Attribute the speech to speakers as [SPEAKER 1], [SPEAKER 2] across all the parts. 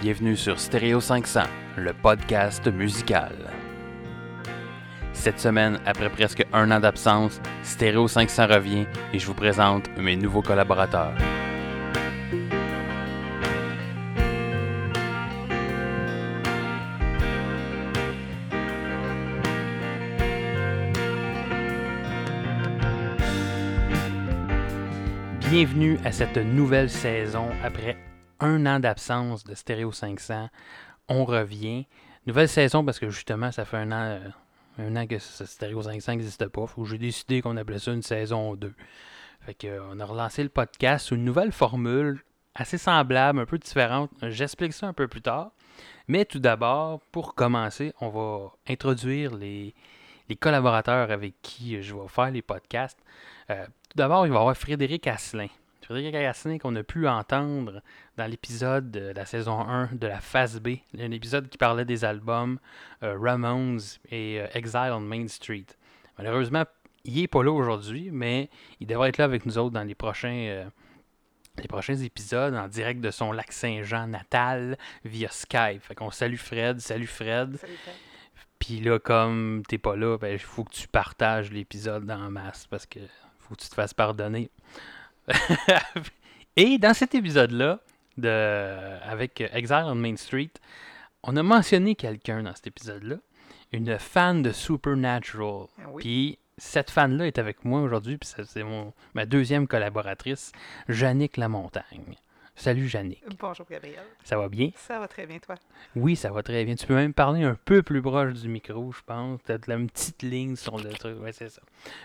[SPEAKER 1] Bienvenue sur Stereo 500, le podcast musical. Cette semaine, après presque un an d'absence, Stereo 500 revient et je vous présente mes nouveaux collaborateurs. Bienvenue à cette nouvelle saison après un an d'absence de Stereo 500. On revient. Nouvelle saison parce que justement, ça fait un an, euh, que ce Stereo 500 n'existe pas. J'ai décidé qu'on appelait ça une saison 2. Fait que, euh, on a relancé le podcast sous une nouvelle formule assez semblable, un peu différente. J'explique ça un peu plus tard. Mais tout d'abord, pour commencer, on va introduire les, les collaborateurs avec qui je vais faire les podcasts. Euh, tout d'abord, il va y avoir Frédéric Asselin. Frédéric Asselin qu'on a pu entendre dans l'épisode de la saison 1 de la phase B, un épisode qui parlait des albums euh, Ramones et euh, Exile on Main Street. Malheureusement, il n'est pas là aujourd'hui, mais il devrait être là avec nous autres dans les prochains, euh, les prochains épisodes en direct de son lac Saint-Jean natal via Skype. Fait qu'on salue Fred, salut Fred.
[SPEAKER 2] Salut, Fred.
[SPEAKER 1] Puis là, comme t'es pas là, ben, il faut que tu partages l'épisode dans masse parce que faut que tu te fasses pardonner. Et dans cet épisode-là, de, avec Exile on Main Street, on a mentionné quelqu'un dans cet épisode-là, une fan de Supernatural.
[SPEAKER 2] Ah oui.
[SPEAKER 1] Puis cette fan-là est avec moi aujourd'hui, puis c'est mon, ma deuxième collaboratrice, Jannick Lamontagne. Salut Jannick,
[SPEAKER 2] Bonjour Gabriel.
[SPEAKER 1] ça va bien?
[SPEAKER 2] Ça va très bien toi?
[SPEAKER 1] Oui, ça va très bien. Tu peux même parler un peu plus proche du micro, je pense. Peut-être la une petite ligne sur le truc. Ouais, c'est ça.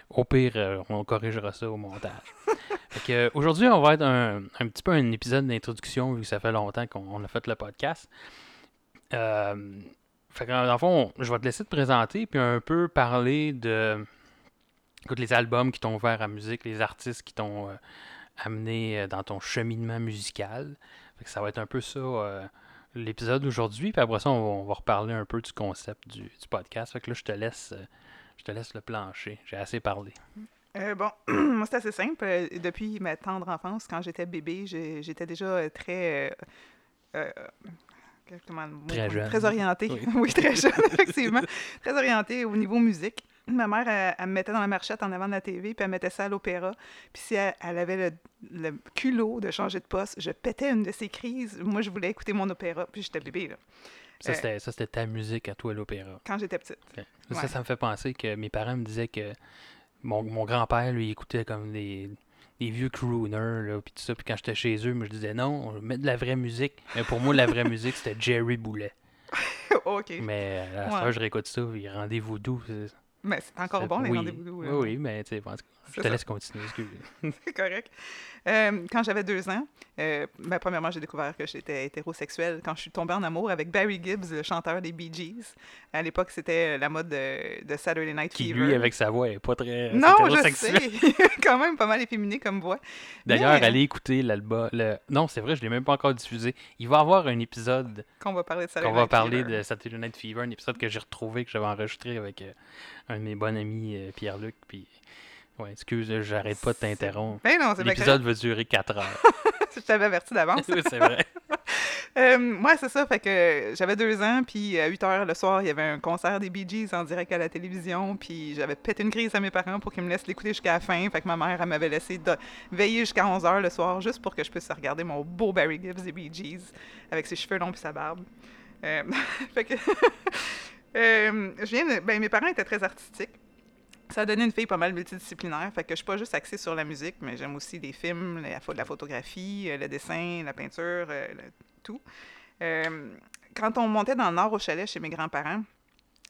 [SPEAKER 1] Au pire, euh, on corrigera ça au montage. fait que, euh, aujourd'hui, on va être un, un petit peu un épisode d'introduction, vu que ça fait longtemps qu'on on a fait le podcast. Euh, fait que, dans le fond, je vais te laisser te présenter, puis un peu parler de écoute, les albums qui t'ont ouvert à la musique, les artistes qui t'ont euh, amené euh, dans ton cheminement musical. Ça va être un peu ça euh, l'épisode d'aujourd'hui. Puis après ça, on va, on va reparler un peu du concept du, du podcast. Fait que là, je te laisse, euh, je te laisse le plancher. J'ai assez parlé.
[SPEAKER 2] Euh, bon, moi c'est assez simple. Depuis ma tendre enfance, quand j'étais bébé, j'étais déjà très. euh,
[SPEAKER 1] Très jeune.
[SPEAKER 2] Très orientée.
[SPEAKER 1] Oui.
[SPEAKER 2] Oui. très jeune, effectivement. très orientée au niveau musique. Ma mère, elle, elle me mettait dans la marchette en avant de la TV, puis elle mettait ça à l'opéra. Puis si elle, elle avait le, le culot de changer de poste, je pétais une de ses crises. Moi, je voulais écouter mon opéra, puis j'étais bébé, là,
[SPEAKER 1] Ça,
[SPEAKER 2] Euh,
[SPEAKER 1] c'était, ta musique à toi, l'opéra.
[SPEAKER 2] quand j'étais petite.
[SPEAKER 1] Ça,
[SPEAKER 2] Ouais.
[SPEAKER 1] ça me fait penser que mes parents me disaient que mon, mon grand-père, lui, écoutait comme des, des vieux crooners, là, puis tout ça. Puis quand j'étais chez eux, moi, je disais non, on met de la vraie musique. Mais pour moi, la vraie musique, c'était Jerry Boulet.
[SPEAKER 2] OK.
[SPEAKER 1] Mais euh, à
[SPEAKER 2] Ouais.
[SPEAKER 1] cette heure, je réécoute ça, puis rendez-vous doux.
[SPEAKER 2] Mais c'est encore
[SPEAKER 1] c'est-
[SPEAKER 2] bon, les
[SPEAKER 1] oui.
[SPEAKER 2] rendez-vous.
[SPEAKER 1] Oui,
[SPEAKER 2] euh,
[SPEAKER 1] oui, mais tu sais, cas, je te
[SPEAKER 2] ça.
[SPEAKER 1] laisse continuer.
[SPEAKER 2] C'est correct. Euh, quand j'avais deux ans, euh, ben, premièrement, j'ai découvert que j'étais hétérosexuelle quand je suis tombée en amour avec Barry Gibbs, le chanteur des Bee Gees. À l'époque, c'était la mode de, de Saturday Night
[SPEAKER 1] Qui,
[SPEAKER 2] Fever.
[SPEAKER 1] lui, avec sa voix, est pas très
[SPEAKER 2] Non, je
[SPEAKER 1] hétérosexuel.
[SPEAKER 2] sais. quand même pas mal efféminé comme voix.
[SPEAKER 1] D'ailleurs,
[SPEAKER 2] Mais-
[SPEAKER 1] allez écouter l'album. Le... Non, c'est vrai, je l'ai même pas encore diffusé. Il va y avoir un épisode
[SPEAKER 2] Qu'on va parler de Saturday
[SPEAKER 1] qu'on va
[SPEAKER 2] Night
[SPEAKER 1] parler
[SPEAKER 2] Fever.
[SPEAKER 1] de Saturday Night Fever, un épisode que j'ai retrouvé, que j'avais enregistré avec euh, un de mes bons amis, euh, Pierre-Luc. Puis, ouais, excuse, j'arrête pas de t'interrompre.
[SPEAKER 2] Ben non, c'est
[SPEAKER 1] L'épisode va durer 4 heures.
[SPEAKER 2] Je t'avais averti d'avance.
[SPEAKER 1] oui, c'est vrai.
[SPEAKER 2] Euh, moi, c'est ça. Fait que j'avais deux ans, puis à 8 heures le soir, il y avait un concert des Bee Gees en direct à la télévision, puis j'avais pété une crise à mes parents pour qu'ils me laissent l'écouter jusqu'à la fin. Fait que ma mère, elle m'avait laissé de- veiller jusqu'à 11 heures le soir juste pour que je puisse regarder mon beau Barry Gibbs des Bee Gees avec ses cheveux longs puis sa barbe. Euh, fait que. euh, je viens de- ben, mes parents étaient très artistiques. Ça a donné une fille pas mal multidisciplinaire. Fait que je suis pas juste axée sur la musique, mais j'aime aussi les films, la, la photographie, euh, le dessin, la peinture, euh, le- tout. Euh, quand on montait dans le nord au chalet chez mes grands-parents,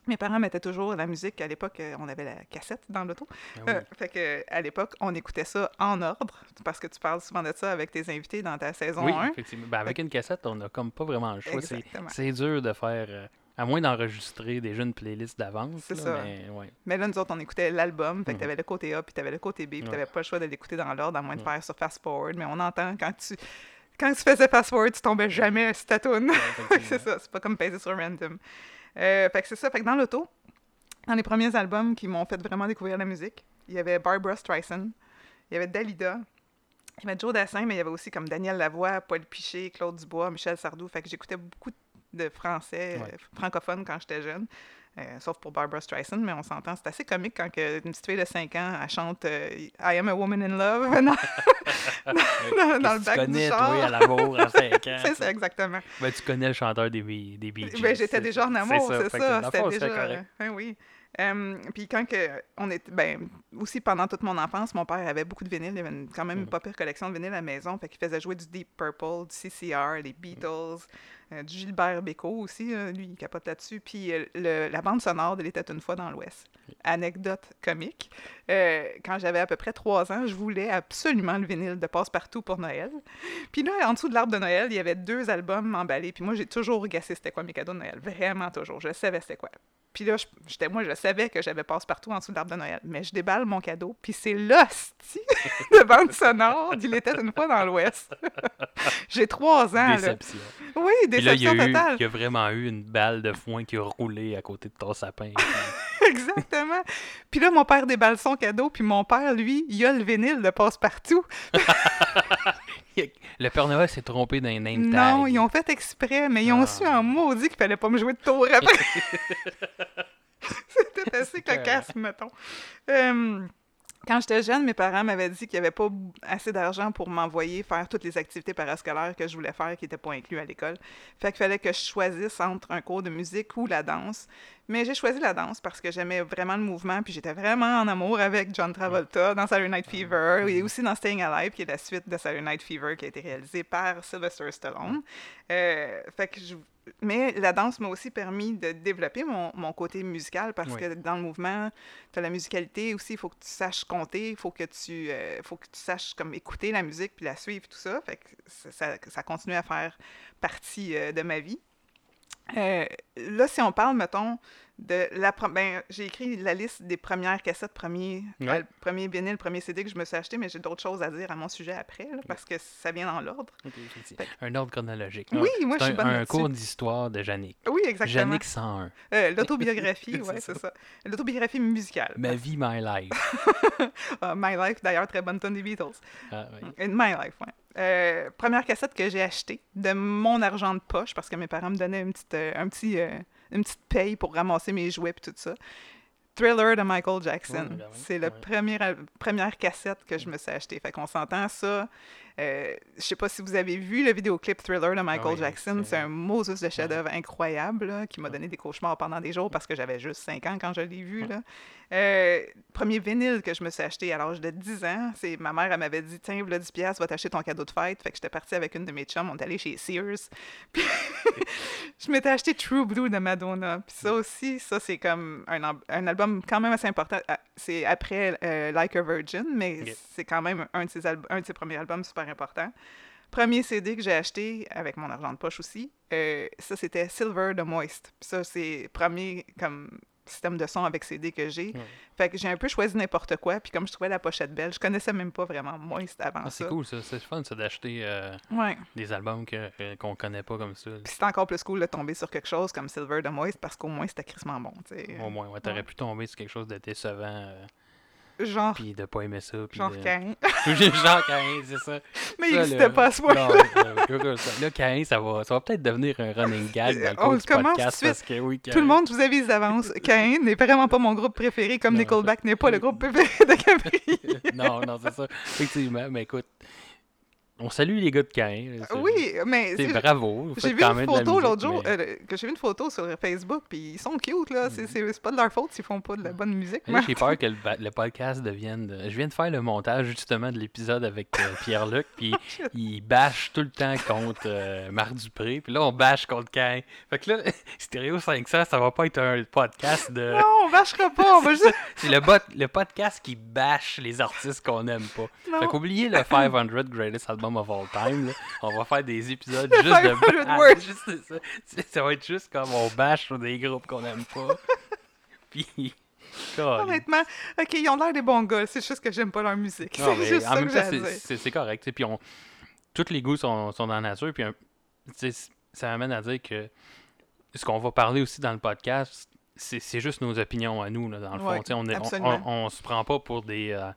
[SPEAKER 2] mes parents mettaient toujours la musique. À l'époque, on avait la cassette dans l'auto.
[SPEAKER 1] Ah oui.
[SPEAKER 2] Euh, fait que à l'époque, on écoutait ça en ordre, parce que tu parles souvent de ça avec tes invités dans ta saison
[SPEAKER 1] Oui,
[SPEAKER 2] 1.
[SPEAKER 1] effectivement. Ben, avec une cassette, on a comme pas vraiment le choix. C'est, dur de faire, à moins d'enregistrer déjà une playlist d'avance.
[SPEAKER 2] C'est ça.
[SPEAKER 1] Mais, ouais.
[SPEAKER 2] Mais là, nous autres, on écoutait l'album. Fait que
[SPEAKER 1] Mhm.
[SPEAKER 2] t'avais le côté A, puis t'avais le côté B, puis
[SPEAKER 1] Ouais.
[SPEAKER 2] t'avais pas le choix de l'écouter dans l'ordre, à moins de
[SPEAKER 1] Ouais.
[SPEAKER 2] faire sur fast forward. Mais on entend quand tu. Quand tu faisais fast forward, tu tombais jamais sur ta toune. c'est ça, c'est pas comme peser sur random. Euh, fait que c'est ça. Fait que dans l'auto, dans les premiers albums qui m'ont fait vraiment découvrir la musique, il y avait Barbara Streisand, il y avait Dalida, Il y avait Joe Dassin, mais il y avait aussi comme Daniel Lavoie, Paul Piché, Claude Dubois, Michel Sardou. Fait que j'écoutais beaucoup de français,
[SPEAKER 1] Ouais.
[SPEAKER 2] euh, francophone quand j'étais jeune. Euh, sauf pour Barbara Streisand, mais on s'entend. C'est assez comique quand que une petite fille de 5 ans, elle chante euh, I am a woman in love dans, dans- dans le bac
[SPEAKER 1] tu
[SPEAKER 2] du
[SPEAKER 1] connais,
[SPEAKER 2] char.
[SPEAKER 1] toi, à l'amour à 5 ans.
[SPEAKER 2] C'est ça, exactement.
[SPEAKER 1] Ben, tu connais le chanteur des, des Bee Gees.
[SPEAKER 2] Ben, j'étais déjà en amour, c'est ça. C'était déjà. Ben oui. Euh, puis quand que on était, ben aussi pendant toute mon enfance, mon père avait beaucoup de vinyles, il avait une- quand même une
[SPEAKER 1] Mhm.
[SPEAKER 2] pas pire collection de vinyles à la maison, fait qu'il faisait jouer du Deep Purple, du CCR, les Beatles, euh, du Gilbert Bécaud aussi, lui il capote là-dessus, puis euh, la bande sonore de l'était une fois dans l'Ouest. Anecdote comique. euh, quand j'avais à peu près trois ans, je voulais absolument le vinyle de Passe-Partout pour Noël. Puis là, en dessous de l'arbre de Noël, il y avait deux albums emballés. Puis moi, j'ai toujours gassé c'était quoi mes cadeaux de Noël. Vraiment toujours. Je savais c'était quoi. Puis là, j'étais moi, je savais que j'avais passe-partout en dessous de l'arbre de Noël. Mais je déballe mon cadeau, puis c'est l'hostie de bande sonore d'Il était une fois dans l'Ouest. j'ai trois ans, là.
[SPEAKER 1] Déception.
[SPEAKER 2] Oui,
[SPEAKER 1] Puis là, il y, a
[SPEAKER 2] déception
[SPEAKER 1] eu,
[SPEAKER 2] totale.
[SPEAKER 1] il y a vraiment eu une balle de foin qui a roulé à côté de ton sapin.
[SPEAKER 2] Exactement. Puis là, mon père déballe son cadeau, puis mon père, lui, il a le vinyle de passe-partout.
[SPEAKER 1] le Père Noël s'est trompé dans les name tags.
[SPEAKER 2] Non, ils ont fait exprès, mais ils ont
[SPEAKER 1] Ah.
[SPEAKER 2] su en maudit qu'il fallait pas me jouer de tour après. C'était assez cocasse, mettons. Euh, quand j'étais jeune, mes parents m'avaient dit qu'il n'y avait pas assez d'argent pour m'envoyer faire toutes les activités parascolaires que je voulais faire qui n'étaient pas inclus à l'école. Fait qu'il fallait que je choisisse entre un cours de musique ou la danse. Mais j'ai choisi la danse parce que j'aimais vraiment le mouvement, puis j'étais vraiment en amour avec John Travolta dans Saturday Night Fever et aussi dans Staying Alive, qui est la suite de Saturday Night Fever qui a été réalisée par Sylvester Stallone. Euh, fait que je- Mais la danse m'a aussi permis de développer mon, mon côté musical parce
[SPEAKER 1] Oui.
[SPEAKER 2] que dans le mouvement, tu as la musicalité aussi, il faut que tu saches compter, il faut que tu euh, faut que tu saches comme écouter la musique puis la suivre, tout ça. Fait que ça, ça, ça continue à faire partie euh, de ma vie. Euh, là, si on parle, mettons, de la pre- ben, j'ai écrit la liste des premières cassettes, premiers,
[SPEAKER 1] Ouais.
[SPEAKER 2] al- premier vinyle, premier CD que je me suis acheté, mais j'ai d'autres choses à dire à mon sujet après, là, parce que ça vient dans l'ordre.
[SPEAKER 1] Un ordre chronologique.
[SPEAKER 2] Oui, moi, je suis
[SPEAKER 1] un,
[SPEAKER 2] bonne
[SPEAKER 1] un cours d'histoire de Yannick.
[SPEAKER 2] Oui, exactement.
[SPEAKER 1] Yannick 101.
[SPEAKER 2] Euh, L'autobiographie,
[SPEAKER 1] ça.
[SPEAKER 2] c'est ça. L'autobiographie musicale.
[SPEAKER 1] Ma vie, my life.
[SPEAKER 2] Ah, My Life, d'ailleurs, très bonne tonne des Beatles.
[SPEAKER 1] Ah, oui.
[SPEAKER 2] In My Life, ouais. Euh, première cassette que j'ai achetée de mon argent de poche parce que mes parents me donnaient une petite, euh, un petit, euh, une petite paye pour ramasser mes jouets et tout ça. Thriller de Michael Jackson.
[SPEAKER 1] Ben oui,
[SPEAKER 2] c'est la première, première cassette que je me suis achetée. Fait qu'on s'entend ça. Euh, je sais pas si vous avez vu le vidéoclip Thriller de Michael
[SPEAKER 1] Ah oui,
[SPEAKER 2] Jackson.
[SPEAKER 1] c'est-
[SPEAKER 2] un Moses de chef-d'œuvre incroyable là, qui m'a donné des cauchemars pendant des jours parce que j'avais juste 5 ans quand je l'ai vu. Là. Euh, premier vinyle que je me suis acheté à l'âge de 10 ans, c'est ma mère elle m'avait dit Tiens, voilà 10 piastres, va t'acheter ton cadeau de fête. Fait que j'étais partie avec une de mes chums, on est allé chez Sears. Puis je m'étais acheté True Blue de Madonna. Puis ça aussi, ça c'est comme un, un album quand même assez important. Ah, C'est après euh, Like a Virgin, mais c'est quand même un de, ses un de ses premiers albums super importants. Premier CD que j'ai acheté avec mon argent de poche aussi, euh, ça c'était Silver de Moist. Ça c'est premier comme système de son avec CD que j'ai.
[SPEAKER 1] Ouais.
[SPEAKER 2] Fait que j'ai un peu choisi n'importe quoi, puis comme je trouvais la pochette belle, je connaissais même pas vraiment Moist avant
[SPEAKER 1] Ah,
[SPEAKER 2] ça.
[SPEAKER 1] c'est cool, ça. C'est fun, ça, d'acheter euh,
[SPEAKER 2] Ouais.
[SPEAKER 1] des albums que- que- qu'on connaît pas comme ça.
[SPEAKER 2] Puis c'est encore plus cool de tomber sur quelque chose comme Silver de Moist parce qu'au moins c'était crissement bon, tu sais.
[SPEAKER 1] Au moins, ouais, t'aurais
[SPEAKER 2] Ouais.
[SPEAKER 1] pu tomber sur quelque chose de décevant, euh,
[SPEAKER 2] Genre,
[SPEAKER 1] puis de pas aimer ça. Puis
[SPEAKER 2] genre
[SPEAKER 1] de...
[SPEAKER 2] Cain.
[SPEAKER 1] genre Caïn, c'est ça.
[SPEAKER 2] Mais il n'existait pas à ce
[SPEAKER 1] euh, là, ça- Là, Caïn, ça va, ça va peut-être devenir un running gag dans le
[SPEAKER 2] On
[SPEAKER 1] cours du
[SPEAKER 2] commence
[SPEAKER 1] podcast
[SPEAKER 2] de
[SPEAKER 1] parce que oui,
[SPEAKER 2] Tout le monde, je vous avise d'avance, Cain n'est vraiment pas mon groupe préféré, comme
[SPEAKER 1] Non.
[SPEAKER 2] Nickelback n'est pas le groupe préféré de Capri.
[SPEAKER 1] non, non, c'est ça. Effectivement, mais écoute, on salue les gars de c'est-
[SPEAKER 2] oui, mais
[SPEAKER 1] C'est bravo.
[SPEAKER 2] j'ai vu une photo l'autre jour,
[SPEAKER 1] mais-
[SPEAKER 2] euh, que j'ai vu une photo sur Facebook, puis ils sont cute, là. C'est- C'est pas de leur faute s'ils font pas de la bonne musique.
[SPEAKER 1] J'ai peur que le, podcast devienne. de- Je viens de faire le montage justement de l'épisode avec euh, Pierre-Luc, puis il bâche tout le temps contre euh, Marc Dupré, puis là on bâche contre Cain. Fait que là, Stéréo 500, ça va pas être un podcast de.
[SPEAKER 2] Non, on bâchera pas, on va juste...
[SPEAKER 1] C'est le, bot- le podcast qui bâche les artistes qu'on n'aime pas.
[SPEAKER 2] Non.
[SPEAKER 1] Fait qu'oubliez le 500 Greatest Album of All Time. là. On va faire des épisodes juste
[SPEAKER 2] 500
[SPEAKER 1] de. Juste ça. Ça va être juste comme on bâche sur des groupes qu'on n'aime pas. Puis. Colin.
[SPEAKER 2] Honnêtement, OK, ils ont l'air des bons gars, c'est juste que j'aime pas leur musique.
[SPEAKER 1] Non,
[SPEAKER 2] C'est juste
[SPEAKER 1] en
[SPEAKER 2] ça
[SPEAKER 1] même temps, c'est- correct. Puis on, tous les goûts sont, sont dans la nature. Puis ça m'amène à dire que ce qu'on va parler aussi dans le podcast, c'est juste nos opinions à nous, là, dans le fond.
[SPEAKER 2] Ouais,
[SPEAKER 1] on,
[SPEAKER 2] absolument.
[SPEAKER 1] on, on se prend pas pour des, euh,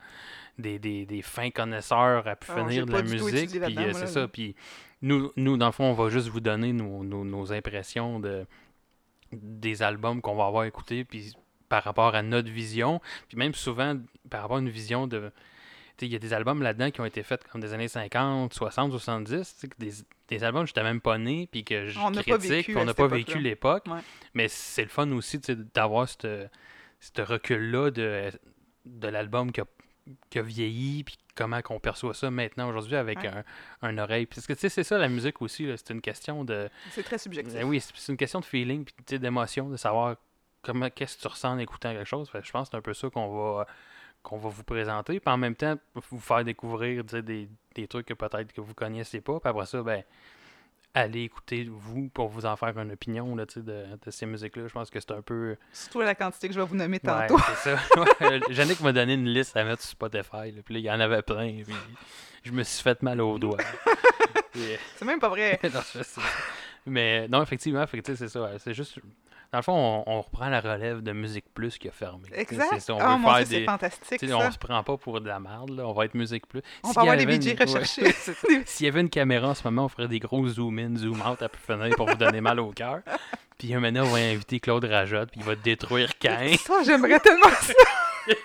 [SPEAKER 1] des, des, des fins connaisseurs à pu
[SPEAKER 2] Ah,
[SPEAKER 1] finir de la musique. Puis euh, c'est ça. Puis nous, nous, dans le fond, on va juste vous donner nos, nos, nos impressions de, des albums qu'on va avoir écoutés. Puis par rapport à notre vision. Puis même souvent, par rapport à une vision de. Il y a des albums là-dedans qui ont été faits comme des années 50, 60, 70. tu sais, que Des, des albums que j'étais même pas né, puis que je
[SPEAKER 2] On
[SPEAKER 1] critique, puis on n'a pas vécu l'époque.
[SPEAKER 2] Ouais.
[SPEAKER 1] Mais c'est le fun aussi d'avoir ce recul-là de, de l'album qui a, qui a vieilli, puis comment qu'on perçoit ça maintenant, aujourd'hui, avec
[SPEAKER 2] Ouais.
[SPEAKER 1] un, un oreille. Parce que tu sais, c'est ça la musique aussi, c'est une question de.
[SPEAKER 2] C'est très subjectif.
[SPEAKER 1] Ben oui, c'est une question de feeling, puis tu sais, d'émotion, de savoir comment qu'est-ce que tu ressens en écoutant quelque chose. Fait je pense que c'est un peu ça qu'on va qu'on va vous présenter, puis en même temps vous faire découvrir des, des trucs que peut-être que vous connaissiez pas, puis après ça, ben allez écouter vous pour vous en faire une opinion là, de, de ces musiques-là. Je pense que c'est un peu.
[SPEAKER 2] Surtout la quantité que je vais vous nommer
[SPEAKER 1] Ouais,
[SPEAKER 2] tantôt.
[SPEAKER 1] c'est ça. Ouais, Yannick m'a donné une liste à mettre sur Spotify, là, puis là, il y en avait plein, puis je me suis fait mal aux doigts. Puis, euh,
[SPEAKER 2] C'est même pas vrai.
[SPEAKER 1] non, je sais. Mais non, effectivement, c'est ça. C'est juste. Dans le fond, on, on reprend la relève de Musique Plus qui a fermé.
[SPEAKER 2] Exact.
[SPEAKER 1] ça, on
[SPEAKER 2] Oh
[SPEAKER 1] veut
[SPEAKER 2] mon
[SPEAKER 1] faire
[SPEAKER 2] Dieu, c'est fantastique, ça.
[SPEAKER 1] on se prend pas pour de la merde, là. on va être Musique Plus.
[SPEAKER 2] On va avoir les BJ
[SPEAKER 1] une-
[SPEAKER 2] recherchés.
[SPEAKER 1] S'il y avait une caméra en ce moment, on ferait des gros zoom-in, zoom-out à pu finir pour vous donner mal au cœur. Puis un moment, on va inviter Claude Rajotte, puis il va détruire Cain.
[SPEAKER 2] Ça, j'aimerais tellement ça.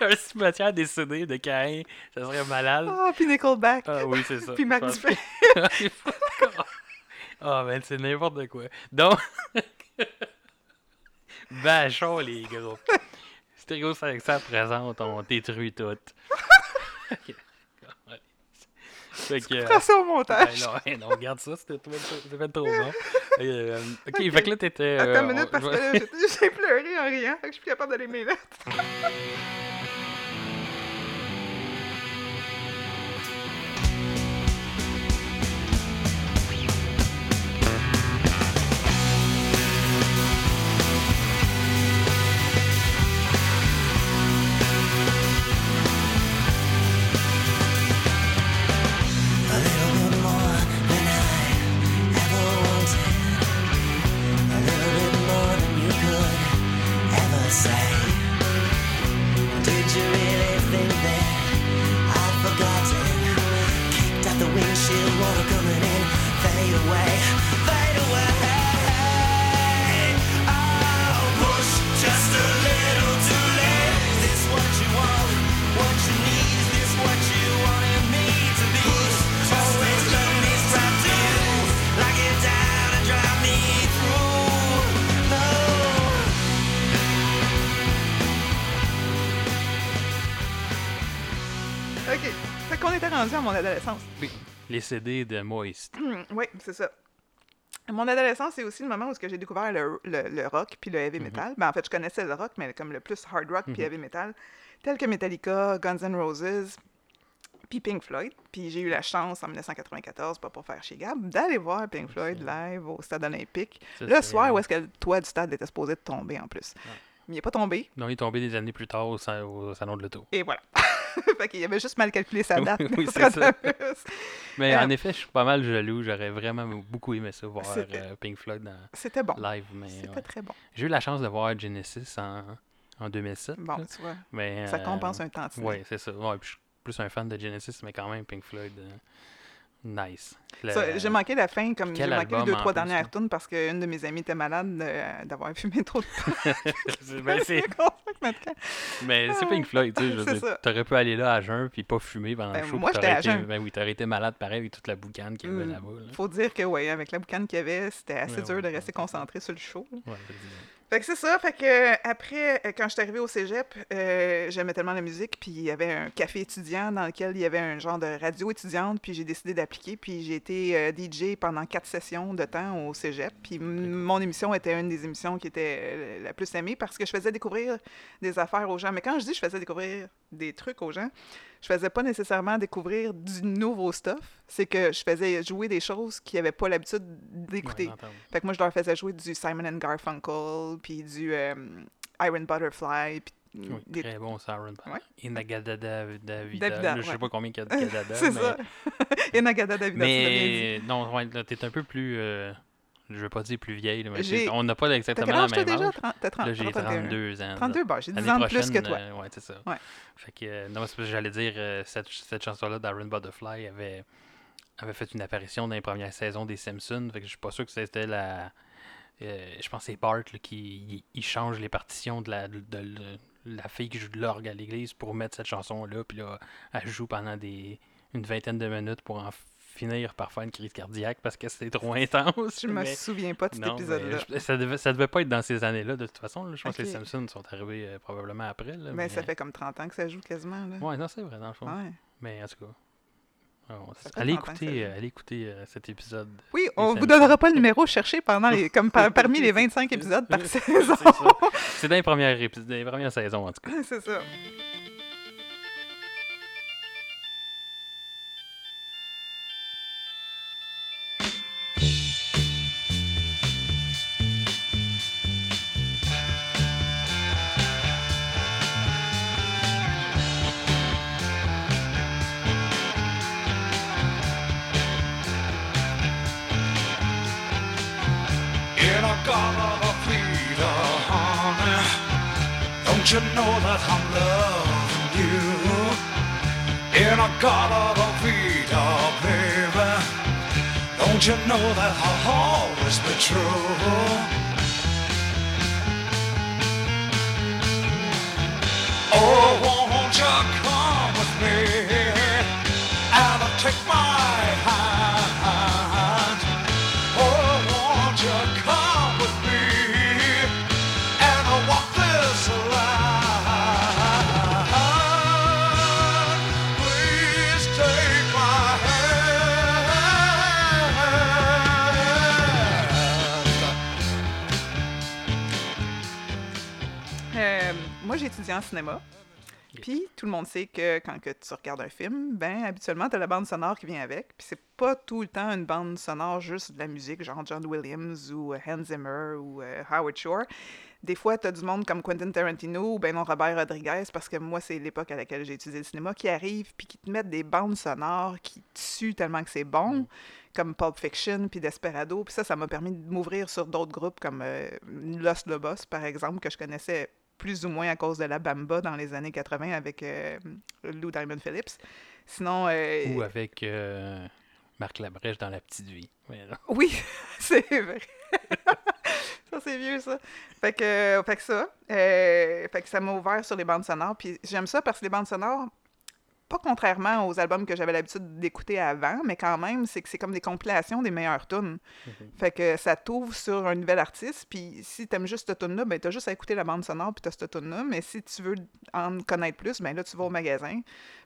[SPEAKER 1] un cimetière des CD de Cain, ça serait malade.
[SPEAKER 2] Ah, puis Nickelback.
[SPEAKER 1] Ah oui, c'est ça.
[SPEAKER 2] Puis Dupin.
[SPEAKER 1] Ah, ben, c'est n'importe quoi. Donc, bâchons les groupes. Stéréo 500 présente, on détruit tout. Fait que.
[SPEAKER 2] Prends ça au
[SPEAKER 1] ben
[SPEAKER 2] montage.
[SPEAKER 1] non, hey, non, regarde ça, c'était trop, bon. Euh, ok, fait que là, t'étais.
[SPEAKER 2] Attends
[SPEAKER 1] euh,
[SPEAKER 2] une minute,
[SPEAKER 1] on-
[SPEAKER 2] parce que j'ai pleuré en riant, fait que je suis plus capable d'aller mes lettres. adolescence.
[SPEAKER 1] Oui, les CD de Moist.
[SPEAKER 2] oui, c'est ça. Mon adolescence, c'est aussi le moment où j'ai découvert le, le- le rock puis le heavy metal. Ben, en fait, je connaissais le rock, mais comme le plus hard rock puis heavy metal, tel que Metallica, Guns N' Roses, puis Pink Floyd. Puis j'ai eu la chance en 1994, pas pour faire chez Gab, d'aller voir Pink Floyd live au Stade olympique.
[SPEAKER 1] Ça,
[SPEAKER 2] Le soir où est-ce que le toit du stade était supposé de tomber en plus. Mais il n'est pas tombé,
[SPEAKER 1] Non, il est tombé des années plus tard au, sa- au Salon de l'Auto.
[SPEAKER 2] et voilà. fait qu'il avait juste mal calculé sa date.
[SPEAKER 1] Oui, c'est ça. Mais
[SPEAKER 2] Euh,
[SPEAKER 1] en effet, je suis pas mal jaloux. J'aurais vraiment beaucoup aimé ça, voir euh, Pink Floyd dans
[SPEAKER 2] C'était bon.
[SPEAKER 1] live.
[SPEAKER 2] C'était
[SPEAKER 1] ouais.
[SPEAKER 2] très bon.
[SPEAKER 1] j'ai eu la chance de voir Genesis en, en 2007.
[SPEAKER 2] Bon,
[SPEAKER 1] là.
[SPEAKER 2] tu vois,
[SPEAKER 1] mais,
[SPEAKER 2] ça
[SPEAKER 1] euh,
[SPEAKER 2] compense un temps.
[SPEAKER 1] Oui, c'est ça. Ouais, puis je suis plus un fan de Genesis, mais quand même, Pink Floyd, euh, nice. Le-
[SPEAKER 2] J'ai manqué la fin, comme j'ai manqué les deux, trois dernières tunes parce qu'une de mes amies était malade de- d'avoir fumé trop de
[SPEAKER 1] ben,
[SPEAKER 2] maintenant.
[SPEAKER 1] mais c'est Pink Floyd, tu sais.
[SPEAKER 2] ça.
[SPEAKER 1] T'aurais pu aller là à jeun puis pas fumer pendant
[SPEAKER 2] Ben,
[SPEAKER 1] le show.
[SPEAKER 2] moi, j'étais à
[SPEAKER 1] été-
[SPEAKER 2] jeun.
[SPEAKER 1] Ben oui, t'aurais été malade pareil avec toute la boucane qu'il y avait
[SPEAKER 2] Mm.
[SPEAKER 1] là-bas. là.
[SPEAKER 2] Faut dire que, oui, avec la boucane qu'il y avait, c'était assez
[SPEAKER 1] Ouais,
[SPEAKER 2] dur
[SPEAKER 1] ouais,
[SPEAKER 2] de
[SPEAKER 1] ouais,
[SPEAKER 2] rester
[SPEAKER 1] ouais.
[SPEAKER 2] concentré sur le show.
[SPEAKER 1] Ouais.
[SPEAKER 2] Fait que c'est ça. Fait que euh, après, euh, quand je suis arrivée au cégep, euh, j'aimais tellement la musique. Puis il y avait un café étudiant dans lequel il y avait un genre de radio étudiante. Puis j'ai décidé d'appliquer. Puis j'ai été euh, DJ pendant quatre sessions de temps au cégep. Puis mon émission était une des émissions qui était euh, la plus aimée parce que je faisais découvrir des affaires aux gens. Mais quand je dis je faisais découvrir des trucs aux gens, je faisais pas nécessairement découvrir du nouveau stuff. C'est que je faisais jouer des choses qu'ils n'avaient pas l'habitude d'écouter.
[SPEAKER 1] Ouais.
[SPEAKER 2] Fait que moi, je leur faisais jouer du Simon and Garfunkel, puis du euh, Iron Butterfly, puis
[SPEAKER 1] Oui,
[SPEAKER 2] des-
[SPEAKER 1] Très bon, Siren.
[SPEAKER 2] Ouais.
[SPEAKER 1] Inagadada Davida.
[SPEAKER 2] Davida,
[SPEAKER 1] Je sais
[SPEAKER 2] ouais.
[SPEAKER 1] pas combien il y a de Gadada.
[SPEAKER 2] C'est
[SPEAKER 1] mais...
[SPEAKER 2] ça. Davida.
[SPEAKER 1] Mais non, ouais, t'es un peu plus. euh, je veux pas dire plus vieille, mais on n'a pas exactement la même
[SPEAKER 2] déjà?
[SPEAKER 1] âge.
[SPEAKER 2] 30, t'as 30,
[SPEAKER 1] Là, j'ai
[SPEAKER 2] 31.
[SPEAKER 1] 32 ans. là.
[SPEAKER 2] 32, bon, j'ai 10
[SPEAKER 1] L'année
[SPEAKER 2] ans de plus que toi.
[SPEAKER 1] euh, ouais, c'est ça.
[SPEAKER 2] Ouais.
[SPEAKER 1] Fait que, euh, non, c'est parce que j'allais dire, euh, cette, cette chanson-là d'Aaron Butterfly avait, avait fait une apparition dans les premières saisons des Simpsons. Fait que je suis pas sûr que c'était la. euh, je pense que c'est Bart là, qui il, il change les partitions de la, de, de- la fille qui joue de l'orgue à l'église pour mettre cette chanson-là. Puis là, elle joue pendant des, une vingtaine de minutes pour en finir par faire une crise cardiaque parce que c'était trop intense.
[SPEAKER 2] Je me
[SPEAKER 1] mais-
[SPEAKER 2] souviens pas de cet épisode-là.
[SPEAKER 1] ça, devait, ça devait pas être dans ces années-là, de toute façon. là. Je pense que les. Simpsons sont arrivés euh, probablement après. Là,
[SPEAKER 2] Mais ça fait comme 30 ans que ça joue quasiment. Là.
[SPEAKER 1] Ouais, non, c'est vrai, dans le fond.
[SPEAKER 2] Ouais.
[SPEAKER 1] Mais en tout cas.
[SPEAKER 2] fait
[SPEAKER 1] allez
[SPEAKER 2] 30 ans que ça
[SPEAKER 1] écouter,
[SPEAKER 2] joue.
[SPEAKER 1] euh, allez écouter euh, cet épisode.
[SPEAKER 2] Oui, on vous donnera pas le numéro cherché pendant les, comme par- parmi les 25 épisodes par saison.
[SPEAKER 1] C'est dans les premières, dans les premières saisons, en tout cas.
[SPEAKER 2] C'est ça.
[SPEAKER 3] You know that I'm loving you? In a garden of freedom, baby. Don't you know that I'll always be true? Oh,
[SPEAKER 2] en cinéma. Puis tout le monde sait que quand que tu regardes un film, ben habituellement, tu as la bande sonore qui vient avec. Puis c'est pas tout le temps une bande sonore juste de la musique, genre John Williams ou euh, Hans Zimmer ou euh, Howard Shore. Des fois, tu as du monde comme Quentin Tarantino ou ben non Robert Rodriguez, parce que moi, c'est l'époque à laquelle j'ai étudié le cinéma, qui arrivent puis qui te mettent des bandes sonores qui tuent tellement que c'est bon, comme Pulp Fiction puis Desperado. Puis ça, ça m'a permis de m'ouvrir sur d'autres groupes comme euh, Los Lobos, par exemple, que je connaissais plus ou moins à cause de la Bamba dans les années 80 avec euh, Lou Diamond Phillips. Sinon, euh,
[SPEAKER 1] Ou avec euh, Marc Labrèche dans La Petite Vie.
[SPEAKER 2] Oui, c'est vrai. ça, c'est vieux, ça. Fait que, fait que ça. fait que ça m'a ouvert sur les bandes sonores. Puis j'aime ça parce que les bandes sonores, pas contrairement aux albums que j'avais l'habitude d'écouter avant, mais quand même, c'est que c'est comme des compilations des meilleures tunes. Fait que ça t'ouvre sur un nouvel artiste. Puis si t'aimes juste cette tune-là, ben t'as juste à écouter la bande sonore puis t'as cette tune-là. Mais si tu veux en connaître plus, ben là, tu vas au magasin.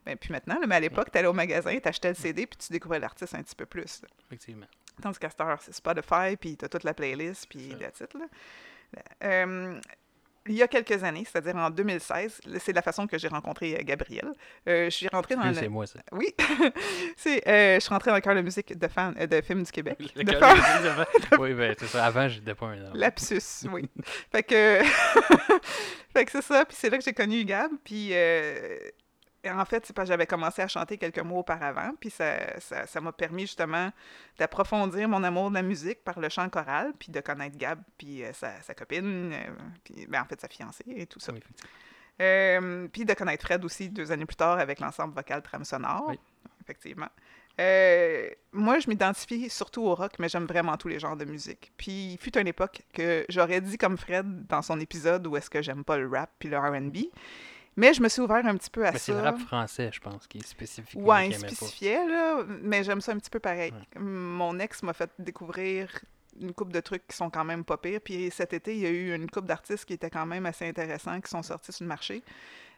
[SPEAKER 2] Ben puis maintenant, là, mais à l'époque, t'allais au magasin, t'achetais le CD puis tu découvrais l'artiste un petit peu plus. là.
[SPEAKER 1] Effectivement.
[SPEAKER 2] Tandis qu'à cette heure, c'est Spotify, puis t'as toute la playlist, puis that's it, là. Euh, il y a quelques années, c'est-à-dire en 2016, là, c'est la façon que j'ai rencontré euh, Gabriel. Euh, je suis rentrée dans
[SPEAKER 1] Oui,
[SPEAKER 2] le...
[SPEAKER 1] c'est moi, ça.
[SPEAKER 2] Oui, c'est, euh, je suis rentrée dans le cœur de musique de, fan, de films du Québec.
[SPEAKER 1] Le
[SPEAKER 2] de fan-
[SPEAKER 1] de oui, ben, c'est ça. Avant, j'étais pas un homme.
[SPEAKER 2] Lapsus, oui. fait que, fait que c'est ça, puis c'est là que j'ai connu Gab, puis euh, en fait, c'est parce que j'avais commencé à chanter quelques mois auparavant, puis ça ça- ça m'a permis justement d'approfondir mon amour de la musique par le chant choral, puis de connaître Gab, puis euh, sa, sa copine, euh, puis ben, en fait sa fiancée et tout ça.
[SPEAKER 1] Oui.
[SPEAKER 2] Euh, puis de connaître Fred aussi deux années plus tard avec l'ensemble vocal Trame Sonore.
[SPEAKER 1] Oui.
[SPEAKER 2] Effectivement. Euh, moi, je m'identifie surtout au rock, mais j'aime vraiment tous les genres de musique. Puis, il fut une époque que j'aurais dit comme Fred dans son épisode où est-ce que j'aime pas le rap puis le R&B. Mais je me suis ouvert un petit peu à
[SPEAKER 1] Mais c'est
[SPEAKER 2] ça.
[SPEAKER 1] le rap français, je pense, qui est spécifiquement
[SPEAKER 2] Ouais,
[SPEAKER 1] pas.
[SPEAKER 2] spécifiait, là, mais j'aime ça un petit peu pareil.
[SPEAKER 1] Ouais.
[SPEAKER 2] Mon ex m'a fait découvrir une coupe de trucs qui sont quand même pas pires. Puis cet été, il y a eu une coupe d'artistes qui étaient quand même assez intéressants, qui sont sortis sur le marché.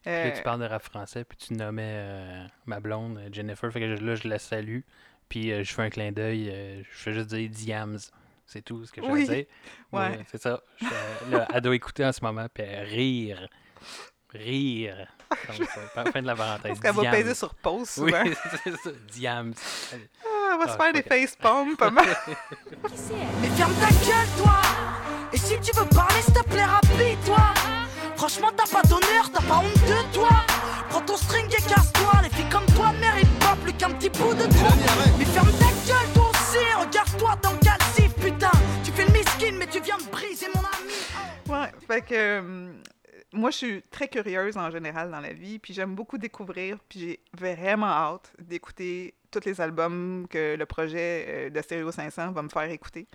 [SPEAKER 1] Puis là,
[SPEAKER 2] Euh,
[SPEAKER 1] tu parles de rap français, puis tu nommais euh, ma blonde, euh, Jennifer. Fait que je- là, je la salue. Puis euh, je fais un clin d'œil. je fais juste dire Diams. C'est tout ce que je
[SPEAKER 2] Oui.
[SPEAKER 1] veux dire.
[SPEAKER 2] Ouais.
[SPEAKER 1] c'est ça. Je là, elle doit écouter en ce moment, puis rire. Rire. Comme ça. Fin de la parenthèse.
[SPEAKER 2] Parce qu'elle va peser sur pause.
[SPEAKER 1] Oui, c'est ça. Diam.
[SPEAKER 2] Ah, elle va se
[SPEAKER 1] ah,
[SPEAKER 2] faire des face palms pas mal.
[SPEAKER 4] Mais ferme ta gueule, toi Et si tu veux parler, s'il te plaît, rapide-toi Franchement, t'as pas d'honneur, t'as pas honte de toi Prends ton string et casse-toi Les filles comme toi méritent pas plus qu'un petit bout de toi Mais ferme ta gueule, toi aussi Regarde-toi dans le calcif, putain Tu fais le miskin, mais tu viens de briser mon ami Ouais,
[SPEAKER 2] fait que... Hum, moi, je suis très curieuse en général dans la vie, puis j'aime beaucoup découvrir, puis j'ai vraiment hâte d'écouter tous les albums que le projet euh, de Stereo 500 va me faire écouter.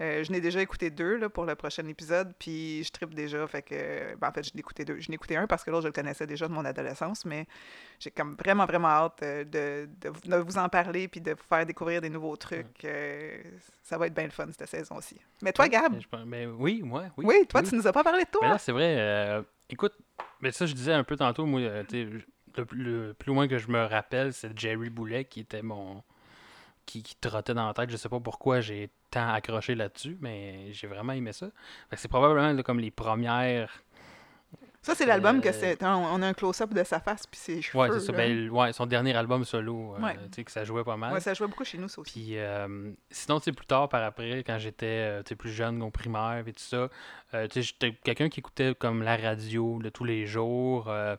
[SPEAKER 2] Euh, je n'ai déjà écouté deux là, pour le prochain épisode, puis je tripe déjà. Fait que, ben, en fait, je n'ai écouté deux. Je n'ai écouté un parce que l'autre, je le connaissais déjà de mon adolescence, mais j'ai comme vraiment, vraiment hâte euh, de, de, vous- de vous en parler puis de vous faire découvrir des nouveaux trucs. Euh, ça va être bien le fun cette saison-ci. Mais toi, Gab,
[SPEAKER 1] Mais je mais oui, moi, oui.
[SPEAKER 2] oui, toi, tu nous as pas parlé de
[SPEAKER 1] Mais
[SPEAKER 2] toi.
[SPEAKER 1] là, c'est vrai. euh, écoute, mais ça, je disais un peu tantôt, moi, euh, le, plus- le plus loin que je me rappelle, c'est Jerry Boulet qui était mon. Qui, trottait dans la tête. Je sais pas pourquoi j'ai tant accroché là-dessus, mais j'ai vraiment aimé ça. C'est probablement comme les premières.
[SPEAKER 2] Ça, c'est l'album que
[SPEAKER 1] Euh,
[SPEAKER 2] c'est. On, a un close-up de sa face puis ses cheveux.
[SPEAKER 1] Ouais, c'est ça. Ben, ouais, son dernier album solo, euh,
[SPEAKER 2] Ouais.
[SPEAKER 1] tu sais, que ça jouait pas mal.
[SPEAKER 2] Ouais, ça jouait beaucoup chez nous, ça aussi.
[SPEAKER 1] Puis euh, sinon, tu sais, plus tard, par après, quand j'étais plus jeune, au primaire et tout ça, euh, tu sais, j'étais quelqu'un qui écoutait comme la radio de tous les jours. Euh,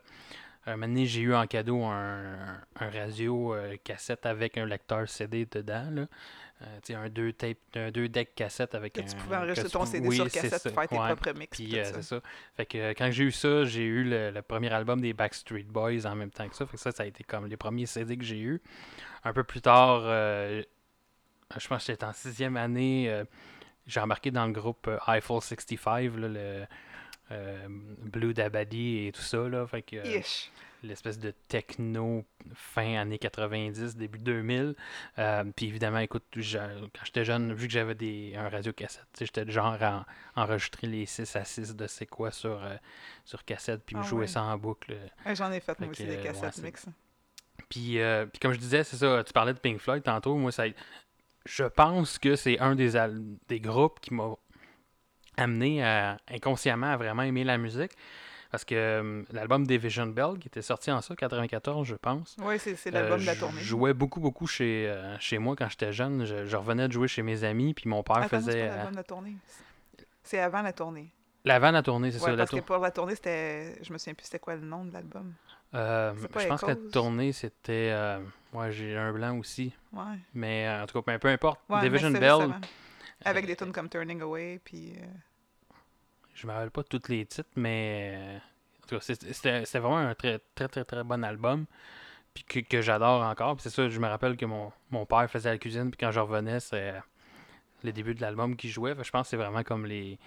[SPEAKER 1] un moment donné, j'ai eu en cadeau un, un radio cassette avec un lecteur CD dedans, là. Euh, un deux tape, un deux deck cassette avec
[SPEAKER 2] Que
[SPEAKER 1] un...
[SPEAKER 2] tu pouvais enregistrer ton CD
[SPEAKER 1] oui,
[SPEAKER 2] sur cassette pour faire tes
[SPEAKER 1] ouais.
[SPEAKER 2] propres mix.
[SPEAKER 1] Puis euh, c'est ça. Fait que euh, quand j'ai eu ça, j'ai eu le, le premier album des Backstreet Boys en même temps que ça. Fait que ça, ça a été comme les premiers CD que j'ai eu. Un peu plus tard, euh, je pense que j'étais en sixième année, j'ai embarqué dans le groupe Eiffel 65, là, le Blue Dabadi et tout ça. Là, fait que. L'espèce de techno fin années 90, début 2000. Euh, puis évidemment, écoute, je- quand j'étais jeune, vu que j'avais des un radio cassette, j'étais genre à en- enregistrer les 6 à 6 de c'est quoi sur, euh, sur cassette, puis
[SPEAKER 2] Ah
[SPEAKER 1] jouer
[SPEAKER 2] ouais.
[SPEAKER 1] ça en boucle.
[SPEAKER 2] Ouais, J'en ai fait, moi
[SPEAKER 1] Fait
[SPEAKER 2] aussi,
[SPEAKER 1] que,
[SPEAKER 2] des cassettes
[SPEAKER 1] ouais,
[SPEAKER 2] mix.
[SPEAKER 1] Puis, euh, puis comme je disais, c'est ça, tu parlais de Pink Floyd tantôt, moi, ça, je pense que c'est un des, des groupes qui m'a amené à, inconsciemment à vraiment aimer la musique. Parce que euh, l'album Division Bell, qui était sorti en ça, 94, je pense,
[SPEAKER 2] Oui, c'est c'est l'album
[SPEAKER 1] euh,
[SPEAKER 2] de la
[SPEAKER 1] je
[SPEAKER 2] tournée.
[SPEAKER 1] jouais beaucoup, beaucoup chez, euh, chez moi quand j'étais jeune. Je, je revenais de jouer chez mes amis, puis mon père
[SPEAKER 2] Attends, c'est
[SPEAKER 1] faisait. euh,
[SPEAKER 2] l'album de la tournée. C'est avant la tournée.
[SPEAKER 1] L'avant la tournée, c'est
[SPEAKER 2] Ouais,
[SPEAKER 1] ça. La
[SPEAKER 2] parce que
[SPEAKER 1] tour-
[SPEAKER 2] pour la tournée, c'était. Je me souviens plus c'était quoi le nom de l'album.
[SPEAKER 1] euh,
[SPEAKER 2] c'est
[SPEAKER 1] je pense que la tournée, c'était. euh, ouais, j'ai un blanc aussi.
[SPEAKER 2] Ouais.
[SPEAKER 1] Mais en tout cas, ben, peu importe.
[SPEAKER 2] ouais
[SPEAKER 1] Division
[SPEAKER 2] c'est
[SPEAKER 1] Bell.
[SPEAKER 2] Avec
[SPEAKER 1] euh,
[SPEAKER 2] des tunes comme Turning Away, puis.
[SPEAKER 1] Je me rappelle pas tous les titres, mais euh, en tout cas, c'était vraiment un très très très très bon album. Puis que, que j'adore encore. C'est ça, je me rappelle que mon, mon père faisait la cuisine, puis quand je revenais, c'est euh, le début de l'album qu'il jouait. Je pense que c'est vraiment comme les.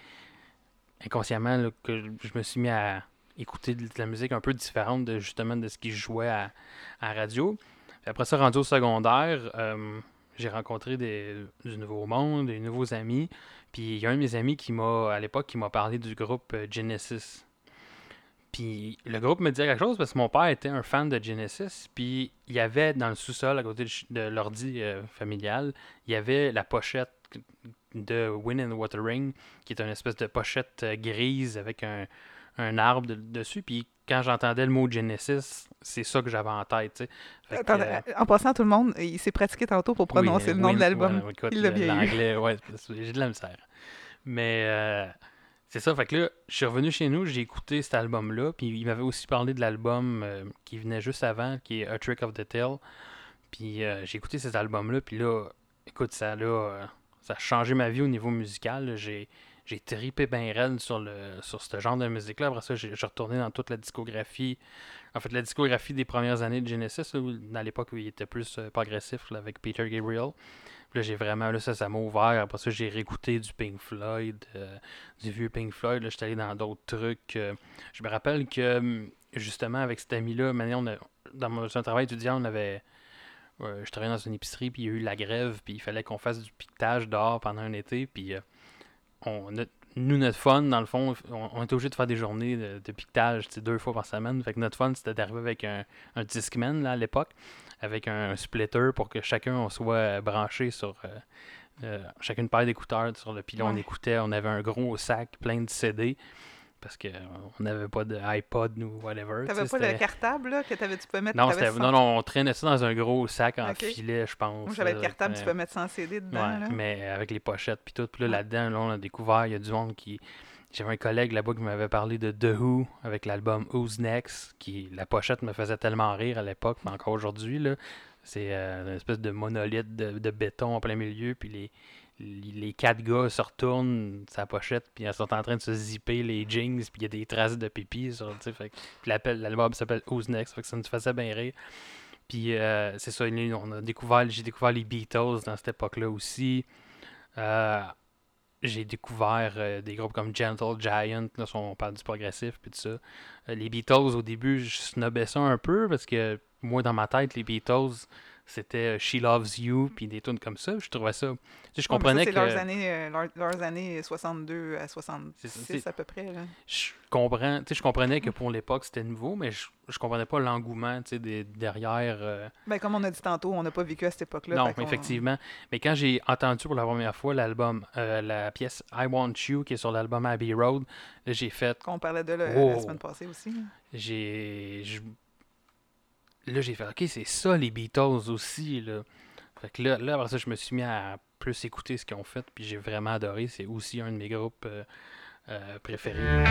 [SPEAKER 1] Inconsciemment, que je me suis mis à écouter de la musique un peu différente de justement de ce qu'il jouait à, à radio. Puis après ça, rendu au secondaire, euh, j'ai rencontré des, du nouveau monde, des nouveaux amis. Puis il y a un de mes amis qui m'a, à l'époque, qui m'a parlé du groupe euh, Genesis. Puis le groupe me disait quelque chose parce que mon père était un fan de Genesis. Puis il y avait dans le sous-sol, à côté de, l'ordi euh, familial, il y avait la pochette de Wind and Watering, qui est une espèce de pochette euh, grise avec un, un arbre de- dessus. Puis quand j'entendais le mot Genesis, c'est ça que j'avais en tête.
[SPEAKER 2] Attends,
[SPEAKER 1] euh,
[SPEAKER 2] En passant, tout le monde, il s'est pratiqué tantôt pour prononcer
[SPEAKER 1] oui,
[SPEAKER 2] le nom
[SPEAKER 1] oui,
[SPEAKER 2] de l'album.
[SPEAKER 1] ouais,
[SPEAKER 2] Il l'a bien.
[SPEAKER 1] L'anglais, ouais, c'est parce que j'ai de la misère. Mais euh, c'est ça, fait que là, je suis revenu chez nous, j'ai écouté cet album-là, puis il m'avait aussi parlé de l'album euh, qui venait juste avant, qui est A Trick of the Tail. Puis euh, j'ai écouté cet album-là, puis là, écoute, ça là, euh, ça a changé ma vie au niveau musical. J'ai j'ai tripé bien raide sur, le, sur ce genre de musique-là. Après ça, j'ai retourné dans toute la discographie. En fait, la discographie des premières années de Genesis, dans l'époque où il était plus euh, progressif là, avec Peter Gabriel. Puis là, j'ai vraiment, là, ça, ça m'a ouvert. Après ça, j'ai réécouté du Pink Floyd, euh, du vieux Pink Floyd. Là, j'étais allé dans d'autres trucs. euh. je me rappelle que, hum, justement, avec cet ami-là, on dans mon un travail étudiant, on avait. je travaillais dans une épicerie, puis il y a eu la grève, puis il fallait qu'on fasse du piquetage dehors pendant un été, puis on, notre- nous, notre fun, dans le fond, on, on était obligé de faire des journées de, de piquetage deux fois par semaine. Fait que notre fun, c'était d'arriver avec un, un Discman là, à l'époque, avec un, splitter pour que chacun on soit euh, branché sur euh, euh, chacune paire d'écouteurs sur le pilon. On écoutait, on avait un gros sac plein de CD parce qu'on n'avait pas de iPod ou whatever. tu
[SPEAKER 2] T'avais pas le cartable là, que t'avais- tu peux mettre
[SPEAKER 1] non, non, non, on traînait ça dans un gros sac en filet, je pense.
[SPEAKER 2] Moi, j'avais le cartable, tu peux mettre sans CD dedans.
[SPEAKER 1] Ouais,
[SPEAKER 2] là.
[SPEAKER 1] mais avec les pochettes puis tout. Puis là, là-dedans, là, on a découvert, il y a du monde qui... J'avais un collègue là-bas qui m'avait parlé de The Who avec l'album Who's Next, qui la pochette me faisait tellement rire à l'époque, mais encore aujourd'hui, là. C'est euh, une espèce de monolithe de, de béton en plein milieu, puis les, les quatre gars se retournent sa pochette, puis ils sont en train de se zipper les jeans, puis il y a des traces de pipi sur, fait puis l'album s'appelle Who's Next, fait que ça nous faisait bien rire. Puis euh, c'est ça, on a découvert, j'ai découvert les Beatles dans cette époque-là aussi. Euh, j'ai découvert euh, des groupes comme Gentle Giant, là, on parle du progressif, puis tout ça. Euh, les Beatles, au début, je snobais ça un peu, parce que moi, dans ma tête, les Beatles, c'était euh, She Loves You, puis des tunes comme ça. Je trouvais ça... Tu sais, je
[SPEAKER 2] Ouais, ça,
[SPEAKER 1] comprenais
[SPEAKER 2] c'est
[SPEAKER 1] que...
[SPEAKER 2] leurs années, euh, leurs, leurs années 62 à
[SPEAKER 1] C'est ça,
[SPEAKER 2] 66
[SPEAKER 1] c'est-
[SPEAKER 2] à peu près. Là.
[SPEAKER 1] je comprends, tu sais, je comprenais que pour l'époque c'était nouveau, mais je, je comprenais pas l'engouement, tu sais, des- derrière. euh,
[SPEAKER 2] Ben, comme on a dit tantôt, on n'a pas vécu à cette époque-là.
[SPEAKER 1] non, effectivement. Mais quand j'ai entendu pour la première fois l'album, euh, la pièce I Want You qui est sur l'album Abbey Road, j'ai fait,
[SPEAKER 2] Qu'on parlait de là,
[SPEAKER 1] Oh.
[SPEAKER 2] la semaine passée aussi.
[SPEAKER 1] j'ai, je- là j'ai fait, ok, c'est ça les Beatles aussi là. Fait que là, là après ça, je me suis mis à plus écouter ce qu'ils ont fait, puis j'ai vraiment adoré. C'est aussi un de mes groupes euh, euh, préférés.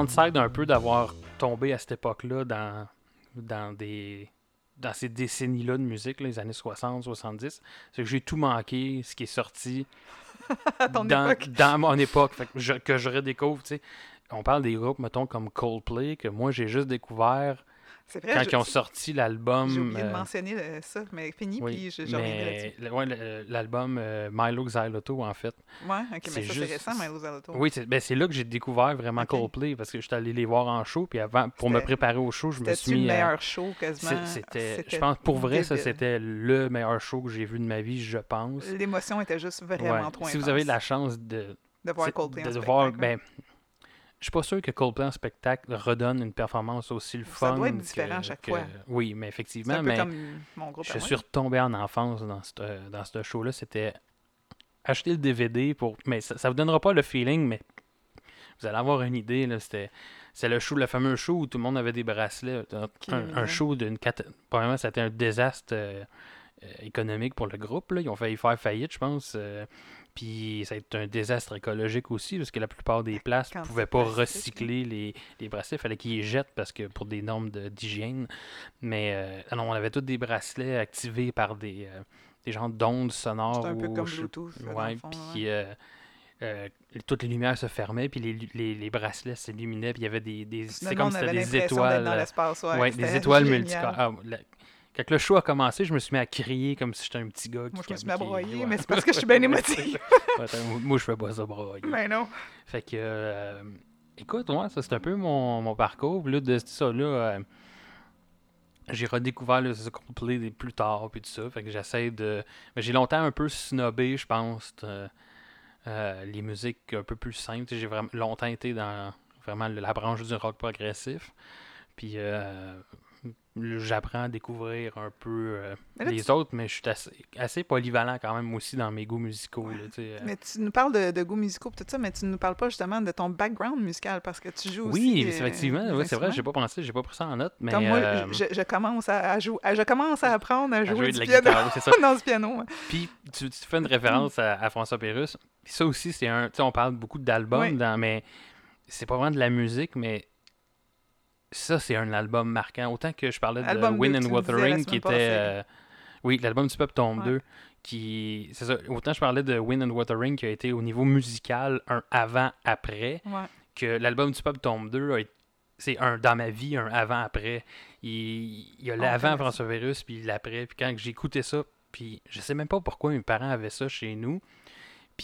[SPEAKER 1] Downside un peu d'avoir tombé à cette époque-là dans, dans des dans ces décennies-là de musique, là, les années 60, 70, c'est que j'ai tout manqué, ce qui est sorti dans, mon époque, fait que, je, que je redécouvre. On parle des groupes, mettons, comme Coldplay, que moi, j'ai juste découvert
[SPEAKER 2] vrai,
[SPEAKER 1] quand
[SPEAKER 2] je-
[SPEAKER 1] ils ont sorti l'album...
[SPEAKER 2] j'ai oublié de
[SPEAKER 1] euh,
[SPEAKER 2] mentionner le- ça, mais fini,
[SPEAKER 1] oui,
[SPEAKER 2] puis je,
[SPEAKER 1] mais le- ouais, le- l'album euh, Milo Xyloto, en fait.
[SPEAKER 2] Ouais, ok, mais ça, c'est récent, Milo Zalotto.
[SPEAKER 1] Oui, c'est ben, c'est là que j'ai découvert vraiment. Coldplay, parce que j'étais allé les voir en show, puis avant, pour me
[SPEAKER 2] C'était-
[SPEAKER 1] préparer au show, je me suis
[SPEAKER 2] le
[SPEAKER 1] mis à...
[SPEAKER 2] meilleur show, quasiment?
[SPEAKER 1] C'était, je
[SPEAKER 2] C'était
[SPEAKER 1] pense, pour vrai, ça, c'était le meilleur show que j'ai vu de ma vie, je pense.
[SPEAKER 2] L'émotion était juste vraiment
[SPEAKER 1] Ouais.
[SPEAKER 2] trop
[SPEAKER 1] Si vous
[SPEAKER 2] intense
[SPEAKER 1] avez la chance de,
[SPEAKER 2] de voir Coldplay
[SPEAKER 1] de,
[SPEAKER 2] en
[SPEAKER 1] de voir, ben, je suis pas sûr que Coldplay en spectacle redonne une performance aussi le
[SPEAKER 2] Ça
[SPEAKER 1] fun.
[SPEAKER 2] doit être
[SPEAKER 1] que-
[SPEAKER 2] différent à chaque
[SPEAKER 1] que-
[SPEAKER 2] fois.
[SPEAKER 1] Oui, mais effectivement,
[SPEAKER 2] un peu
[SPEAKER 1] mais
[SPEAKER 2] comme mon groupe
[SPEAKER 1] je suis retombé en enfance dans ce dans ce show-là. C'était acheter le DVD pour, mais ça, ça vous donnera pas le feeling, mais vous allez avoir une idée. Là, c'était c'est le show, le fameux show où tout le monde avait des bracelets. Un, show d'une Premièrement, c'était un désastre euh, euh, économique pour le groupe. Là. Ils ont failli faire faillite, je pense. euh, puis ça a été un désastre écologique aussi, parce que la plupart des places ne pouvaient pas recycler les, les bracelets. Il fallait qu'ils les jettent parce que pour des normes de- d'hygiène. Mais euh, non, on avait tous des bracelets activés par des, euh, des genres d'ondes sonores.
[SPEAKER 2] Un peu comme Bluetooth.
[SPEAKER 1] Ouais, puis
[SPEAKER 2] ouais.
[SPEAKER 1] euh, euh, toutes les lumières se fermaient, puis les, les, les bracelets s'illuminaient, puis il y avait des. des c'est comme si c'était des étoiles.
[SPEAKER 2] dans l'espace. Ouais,
[SPEAKER 1] ouais, des étoiles multicolores. Ah, Quand le show a commencé, je me suis mis à crier comme si j'étais un petit gars.
[SPEAKER 2] Moi,
[SPEAKER 1] qui-
[SPEAKER 2] je me suis mis à broyer,
[SPEAKER 1] ouais.
[SPEAKER 2] mais c'est parce que je suis bien.
[SPEAKER 1] Ouais, attends, moi- moi, je fais pas ça broyer.
[SPEAKER 2] Mais non.
[SPEAKER 1] Fait que, euh, écoute, moi, ça c'est un peu mon, mon parcours. Puis là, de ça, là, euh, j'ai redécouvert le des- plus tard, puis tout ça. Fait que j'essaie de. Mais j'ai longtemps un peu snobé, je pense, de- euh, les musiques un peu plus simples. J'ai vraiment longtemps été dans vraiment la branche du rock progressif. Puis euh, j'apprends à découvrir un peu euh,
[SPEAKER 2] là,
[SPEAKER 1] les autres, mais je suis assez, assez polyvalent quand même aussi dans mes goûts musicaux. là, euh.
[SPEAKER 2] Mais tu nous parles de, de goûts musicaux tout ça, mais tu ne nous parles pas justement de ton background musical parce que tu joues aussi.
[SPEAKER 1] Oui,
[SPEAKER 2] euh,
[SPEAKER 1] effectivement, c'est vrai, j'ai pas pensé, j'ai pas pris ça en note, mais
[SPEAKER 2] Comme moi, je, je commence à, jouer, je commence à apprendre à
[SPEAKER 1] à
[SPEAKER 2] jouer,
[SPEAKER 1] jouer
[SPEAKER 2] du
[SPEAKER 1] de la
[SPEAKER 2] piano
[SPEAKER 1] guitare, ça.
[SPEAKER 2] dans ce piano.
[SPEAKER 1] Puis tu, tu fais une référence à, à François Pérusse. Puis ça aussi, c'est un, tu sais, on parle beaucoup d'albums,
[SPEAKER 2] Oui.
[SPEAKER 1] mais c'est pas vraiment de la musique, mais ça, c'est un album marquant. Autant que je parlais de
[SPEAKER 2] de-
[SPEAKER 1] and Wuthering, qui était, euh, oui, l'album du Peuple tombe
[SPEAKER 2] Ouais.
[SPEAKER 1] 2, qui, c'est ça. Autant je parlais de Wind and Wuthering, qui a été au niveau musical un avant-après.
[SPEAKER 2] Ouais.
[SPEAKER 1] que l'album du Peuple tombe 2 a été- c'est un dans ma vie un avant après il, il y a
[SPEAKER 2] On
[SPEAKER 1] l'avant François Vérus puis l'après puis quand écouté ça puis je sais même pas pourquoi mes parents avaient ça chez nous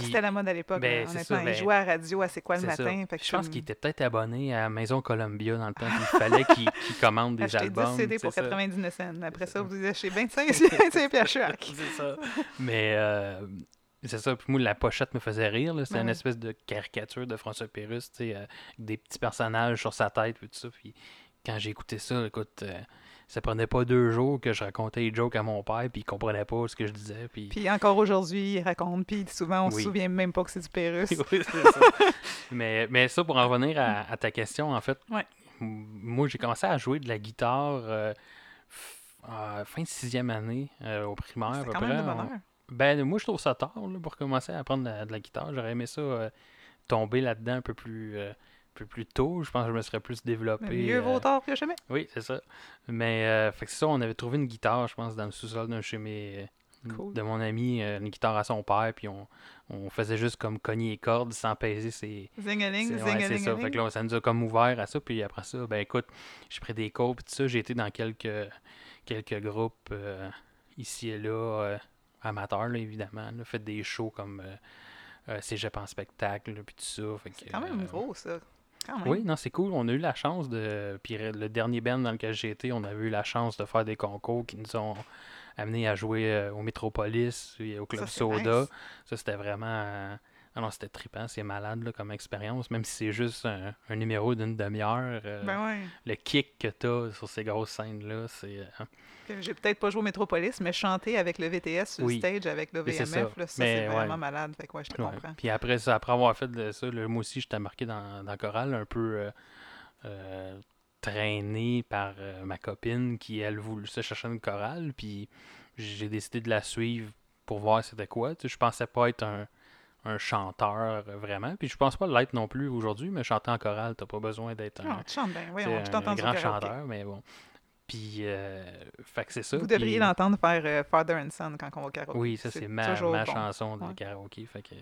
[SPEAKER 2] C'était la mode à l'époque.
[SPEAKER 1] ben,
[SPEAKER 2] honnêtement,
[SPEAKER 1] ça, ben,
[SPEAKER 2] il jouait à radio à C'est quoi le matin. fait que
[SPEAKER 1] Je pense qu'il était peut-être abonné à Maison Columbia dans le temps. Il fallait qu'il commande des
[SPEAKER 2] Acheter
[SPEAKER 1] albums.
[SPEAKER 2] 10 CD pour
[SPEAKER 1] ça.
[SPEAKER 2] 99 cents. Après ça, vous achetez 25, 25 piastres chaque.
[SPEAKER 1] c'est ça. Mais euh, c'est ça. Puis moi, la pochette me faisait rire. C'était
[SPEAKER 2] Ben
[SPEAKER 1] une espèce de caricature de François Pérusse, tu sais, euh, avec des petits personnages sur sa tête, puis tout ça. Puis quand j'ai écouté ça, écoute, euh, ça prenait pas deux jours que je racontais les jokes à mon père, puis il comprenait pas ce que je disais. Puis...
[SPEAKER 2] Puis encore aujourd'hui, il raconte. Puis souvent, on se
[SPEAKER 1] Oui.
[SPEAKER 2] souvient même pas que c'est du Pérus.
[SPEAKER 1] Oui, c'est ça. mais, mais ça, pour en revenir à, à ta question, en fait,
[SPEAKER 2] Ouais.
[SPEAKER 1] moi, j'ai commencé à jouer de la guitare euh, euh, fin de sixième année euh, au primaire. à
[SPEAKER 2] C'est
[SPEAKER 1] peu
[SPEAKER 2] quand même de
[SPEAKER 1] près.
[SPEAKER 2] bonheur.
[SPEAKER 1] On- Ben, moi, je trouve ça tard là, pour commencer à apprendre de la, de la guitare. J'aurais aimé ça euh, tomber là-dedans un peu plus, peu plus tôt. Je pense que je me serais plus développé.
[SPEAKER 2] Mais mieux
[SPEAKER 1] euh,
[SPEAKER 2] vaut tard que jamais.
[SPEAKER 1] Oui, c'est ça. Mais, euh, fait que c'est ça, on avait trouvé une guitare, je pense, dans le sous-sol d'un chez mes.
[SPEAKER 2] Cool.
[SPEAKER 1] De mon ami, euh, une guitare à son père, puis on, on faisait juste comme cogner les cordes sans peser ses,
[SPEAKER 2] Zingaling,
[SPEAKER 1] c'est ouais, c'est ça. Fait
[SPEAKER 2] zingaling.
[SPEAKER 1] que là, ça nous a comme ouvert à ça. Puis après ça, ben écoute, j'ai pris des cours. Puis tout ça, j'ai été dans quelques, quelques groupes euh, ici et là, euh, amateurs, là, évidemment. Là, fait des shows comme euh, euh, Cégep en spectacle, puis tout ça.
[SPEAKER 2] C'est quand même
[SPEAKER 1] euh,
[SPEAKER 2] gros, ça. Quand même.
[SPEAKER 1] Oui, non, c'est cool. On a eu la chance de. Puis le dernier band dans lequel j'ai été, on avait eu la chance de faire des concours qui nous ont amenés à jouer euh, au Métropolis et au Club
[SPEAKER 2] Ça,
[SPEAKER 1] Soda.
[SPEAKER 2] nice.
[SPEAKER 1] Ça, c'était vraiment. Euh, Ah c'était trippant, c'est malade là, comme expérience, même si c'est juste un, un numéro d'une demi-heure. euh,
[SPEAKER 2] Ben ouais.
[SPEAKER 1] Le kick que t'as sur ces grosses scènes-là, c'est. euh,
[SPEAKER 2] Que J'ai peut-être pas joué au Métropolis, mais chanter avec le VTS sur
[SPEAKER 1] Oui.
[SPEAKER 2] le stage avec le VMF,
[SPEAKER 1] ça.
[SPEAKER 2] là, ça,
[SPEAKER 1] Mais
[SPEAKER 2] c'est
[SPEAKER 1] ouais.
[SPEAKER 2] vraiment malade. Fait que ouais, je te comprends.
[SPEAKER 1] Puis après ça, après avoir fait de ça, là, moi aussi, j'étais marqué dans, dans le choral, un peu euh, traîné par ma copine qui, elle, voulait se chercher une chorale. Puis j'ai décidé de la suivre pour voir c'était quoi. Tu sais, je pensais pas être un, un chanteur euh, vraiment. Puis je pense pas l'être non plus aujourd'hui, mais chanter en chorale, t'as pas besoin d'être un,
[SPEAKER 2] bien. je
[SPEAKER 1] un grand chanteur, mais bon. Puis, euh, fait que c'est ça.
[SPEAKER 2] Vous devriez
[SPEAKER 1] puis-
[SPEAKER 2] l'entendre faire euh, Father and Son quand on va au karaoké.
[SPEAKER 1] Oui, ça c'est ma,
[SPEAKER 2] toujours
[SPEAKER 1] ma
[SPEAKER 2] bon.
[SPEAKER 1] chanson de
[SPEAKER 2] Ouais.
[SPEAKER 1] karaoké. Fait que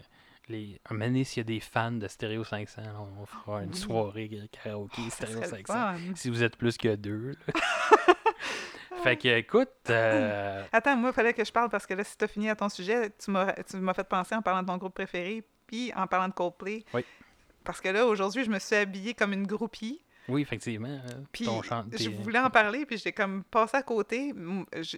[SPEAKER 1] les... un moment s'il y a des fans de Stéréo 500, on fera une
[SPEAKER 2] Oui.
[SPEAKER 1] soirée karaoké
[SPEAKER 2] Oh, le
[SPEAKER 1] 500.
[SPEAKER 2] fun.
[SPEAKER 1] Si vous êtes plus que deux. fait que écoute, euh,
[SPEAKER 2] Attends, moi, il fallait que je parle parce que là, si tu as fini à ton sujet, tu m'as fait penser en parlant de ton groupe préféré, puis en parlant de Coldplay.
[SPEAKER 1] Oui.
[SPEAKER 2] Parce que là, aujourd'hui, je me suis habillée comme une groupie.
[SPEAKER 1] oui, effectivement. euh,
[SPEAKER 2] Puis
[SPEAKER 1] ton chant-
[SPEAKER 2] je voulais en parler, puis j'ai comme passé à côté.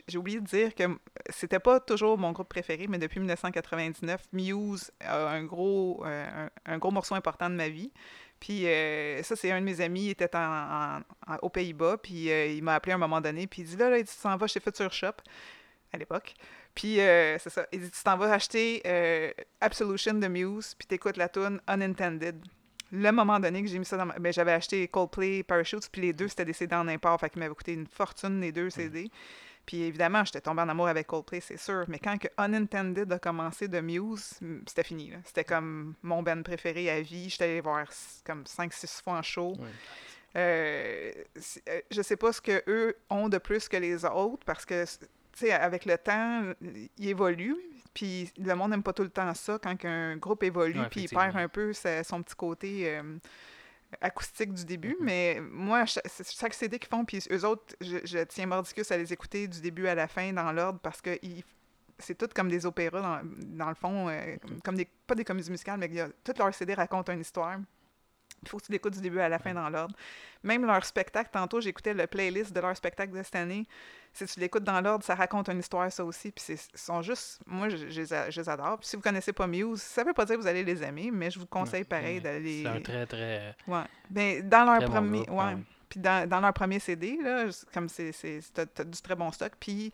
[SPEAKER 2] J'ai oublié de dire que c'était pas toujours mon groupe préféré, mais depuis 1999, Muse a un gros, euh, un, un gros morceau important de ma vie. Puis euh, ça, c'est un de mes amis, il était en, en- en- aux Pays-Bas, puis euh, il m'a appelé à un moment donné, puis il dit là, là, il dit, tu t'en vas chez Future Shop à l'époque. Puis euh, c'est ça, il dit tu t'en vas acheter Absolution de Muse, puis t'écoutes la tune Unintended. Le moment donné que j'ai mis ça dans ma... ben, j'avais acheté Coldplay, Parachutes, puis les deux, c'était des CD en import, fait qu'ils m'avaient coûté une fortune, les deux CD. Puis évidemment, j'étais tombée en amour avec Coldplay, c'est sûr, mais quand que Unintended a commencé de Muse, c'était fini. C'était comme mon band préféré à vie. J'étais allée voir comme 5-6 fois en show.
[SPEAKER 1] Ouais.
[SPEAKER 2] Euh, euh, je sais pas ce que eux ont de plus que les autres parce que tu sais avec le temps ils évoluent puis le monde n'aime pas tout le temps ça quand un groupe évolue puis il perd un peu sa- son petit côté euh, acoustique du début
[SPEAKER 1] Mhm.
[SPEAKER 2] mais moi chaque CD qu'ils font puis eux autres je, je tiens mordicus à les écouter du début à la fin dans l'ordre parce que c'est tout comme des opéras dans, dans le fond euh, comme des pas des comédies musicales mais a- toutes leurs CD racontent une histoire il faut que tu l'écoutes du début à la fin dans l'ordre. Même leur spectacle, tantôt, j'écoutais le playlist de leur spectacle de cette année. Si tu l'écoutes dans l'ordre, ça raconte une histoire, ça aussi. Puis ils sont juste. Moi, je, je les a- je les adore. Puis si vous connaissez pas Muse, ça veut pas dire que vous allez les aimer, mais je vous conseille pareil d'aller.
[SPEAKER 1] C'est un très, très.
[SPEAKER 2] Ouais. Ben, dans leur
[SPEAKER 1] Très bon
[SPEAKER 2] premier.
[SPEAKER 1] groupe,
[SPEAKER 2] ouais. Puis dans, dans leur premier CD, là, comme c'est. du très bon stock. Puis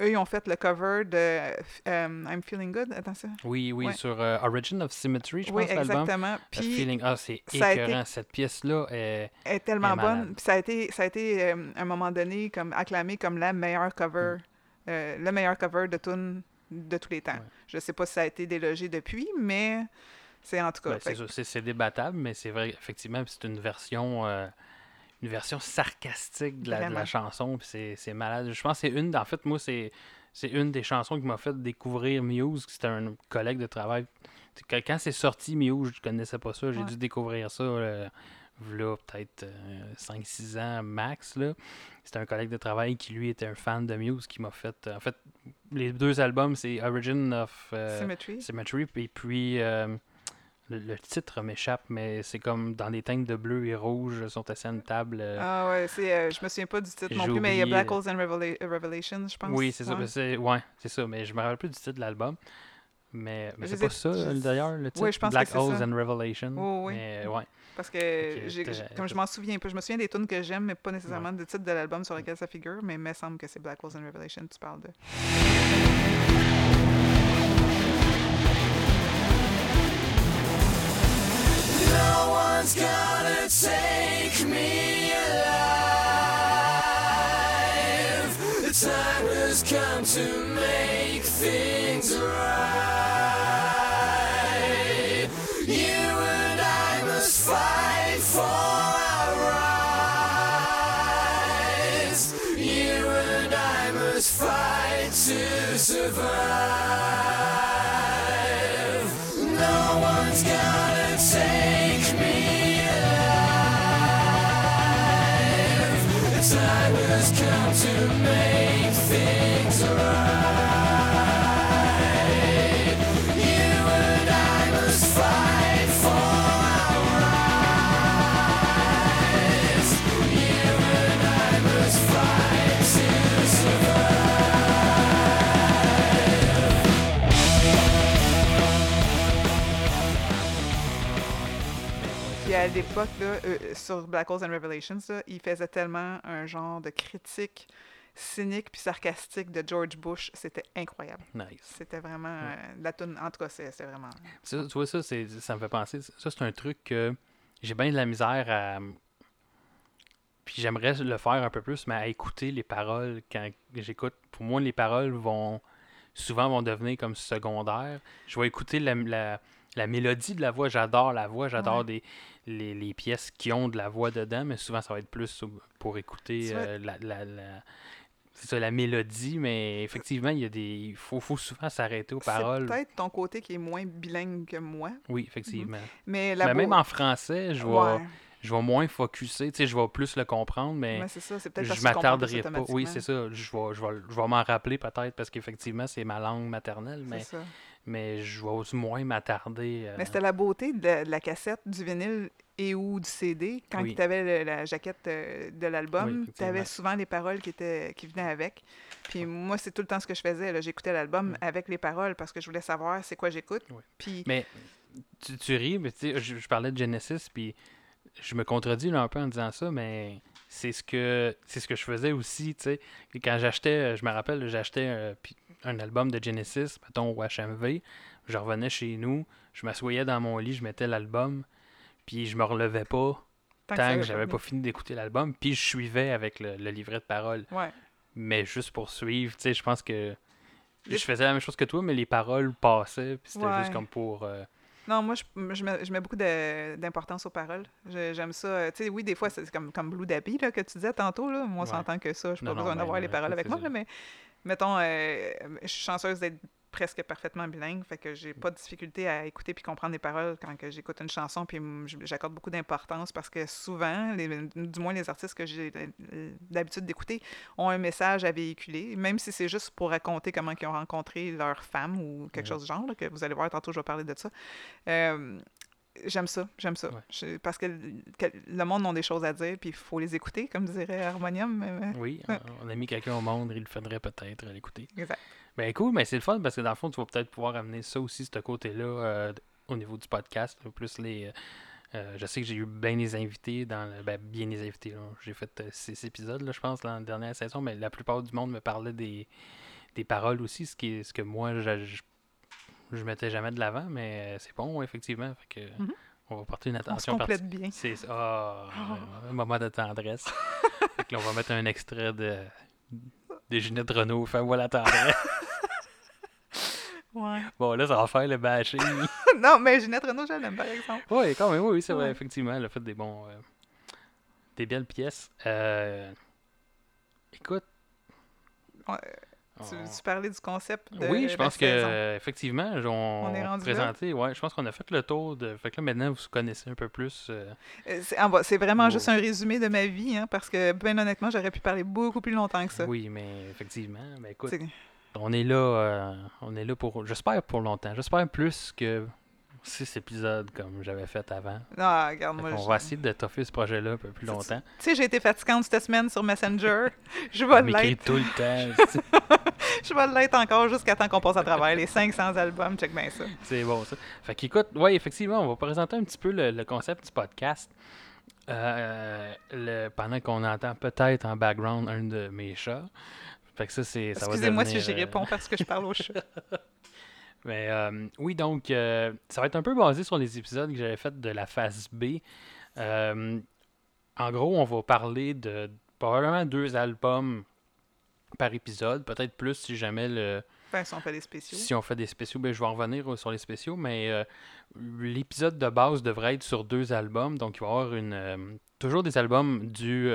[SPEAKER 2] eux, ils ont fait le cover de euh, I'm Feeling Good. Attends ça.
[SPEAKER 1] Oui, oui,
[SPEAKER 2] Ouais.
[SPEAKER 1] sur euh, Origin of Symmetry, je
[SPEAKER 2] oui,
[SPEAKER 1] pense, l'album.
[SPEAKER 2] exactement. Puis.
[SPEAKER 1] Feeling... Ah, c'est
[SPEAKER 2] a été-
[SPEAKER 1] écœurant. Cette pièce-là est.
[SPEAKER 2] est tellement
[SPEAKER 1] est
[SPEAKER 2] bonne. Puis ça a été, ça a été euh, à un moment donné comme acclamé comme la meilleure cover, euh, le meilleur cover de tune de tous les temps.
[SPEAKER 1] Mm. Ouais.
[SPEAKER 2] Je sais pas si ça a été délogé depuis, mais c'est en tout cas.
[SPEAKER 1] Ben, c'est
[SPEAKER 2] fait-
[SPEAKER 1] débattable, mais c'est vrai, effectivement, c'est une version. Euh, une version sarcastique de la, de la
[SPEAKER 2] Vraiment.
[SPEAKER 1] chanson, puis c'est- c'est malade. Je pense que c'est une, en fait, moi, c'est c'est une des chansons qui m'a fait découvrir Muse, c'était un collègue de travail. Quand, c'est sorti Muse, je connaissais pas ça, j'ai
[SPEAKER 2] Ouais.
[SPEAKER 1] dû découvrir ça euh, v'là peut-être 5-6 ans max. Là. C'était un collègue de travail qui, lui, était un fan de Muse qui m'a fait. euh, en fait, les deux albums, c'est Origin of euh,
[SPEAKER 2] Symmetry.
[SPEAKER 1] Symmetry, et puis euh, le, le titre m'échappe, mais c'est comme dans des teintes de bleu et rouge, sont assis à une table. euh,
[SPEAKER 2] Ah ouais, c'est, euh, je me souviens pas du titre non plus, mais il y a Black Holes and Revela- Revelations, je pense.
[SPEAKER 1] oui, c'est ça.
[SPEAKER 2] Ouais.
[SPEAKER 1] c'est ouais, c'est ça, mais je me rappelle plus du titre de l'album. Mais, mais c'est pas ça,
[SPEAKER 2] je-
[SPEAKER 1] d'ailleurs, le titre.
[SPEAKER 2] je pense que
[SPEAKER 1] Black
[SPEAKER 2] c'est
[SPEAKER 1] Holes and Revelation.
[SPEAKER 2] Oui, oui.
[SPEAKER 1] Mais, ouais.
[SPEAKER 2] Parce que, comme je m'en souviens pas, je me souviens des tunes que j'aime, mais pas nécessairement du titre de l'album sur lequel ça figure, mais il me semble que c'est Black Holes and Revelations, tu parles de.
[SPEAKER 5] No one's gonna take me alive. The time has come to make things right. You and I must fight for our rights. You and I must fight to survive. Time has come to make things right.
[SPEAKER 2] À l'époque, là, euh, sur Black Holes and Revelations, là, il faisait tellement un genre de critique cynique puis sarcastique de George Bush. C'était incroyable.
[SPEAKER 1] Nice.
[SPEAKER 2] C'était vraiment. euh, la tune, en tout cas, c'est- vraiment.
[SPEAKER 1] Ça, tu vois, ça, ça me fait penser. Ça, c'est un truc que j'ai bien de la misère à. Puis j'aimerais le faire un peu plus, mais à écouter les paroles quand j'écoute. Pour moi, les paroles vont souvent vont devenir comme secondaires. Je vais écouter la, la, la mélodie de la voix. J'adore la voix, j'adore
[SPEAKER 2] Ouais.
[SPEAKER 1] des les, les pièces qui ont de la voix dedans, mais souvent ça va être plus pour écouter
[SPEAKER 2] vois-
[SPEAKER 1] euh, la, la, la- c'est ça, la mélodie, mais effectivement, il y a des. Il faut, faut souvent s'arrêter aux
[SPEAKER 2] C'est
[SPEAKER 1] paroles.
[SPEAKER 2] peut-être ton côté qui est moins bilingue que moi.
[SPEAKER 1] Oui, effectivement.
[SPEAKER 2] Mais la
[SPEAKER 1] Mais même en français, je vais,
[SPEAKER 2] Ouais,
[SPEAKER 1] je vais moins focuser. Tu sais, je vais plus le comprendre, mais
[SPEAKER 2] mais c'est ça, c'est
[SPEAKER 1] je m'attarderai pas. Oui, c'est ça. Je vais, je vais, je vais m'en rappeler peut-être parce qu'effectivement, c'est ma langue maternelle,
[SPEAKER 2] C'est
[SPEAKER 1] mais. Mais je vais aussi moins m'attarder. euh,
[SPEAKER 2] Mais c'était la beauté de la, de la cassette, du vinyle et ou du CD. Quand
[SPEAKER 1] Oui.
[SPEAKER 2] tu avais la jaquette euh, de
[SPEAKER 1] Oui,
[SPEAKER 2] l'album, tu
[SPEAKER 1] effectivement.
[SPEAKER 2] avais souvent les paroles qui, étaient, qui venaient avec. Puis moi, c'est tout le temps ce que je faisais. J'écoutais l'album
[SPEAKER 1] Mm.
[SPEAKER 2] avec les paroles parce que je voulais savoir c'est quoi j'écoute.
[SPEAKER 1] Oui.
[SPEAKER 2] Puis
[SPEAKER 1] Mais tu, tu ris, mais tu sais, je, je parlais de Genesis, puis je me contredis là, un peu en disant ça, mais c'est ce que c'est ce que je faisais aussi, tu sais. Quand j'achetais, je me rappelle, j'achetais euh, puis un album de Genesis, mettons au HMV, je revenais chez nous, je m'assoyais dans mon lit, je mettais l'album, puis je me relevais pas
[SPEAKER 2] tant
[SPEAKER 1] que j'avais pas fini d'écouter l'album, puis je suivais avec le, le livret de paroles.
[SPEAKER 2] Ouais.
[SPEAKER 1] Mais juste pour suivre, tu sais, je pense que je faisais la même chose que toi, mais les paroles passaient, puis c'était
[SPEAKER 2] Ouais.
[SPEAKER 1] juste comme pour... euh,
[SPEAKER 2] Non, moi, je, je mets, je mets beaucoup d'importance aux paroles. J'aime ça. euh, Tu sais, oui, des fois, c'est comme, comme Blue Dabby là, que tu disais tantôt. Là. Moi, on
[SPEAKER 1] Ouais.
[SPEAKER 2] s'entend que ça, je n'ai pas
[SPEAKER 1] non,
[SPEAKER 2] besoin d'avoir les paroles avec moi. là, mais mettons, euh, je suis chanceuse d'être presque parfaitement bilingue, fait que j'ai pas de difficulté à écouter puis comprendre les paroles quand j'écoute une chanson, puis j'accorde beaucoup d'importance parce que souvent, les- du moins les artistes que j'ai l'habitude d'écouter ont un message à véhiculer, même si c'est juste pour raconter comment ils ont rencontré leur femme ou quelque
[SPEAKER 1] Ouais.
[SPEAKER 2] chose du genre, là, que vous allez voir tantôt, je vais parler de ça. Euh, J'aime ça, j'aime ça.
[SPEAKER 1] Ouais.
[SPEAKER 2] Je- parce que, que le monde a des choses à dire, puis il faut les écouter, comme dirait Harmonium. mais-
[SPEAKER 1] Oui,
[SPEAKER 2] Ouais.
[SPEAKER 1] on a mis quelqu'un au monde, il faudrait peut-être l'écouter.
[SPEAKER 2] Exact.
[SPEAKER 1] Ben cool, mais c'est le fun parce que dans le fond, tu vas peut-être pouvoir amener ça aussi, ce côté-là, euh, au niveau du podcast. Plus les. euh, euh, je sais que j'ai eu bien des invités dans le. Ben, bien des invités. J'ai fait euh, six épisodes, là, je pense, dans la dernière saison, mais la plupart du monde me parlait des, des paroles aussi, ce, qui est, ce que moi, je, je, je mettais jamais de l'avant, mais c'est bon, effectivement. Fait que,
[SPEAKER 2] Mhm.
[SPEAKER 1] On va porter une
[SPEAKER 2] On se
[SPEAKER 1] attention
[SPEAKER 2] complète bien.
[SPEAKER 1] C'est ça. Ah, un moment de tendresse. Fait que là, on va mettre un extrait de, de Ginette Renault. Fais-moi la tendresse.
[SPEAKER 2] Ouais.
[SPEAKER 1] Bon, là, ça va faire le bashing.
[SPEAKER 2] non, mais Ginette Renault, je l'aime, par exemple.
[SPEAKER 1] oui, quand même, oui, c'est vrai, effectivement. Elle a fait des bons. euh, des belles pièces. Euh, écoute,
[SPEAKER 2] Ouais. Tu,
[SPEAKER 1] On-
[SPEAKER 2] tu parlais du concept de
[SPEAKER 1] oui, je pense que
[SPEAKER 2] saison.
[SPEAKER 1] effectivement, on,
[SPEAKER 2] On est rendu
[SPEAKER 1] présenté. Ouais, je pense qu'on a fait le tour de. Fait que là maintenant vous connaissez un peu plus. euh,
[SPEAKER 2] Euh, C'est bas, c'est vraiment juste un résumé de ma vie, hein, parce que, ben honnêtement, j'aurais pu parler beaucoup plus longtemps que ça.
[SPEAKER 1] Oui, mais effectivement, ben écoute, on est là, euh, on est là pour, j'espère pour longtemps. J'espère plus que six épisodes comme j'avais fait avant.
[SPEAKER 2] Ah, regarde, moi,
[SPEAKER 1] on
[SPEAKER 2] je-
[SPEAKER 1] va essayer de toffer ce projet-là un peu plus longtemps.
[SPEAKER 2] Tu sais, j'ai été fatigante cette semaine sur Messenger. Je vais l'être.
[SPEAKER 1] tout le temps.
[SPEAKER 2] Je vais l'être encore jusqu'à temps qu'on passe à travers les 500 albums. Check bien ça.
[SPEAKER 1] C'est bon ça. Fait qu'écoute, ouais, effectivement, on va présenter un petit peu le, le concept du podcast. Euh, le- pendant qu'on entend peut-être en background un de mes chats. Fait que ça, c'est.
[SPEAKER 2] Excusez-moi si j'y
[SPEAKER 1] euh,
[SPEAKER 2] réponds parce que je parle au chat.
[SPEAKER 1] Mais euh, oui, donc, euh, ça va être un peu basé sur les épisodes que j'avais fait de la phase B. Euh, en gros, on va parler de probablement deux albums par épisode, peut-être plus si jamais le,
[SPEAKER 2] Enfin, si on fait des spéciaux.
[SPEAKER 1] si on fait des spéciaux, ben, je vais en revenir sur les spéciaux, mais l'épisode de base devrait être sur deux albums. Donc, il va y avoir une, toujours des albums du,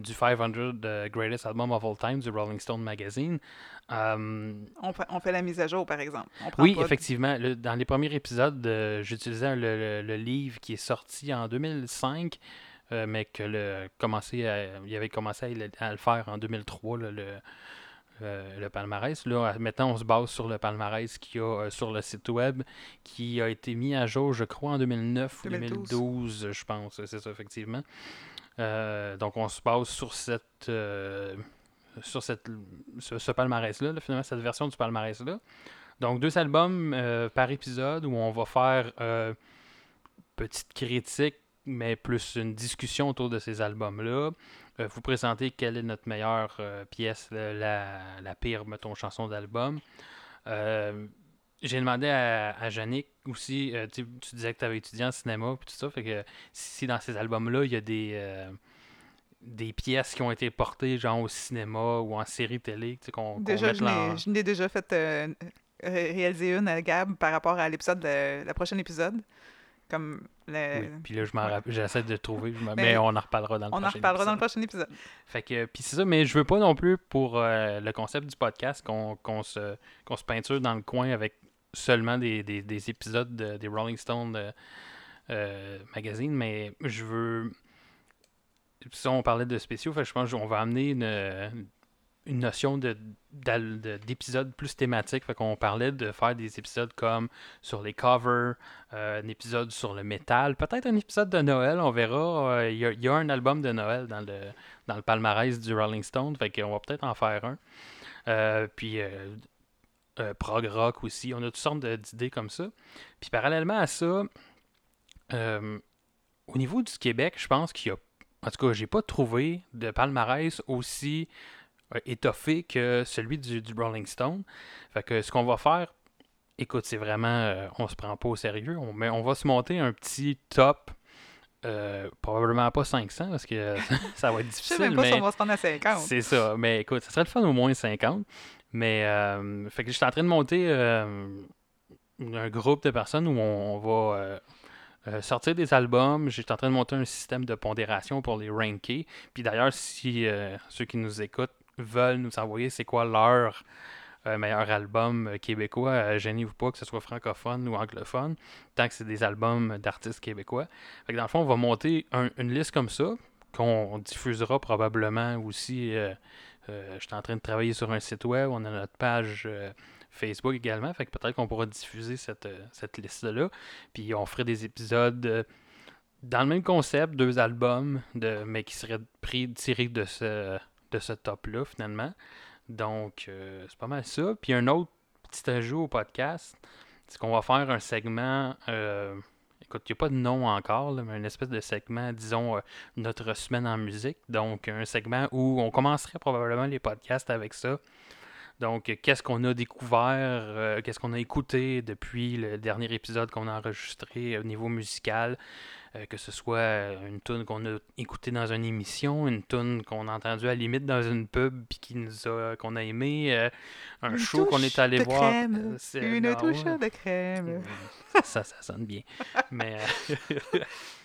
[SPEAKER 1] du 500 euh, Greatest Album of All Time du Rolling Stone Magazine. Euh,
[SPEAKER 2] On, fait- on fait la mise à jour, par exemple.
[SPEAKER 1] Oui, effectivement. le- dans les premiers épisodes, euh, j'utilisais le, le- le livre qui est sorti en 2005, euh, mais que le commencé à- il avait commencé à, le- à le faire en 2003, là, le, le, le palmarès. Là, maintenant, on se base sur le palmarès qu'il y a euh, sur le site web, qui a été mis à jour, je crois, en 2009 ou
[SPEAKER 2] 2012.
[SPEAKER 1] 2012, je pense. C'est ça, effectivement. Euh, donc, on se base sur cette... euh, sur cette, ce, ce palmarès-là, là, finalement, cette version du palmarès-là. Donc, deux albums euh, par épisode où on va faire petite critique, mais plus une discussion autour de ces albums-là. Vous présenter quelle est notre meilleure pièce, la, la pire, mettons, chanson d'album. J'ai demandé à, à Yannick aussi, euh, tu, disais que tu avais étudié en cinéma puis tout ça, fait que si dans ces albums-là, il y a des, euh, des pièces qui ont été portées genre au cinéma ou en série télé, tu sais, qu'on qu'on
[SPEAKER 2] Déjà,
[SPEAKER 1] mette
[SPEAKER 2] je
[SPEAKER 1] en-
[SPEAKER 2] n'ai- je n'ai déjà fait euh, ré- réaliser une à Gab par rapport à l'épisode, de- la prochaine épisode. Comme le-
[SPEAKER 1] Oui, puis là, je m'en rappelle, j'essaie de le trouver,
[SPEAKER 2] Mais
[SPEAKER 1] mais on en reparlera dans le
[SPEAKER 2] on en
[SPEAKER 1] prochain
[SPEAKER 2] reparlera dans le
[SPEAKER 1] épisode.
[SPEAKER 2] prochain épisode.
[SPEAKER 1] Fait que, puis c'est ça, mais je veux pas non plus pour euh, le concept du podcast qu'on qu'on se, qu'on se peinture dans le coin avec seulement des, des, des épisodes de- des Rolling Stone euh, euh, magazine, mais je veux. Ça, on parlait de spéciaux, fait je pense qu'on va amener une, une notion de d'épisodes plus thématiques. Fait qu'on parlait de faire des épisodes comme sur les covers, euh, un épisode sur le métal, peut-être un épisode de Noël, on verra. Il y a un album de Noël dans le, dans le palmarès du Rolling Stone, fait qu'on va peut-être en faire un. Euh, puis euh, prog rock aussi, on a toutes sortes d'idées comme ça. Puis parallèlement à ça, euh, au niveau du Québec, je pense qu'il y a, en tout cas, j'ai pas trouvé de palmarès aussi euh, étoffé que celui du, du Rolling Stone. Fait que ce qu'on va faire, écoute, c'est vraiment, euh, on se prend pas au sérieux, on, met- on va se monter un petit top. euh, probablement pas 500 parce que ça va être
[SPEAKER 2] Je sais
[SPEAKER 1] difficile.
[SPEAKER 2] même pas si
[SPEAKER 1] mais-
[SPEAKER 2] on va se rendre à 50.
[SPEAKER 1] c'est ça. Mais écoute, ça serait le fun au moins 50. Mais euh, fait que je suis en train de monter euh, un groupe de personnes où on, va euh, sortir des albums. J'étais en train de monter un système de pondération pour les ranker. Puis d'ailleurs, si ceux qui nous écoutent veulent nous envoyer c'est quoi leur meilleur album québécois, gênez-vous pas que ce soit francophone ou anglophone, tant que c'est des albums d'artistes québécois. Fait que dans le fond, on va monter un- une liste comme ça qu'on diffusera probablement aussi. Euh, je suis en train de travailler sur un site web, on a notre page euh, Facebook également, fait que peut-être qu'on pourra diffuser cette, euh, cette liste-là. Puis on ferait des épisodes dans le même concept, deux albums, de, mais qui seraient pris, tirés de ce, de ce top-là finalement. Donc c'est pas mal ça. Puis un autre petit ajout au podcast, c'est qu'on va faire un segment. Il n'y a pas de nom encore, mais une espèce de segment, disons, euh, notre semaine en musique. Donc, un segment où on commencerait probablement les podcasts avec ça. Donc, qu'est-ce qu'on a découvert, euh, qu'est-ce qu'on a écouté depuis le dernier épisode qu'on a enregistré au niveau musical, euh, que ce soit euh, une tune qu'on a écoutée dans une émission, une tune qu'on a entendue à la limite dans une pub puis qui nous a qu'on a aimé, euh, un
[SPEAKER 2] Une
[SPEAKER 1] show qu'on est allé
[SPEAKER 2] de
[SPEAKER 1] voir.
[SPEAKER 2] crème, Une
[SPEAKER 1] ah
[SPEAKER 2] touche
[SPEAKER 1] ouais.
[SPEAKER 2] de crème.
[SPEAKER 1] ça, ça sonne bien. Mais.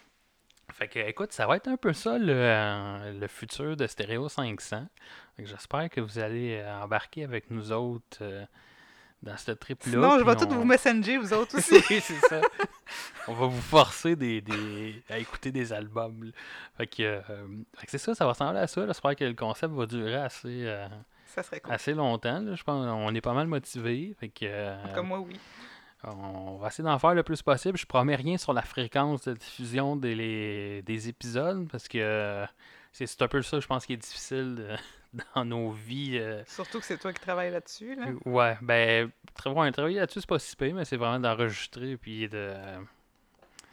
[SPEAKER 1] Fait que, écoute, ça va être un peu ça le, euh, le futur de Stereo 500. Fait que J'espère que vous allez euh, embarquer avec nous autres euh, dans ce trip-là.
[SPEAKER 2] Sinon, je vais tout
[SPEAKER 1] on-
[SPEAKER 2] vous messenger, vous autres aussi.
[SPEAKER 1] Oui, c'est ça. On va vous forcer des, des- à écouter des albums. là. Fait que, euh, c'est ça, ça va ressembler à ça. J'espère que le concept va durer assez,
[SPEAKER 2] ça serait cool.
[SPEAKER 1] assez longtemps. là. Je pense qu'on est pas mal motivés. Fait que,
[SPEAKER 2] Comme moi, oui.
[SPEAKER 1] On va essayer d'en faire le plus possible. Je promets rien sur la fréquence de diffusion des, les- des épisodes parce que euh, c'est un peu ça, je pense, qui est difficile dans nos vies. euh,
[SPEAKER 2] Surtout que c'est toi qui travailles là-dessus. Là.
[SPEAKER 1] Ouais, ben, travailler là-dessus, c'est pas si pire, mais c'est vraiment d'enregistrer puis de,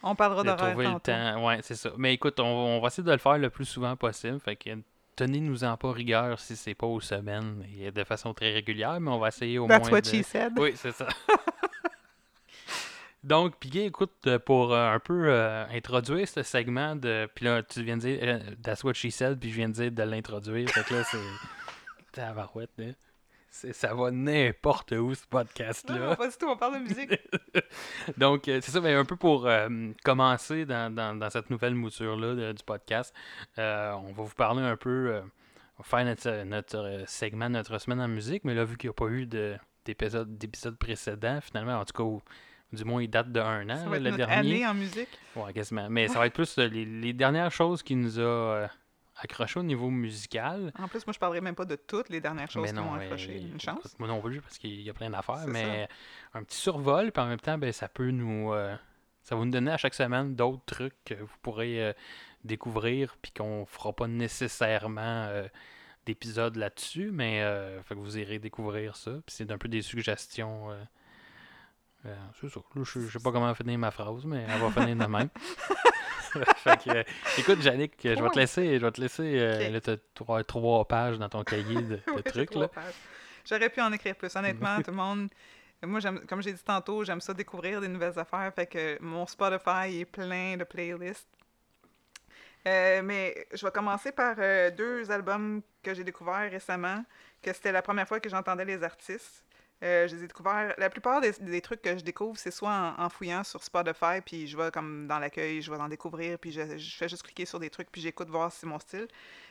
[SPEAKER 2] On parlera
[SPEAKER 1] de trouver le temps. Ouais, c'est ça. Mais écoute, on, on va essayer de le faire le plus souvent possible. Fait que tenez-nous-en pas rigueur si c'est pas aux semaines et de façon très régulière, mais on va essayer au
[SPEAKER 2] That's
[SPEAKER 1] moins
[SPEAKER 2] what
[SPEAKER 1] de...
[SPEAKER 2] she said.
[SPEAKER 1] Oui, c'est ça. Donc, puis écoute, euh, pour euh, un peu euh, introduire ce segment de. Puis là, tu viens de dire euh, That's what she said, puis je viens de dire de l'introduire. Fait que là, c'est. Tabarouette, là. C'est- Ça va n'importe où, ce
[SPEAKER 2] Non,
[SPEAKER 1] podcast-là.
[SPEAKER 2] pas du tout, on parle de musique.
[SPEAKER 1] Donc, c'est ça, mais un peu pour commencer dans, dans- dans cette nouvelle mouture-là du podcast, euh, on va vous parler un peu, on va faire notre, notre segment, notre semaine en musique, mais là, vu qu'il n'y a pas eu de- d'épisode d'épisode précédent, finalement, en tout cas, du moins, il date de un an,
[SPEAKER 2] Ça
[SPEAKER 1] là,
[SPEAKER 2] va être
[SPEAKER 1] le
[SPEAKER 2] notre
[SPEAKER 1] dernier.
[SPEAKER 2] année en musique.
[SPEAKER 1] Ouais, quasiment. Mais ça va être plus euh, les, les dernières choses qui nous a euh, accroché au niveau musical.
[SPEAKER 2] En plus, moi, je parlerai même pas de toutes les dernières choses
[SPEAKER 1] Mais
[SPEAKER 2] qui
[SPEAKER 1] non,
[SPEAKER 2] m'ont
[SPEAKER 1] mais
[SPEAKER 2] accroché. Une chance.
[SPEAKER 1] écoute, Moi non plus, parce qu'il y a plein d'affaires. Mais un petit survol, puis en même temps, ben, ça peut nous. euh, ça va nous donner à chaque semaine d'autres trucs que vous pourrez euh, découvrir, puis qu'on fera pas nécessairement d'épisodes là-dessus, mais euh, fait que vous irez découvrir ça. Puis c'est un peu des suggestions. euh, euh, c'est ça. Là, je je sais pas comment finir ma phrase, mais elle va finir de même. fait que, euh, écoute, Yannick, je vais te laisser, je vais te laisser euh, là, trois, trois pages dans ton cahier de, trucs. Là.
[SPEAKER 2] J'aurais pu en écrire plus. Honnêtement, tout le monde. Moi, j'aime- comme j'ai dit tantôt, j'aime ça découvrir des nouvelles affaires. Fait que mon Spotify est plein de playlists. Euh, mais je vais commencer par deux albums que j'ai découverts récemment, que c'était la première fois que j'entendais les artistes. Euh, je les ai découverts. La plupart des, des trucs que je découvre, c'est soit en, en fouillant sur Spotify, puis je vais comme dans l'accueil, je vais en découvrir, puis je, je fais juste cliquer sur des trucs, puis j'écoute voir si c'est mon style.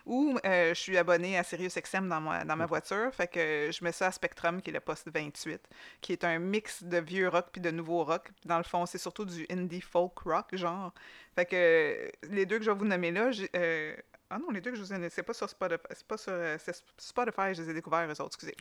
[SPEAKER 2] Ou euh, je suis abonné à SiriusXM dans ma, dans ma voiture, fait que je mets ça à Spectrum, qui est le poste 28, qui est un mix de vieux rock puis de nouveau rock. Dans le fond, c'est surtout du indie folk rock, genre. Fait que les deux que je vais vous nommer là, j'ai- euh, ah non, les deux que je vous ai nommés, c'est pas sur Spotify, c'est pas sur Spotify, je les ai découverts eux autres, excusez.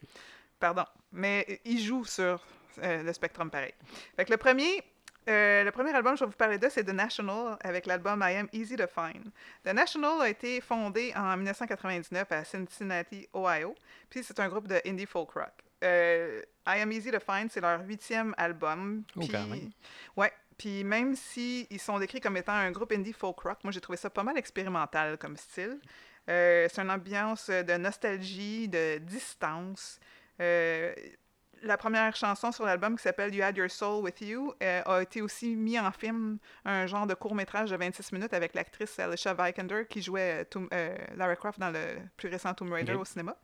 [SPEAKER 2] Pardon. Mais ils jouent sur euh, le Spectrum pareil. Fait que le premier, euh, le premier album que je vais vous parler de, c'est The National avec l'album I Am Easy to Find. The National a été fondé en 1999 à Cincinnati, Ohio. Puis c'est un groupe de indie folk rock. Euh, I Am Easy to Find, c'est leur huitième album.
[SPEAKER 1] Oh,
[SPEAKER 2] Puis,
[SPEAKER 1] même.
[SPEAKER 2] ouais. Puis même si ils sont décrits comme étant un groupe indie folk rock, moi j'ai trouvé ça pas mal expérimental comme style. Euh, c'est une ambiance de nostalgie, de distance. Euh, la première chanson sur l'album qui s'appelle You Had Your Soul With You euh, a été aussi mis en film, un genre de court-métrage de 26 minutes avec l'actrice Alicia Vikander qui jouait euh, euh, Lara Croft dans le plus récent Tomb Raider au cinéma.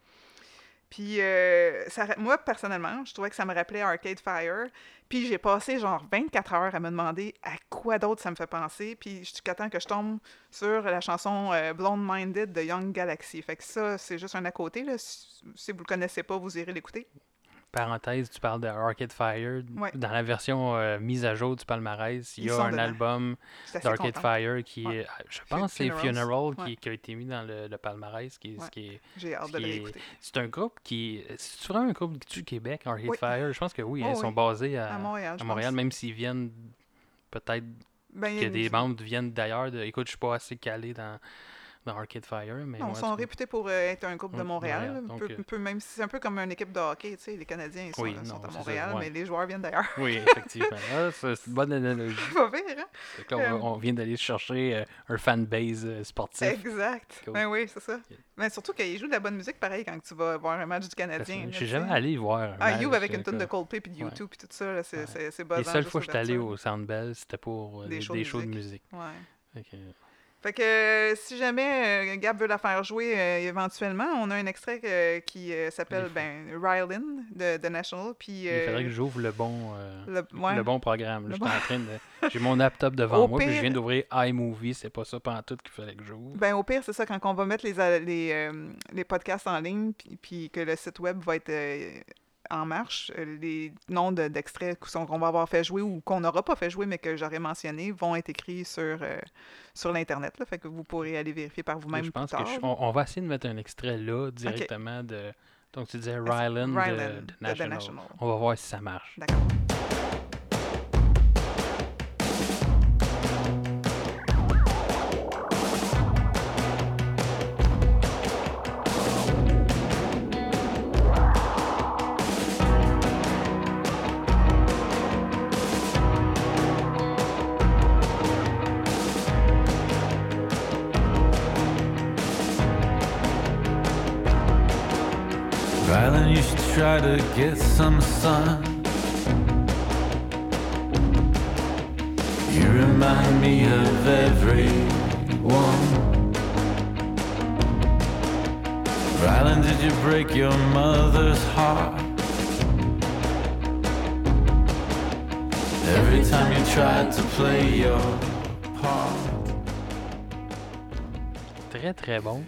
[SPEAKER 2] Puis euh, moi, personnellement, je trouvais que ça me rappelait Arcade Fire. Puis j'ai passé genre 24 heures à me demander à quoi d'autre ça me fait penser. Puis jusqu'à temps que je tombe sur la chanson euh, Blonde Minded de Young Galaxy. Fait que ça, c'est juste un à côté. Si vous le connaissez pas, vous irez l'écouter.
[SPEAKER 1] Parenthèse, tu parles de Arcade Fire.
[SPEAKER 2] Ouais.
[SPEAKER 1] Dans la version euh, mise à jour du palmarès, il y a un
[SPEAKER 2] dedans.
[SPEAKER 1] album d'Arcade. Fire qui
[SPEAKER 2] Ouais.
[SPEAKER 1] est, je pense, c'est. Funeral qui,
[SPEAKER 2] Ouais.
[SPEAKER 1] qui a été mis dans le, le palmarès. Qui, ce qui est,
[SPEAKER 2] J'ai hâte de l'écouter.
[SPEAKER 1] c'est un groupe qui. C'est vraiment un groupe du Québec, Arcade
[SPEAKER 2] Oui.
[SPEAKER 1] Fire. Je pense que oui,
[SPEAKER 2] Oh
[SPEAKER 1] ils sont basés à,
[SPEAKER 2] À Montréal,
[SPEAKER 1] à même s'ils viennent peut-être
[SPEAKER 2] Ben,
[SPEAKER 1] que des membres viennent d'ailleurs. de- Écoute, je suis pas assez calé dans, dans Arcade Fire, mais
[SPEAKER 2] Non,
[SPEAKER 1] ouais,
[SPEAKER 2] ils sont réputés pour euh, être un groupe de Montréal. Peu-
[SPEAKER 1] euh,
[SPEAKER 2] peu même si c'est un peu comme une équipe de hockey, tu sais, les Canadiens ils sont,
[SPEAKER 1] Oui,
[SPEAKER 2] sont
[SPEAKER 1] non,
[SPEAKER 2] à
[SPEAKER 1] ça,
[SPEAKER 2] Montréal,
[SPEAKER 1] ouais.
[SPEAKER 2] mais les joueurs viennent d'ailleurs.
[SPEAKER 1] Oui, effectivement. Ah, c'est une bonne analogie.
[SPEAKER 2] Pas pire, hein?
[SPEAKER 1] Là, on, on vient d'aller chercher euh, un fanbase euh, sportif.
[SPEAKER 2] Exact.
[SPEAKER 1] Cool.
[SPEAKER 2] Ben oui, c'est ça. Mais surtout qu'ils jouent de la bonne musique pareil quand tu vas voir un match du Canadien.
[SPEAKER 1] Je suis jamais allé voir un
[SPEAKER 2] Ah,
[SPEAKER 1] match,
[SPEAKER 2] You avec
[SPEAKER 1] euh,
[SPEAKER 2] une tonne de. Coldplay puis de. YouTube puis tout ça, c'est c'est
[SPEAKER 1] Les
[SPEAKER 2] buzzant
[SPEAKER 1] seules fois que je suis allé au Centre Bell, c'était pour euh,
[SPEAKER 2] Des
[SPEAKER 1] des,
[SPEAKER 2] shows de
[SPEAKER 1] shows de musique.
[SPEAKER 2] Ouais.
[SPEAKER 1] Fait que,
[SPEAKER 2] si jamais euh, Gab veut la faire jouer euh, éventuellement, on a un extrait qui euh, s'appelle ben, Rylan de, de National. Puis,
[SPEAKER 1] Il faudrait que j'ouvre le bon,
[SPEAKER 2] le, ouais.
[SPEAKER 1] le bon programme. là.
[SPEAKER 2] Bon-
[SPEAKER 1] en train de... J'ai mon laptop devant
[SPEAKER 2] Au
[SPEAKER 1] moi, puis je
[SPEAKER 2] pire-
[SPEAKER 1] viens d'ouvrir iMovie. C'est pas ça pendant tout qu'il fallait que j'ouvre.
[SPEAKER 2] Ben, au pire, c'est ça, quand on va mettre les, les, euh, les podcasts en ligne, puis, puis que le site web va être en marche, euh, les noms de- d'extraits qu'on va avoir fait jouer ou qu'on n'aura pas fait jouer, mais que j'aurais mentionné, vont être écrits sur, euh, sur l'Internet. Fait que vous pourrez aller vérifier par vous-même
[SPEAKER 1] je
[SPEAKER 2] plus
[SPEAKER 1] pense que je- on, on va essayer de mettre un extrait là, directement de... Donc, tu disais Rylan, de- de, National.
[SPEAKER 2] National.
[SPEAKER 1] On va voir si ça marche.
[SPEAKER 2] D'accord.
[SPEAKER 6] Try to get some sun. You remind me of everyone. Rylan, did you break your mother's heart? Every time you tried to play your part.
[SPEAKER 1] Très, très bon.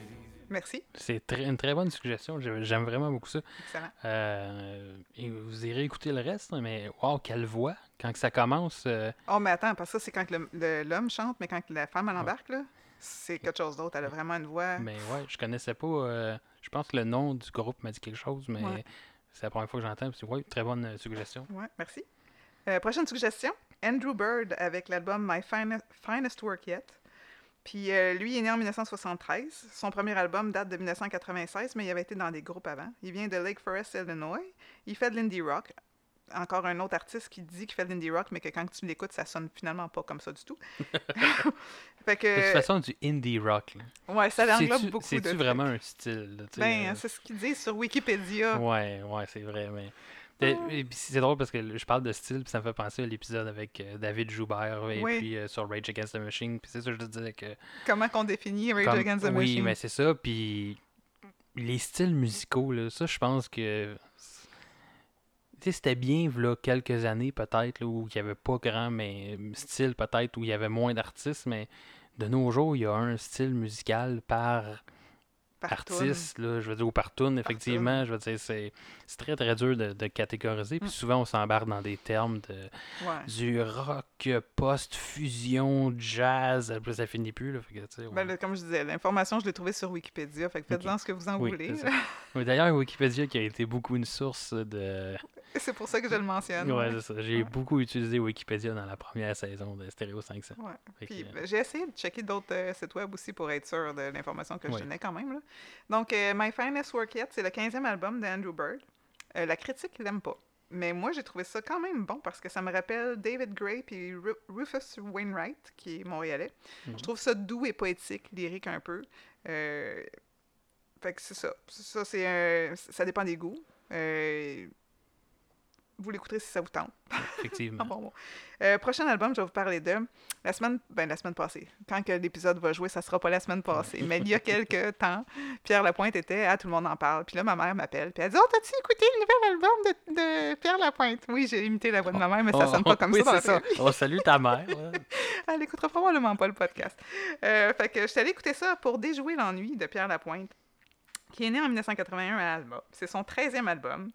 [SPEAKER 2] Merci.
[SPEAKER 1] C'est très- une très bonne suggestion. J'ai- J'aime vraiment beaucoup ça.
[SPEAKER 2] Excellent.
[SPEAKER 1] Euh, et vous irez écouter le reste, mais wow, quelle voix! Quand que ça commence, euh,
[SPEAKER 2] Oh, mais attends, parce que ça, c'est quand l'homme chante, mais quand la femme, elle embarque, là, c'est quelque chose d'autre. Elle a vraiment une voix.
[SPEAKER 1] mais ouais, je connaissais pas. euh, je pense que le nom du groupe m'a dit quelque chose, mais
[SPEAKER 2] Ouais.
[SPEAKER 1] c'est la première fois que j'entends. puis Ouais, très bonne suggestion.
[SPEAKER 2] Ouais, merci. Prochaine suggestion, Andrew Bird avec l'album My Fine- Finest Work Yet. Puis euh, lui, il est né en 1973. Son premier album date de 1996, mais il avait été dans des groupes avant. Il vient de Lake Forest, Illinois. Il fait de l'indie rock. Encore un autre artiste qui dit qu'il fait de l'indie rock, mais que quand tu l'écoutes, ça sonne finalement pas comme ça du tout. fait que,
[SPEAKER 1] De toute façon, du indie rock. là.
[SPEAKER 2] ouais, ça englobe
[SPEAKER 1] C'est-tu
[SPEAKER 2] beaucoup de
[SPEAKER 1] c'est-tu
[SPEAKER 2] trucs.
[SPEAKER 1] vraiment un style? là,
[SPEAKER 2] Ben,
[SPEAKER 1] euh,
[SPEAKER 2] c'est ce qu'ils disent sur Wikipédia.
[SPEAKER 1] Ouais, ouais, c'est vrai, mais. Puis c'est drôle parce que je parle de style, puis ça me fait penser à l'épisode avec euh, David Joubert et
[SPEAKER 2] Oui.
[SPEAKER 1] puis euh, sur Rage Against the Machine. Puis c'est ça, je te disais que.
[SPEAKER 2] Comment qu'on définit Rage
[SPEAKER 1] comme-
[SPEAKER 2] Against the
[SPEAKER 1] oui,
[SPEAKER 2] Machine?
[SPEAKER 1] mais c'est ça. Puis les styles musicaux, là, ça, je pense que. Tu sais, c'était bien, là, quelques années peut-être, où il n'y avait pas grand mais, style, peut-être, où il y avait moins d'artistes, mais de nos jours, il y a un style musical par
[SPEAKER 2] Par tune.
[SPEAKER 1] artiste, là, je veux dire, ou par tune, effectivement, je veux dire, c'est très, très dur de, de catégoriser. Puis
[SPEAKER 2] Mm.
[SPEAKER 1] souvent, on s'embarque dans des termes de
[SPEAKER 2] Ouais.
[SPEAKER 1] du rock, post-fusion, jazz, puis ça finit plus, là, fait que,
[SPEAKER 2] Ben, là, comme je disais, l'information, je l'ai trouvée sur Wikipédia. Fait que faites-en ce que vous en
[SPEAKER 1] Oui,
[SPEAKER 2] voulez.
[SPEAKER 1] D'ailleurs, Wikipédia qui a été beaucoup une source de...
[SPEAKER 2] C'est pour ça que je le mentionne.
[SPEAKER 1] Ouais, c'est ça. J'ai
[SPEAKER 2] Ouais.
[SPEAKER 1] beaucoup utilisé Wikipédia dans la première saison de Stereo 500.
[SPEAKER 2] Ouais.
[SPEAKER 1] Fait que,
[SPEAKER 2] Puis,
[SPEAKER 1] euh,
[SPEAKER 2] ben, j'ai essayé de checker d'autres euh, sites web aussi pour être sûr de l'information que je donnais quand même. là. Donc, euh, My Finest Work Yet, c'est le 15e album d'Andrew Bird. Euh, la critique l'aime pas. Mais moi, j'ai trouvé ça quand même bon parce que ça me rappelle David Gray et Ru- Rufus Wainwright, qui est montréalais.
[SPEAKER 1] Mhm.
[SPEAKER 2] Je trouve ça doux et poétique, lyrique un peu. Fait que c'est ça. Ça, c'est ça dépend des goûts. Euh, vous l'écouterez si ça vous tente.
[SPEAKER 1] effectivement.
[SPEAKER 2] Bon, bon. Euh, prochain album, je vais vous parler de la semaine, ben, la semaine passée. Quand que l'épisode va jouer, ça sera pas la semaine passée. Mais il y a quelques temps, Pierre Lapointe était Ah, tout le monde en parle. Puis là, ma mère m'appelle. Puis elle dit Oh, t'as-tu écouté le nouvel album de, de Pierre Lapointe Oui, j'ai imité la voix de ma mère, mais ça sonne pas comme
[SPEAKER 1] Oh, oui,
[SPEAKER 2] ça dans
[SPEAKER 1] ça. On salue ta mère.
[SPEAKER 2] Elle écoutera probablement pas le podcast. Euh, fait que je suis allée écouter ça pour déjouer l'ennui de Pierre Lapointe, qui est né en 1981 à Alma. C'est son 13e album.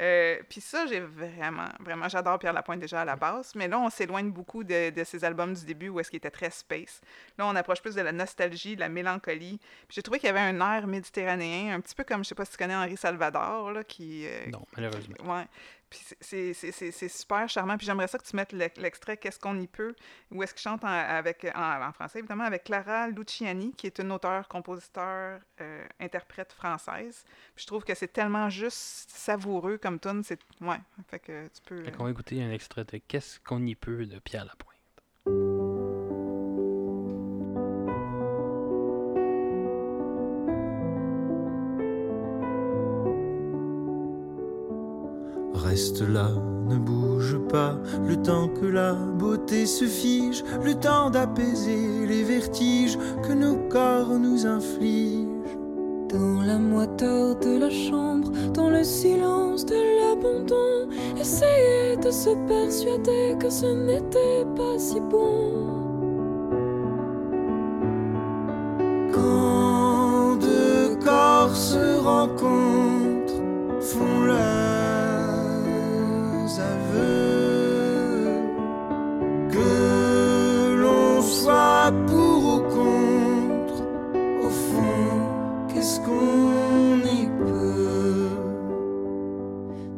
[SPEAKER 2] Euh, Puis ça, j'ai vraiment, vraiment, j'adore Pierre Lapointe déjà à la base, mais là, on s'éloigne beaucoup de, de ses albums du début où est-ce qu'il était très space. Là, on approche plus de la nostalgie, de la mélancolie. Puis j'ai trouvé qu'il y avait un air méditerranéen, un petit peu comme, je sais pas si tu connais Henri Salvador, là, qui... euh,
[SPEAKER 1] Non, malheureusement.
[SPEAKER 2] Ouais. Puis c'est- super charmant. Puis j'aimerais ça que tu mettes le- l'extrait Qu'est-ce qu'on y peut Où est-ce qu'il chante en, avec, en, français, évidemment, avec Clara Luciani, qui est une auteure, compositeur, euh, interprète française. Puis je trouve que c'est tellement juste savoureux comme tune. C'est ouais. Fait que tu peux.
[SPEAKER 1] Fait va écouter un extrait de Qu'est-ce qu'on y peut de Pierre Lapointe.
[SPEAKER 6] Reste là
[SPEAKER 7] ne bouge pas, le temps que la beauté se fige, le temps d'apaiser les vertiges que nos corps nous infligent.
[SPEAKER 8] Dans la moiteur de la chambre, dans le silence de l'abandon, essayer de se persuader que ce n'était pas si bon.
[SPEAKER 7] Quand deux corps se rencontrent, font leurs que l'on soit pour ou contre, au fond, qu'est-ce qu'on y peut?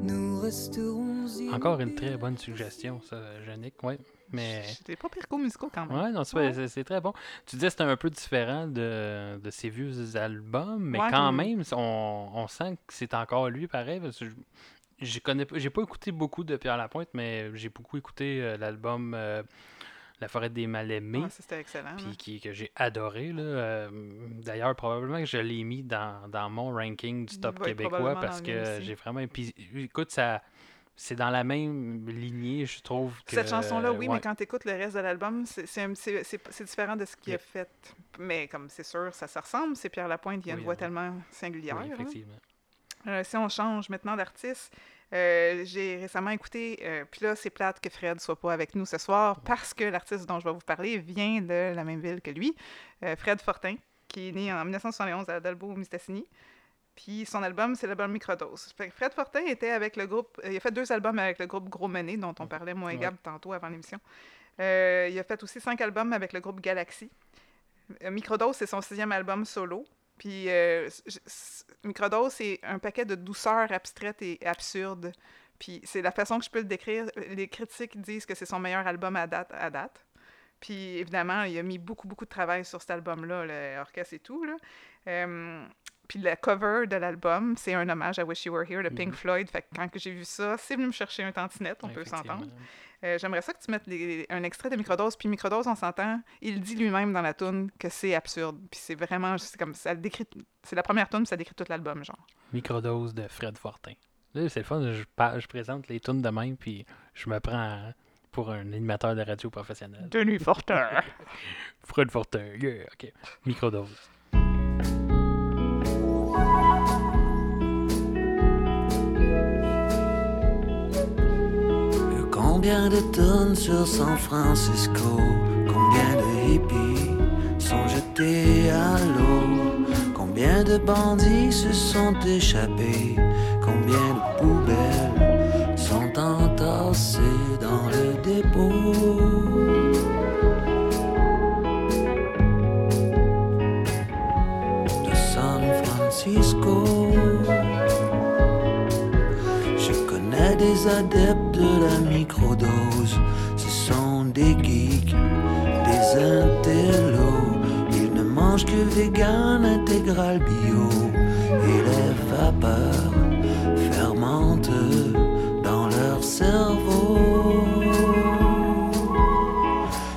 [SPEAKER 8] Nous resterons
[SPEAKER 1] Encore une très bonne suggestion, ça, Yannick, ouais. Mais.
[SPEAKER 2] C'était pas pire qu'au musicaux quand même.
[SPEAKER 1] Ouais, non, c'est
[SPEAKER 2] Ouais.
[SPEAKER 1] c'est- c'est très bon. Tu disais que c'était un peu différent de, de ses vieux albums, mais
[SPEAKER 2] Ouais,
[SPEAKER 1] quand même, on, on sent que c'est encore lui pareil. Parce que je- j'ai connais pas- j'ai pas écouté beaucoup de Pierre Lapointe, mais j'ai beaucoup écouté euh, l'album euh, La forêt des mal-aimés.
[SPEAKER 2] Ouais, ça, c'était excellent.
[SPEAKER 1] puis
[SPEAKER 2] là.
[SPEAKER 1] qui, que j'ai adoré. là. Euh, D'ailleurs, probablement que je l'ai mis dans, dans mon ranking du top québécois parce que j'ai vraiment. Puis, écoute, ça. C'est dans la même lignée, je trouve. Que,
[SPEAKER 2] Cette chanson-là, oui,
[SPEAKER 1] ouais.
[SPEAKER 2] mais quand tu écoutes le reste de l'album, c'est- différent de ce qu'il a fait. Mais comme c'est sûr, ça se ressemble. C'est Pierre Lapointe, il a
[SPEAKER 1] Oui,
[SPEAKER 2] une voix tellement singulière.
[SPEAKER 1] Oui,
[SPEAKER 2] hein. Euh, si on change maintenant d'artiste, euh, j'ai récemment écouté, euh, puis là, c'est plate que Fred soit pas avec nous ce soir parce que l'artiste dont je vais vous parler vient de la même ville que lui, euh, Fred Fortin, qui est né en 1971 à Dalbo-Mistassini. Puis son album, c'est l'album Microdose. Fred Fortin était avec le groupe, il a fait deux albums avec le groupe Gros Mené, dont on parlait, moi et
[SPEAKER 1] Ouais.
[SPEAKER 2] Gab, tantôt avant l'émission. Il a fait aussi cinq albums avec le groupe Galaxy. Microdose, c'est son sixième album solo. Puis euh, Microdose, c'est un paquet de douceurs abstraites et absurdes. Puis c'est la façon que je peux le décrire. Les critiques disent que c'est son meilleur album à date. À date. Puis évidemment, il a mis beaucoup, beaucoup de travail sur cet album-là, l'orchestre et tout. Là. Euh, puis le cover de l'album, c'est un hommage à Wish You Were Here de Pink
[SPEAKER 1] Mhm.
[SPEAKER 2] Floyd. Fait que quand j'ai vu ça, c'est venu me chercher un tantinette, on peut s'entendre. Euh, J'aimerais ça que tu mettes les- un extrait de Microdose. Puis Microdose, on s'entend, il dit lui-même dans la tune que c'est absurde. Puis c'est vraiment, c'est comme ça le décrit. C'est la première tune, ça décrit tout l'album, genre.
[SPEAKER 1] Microdose de Fred Fortin. Là, c'est le fun, je, je présente les tunes de même, puis je me prends à- pour un animateur de radio professionnel.
[SPEAKER 2] Denis Fortin.
[SPEAKER 1] Fred Fortin, yeah, ok. Microdose.
[SPEAKER 9] Combien de tonnes sur San Francisco? Combien de hippies sont jetés à l'eau? Combien de bandits se sont échappés? Combien de poubelles sont entassées dans le dépôt? De San Francisco. Je connais des adeptes de la microdose. Ce sont des geeks, des intellos. Ils ne mangent que vegan, intégral bio. Et les vapeurs fermentent dans leur cerveau.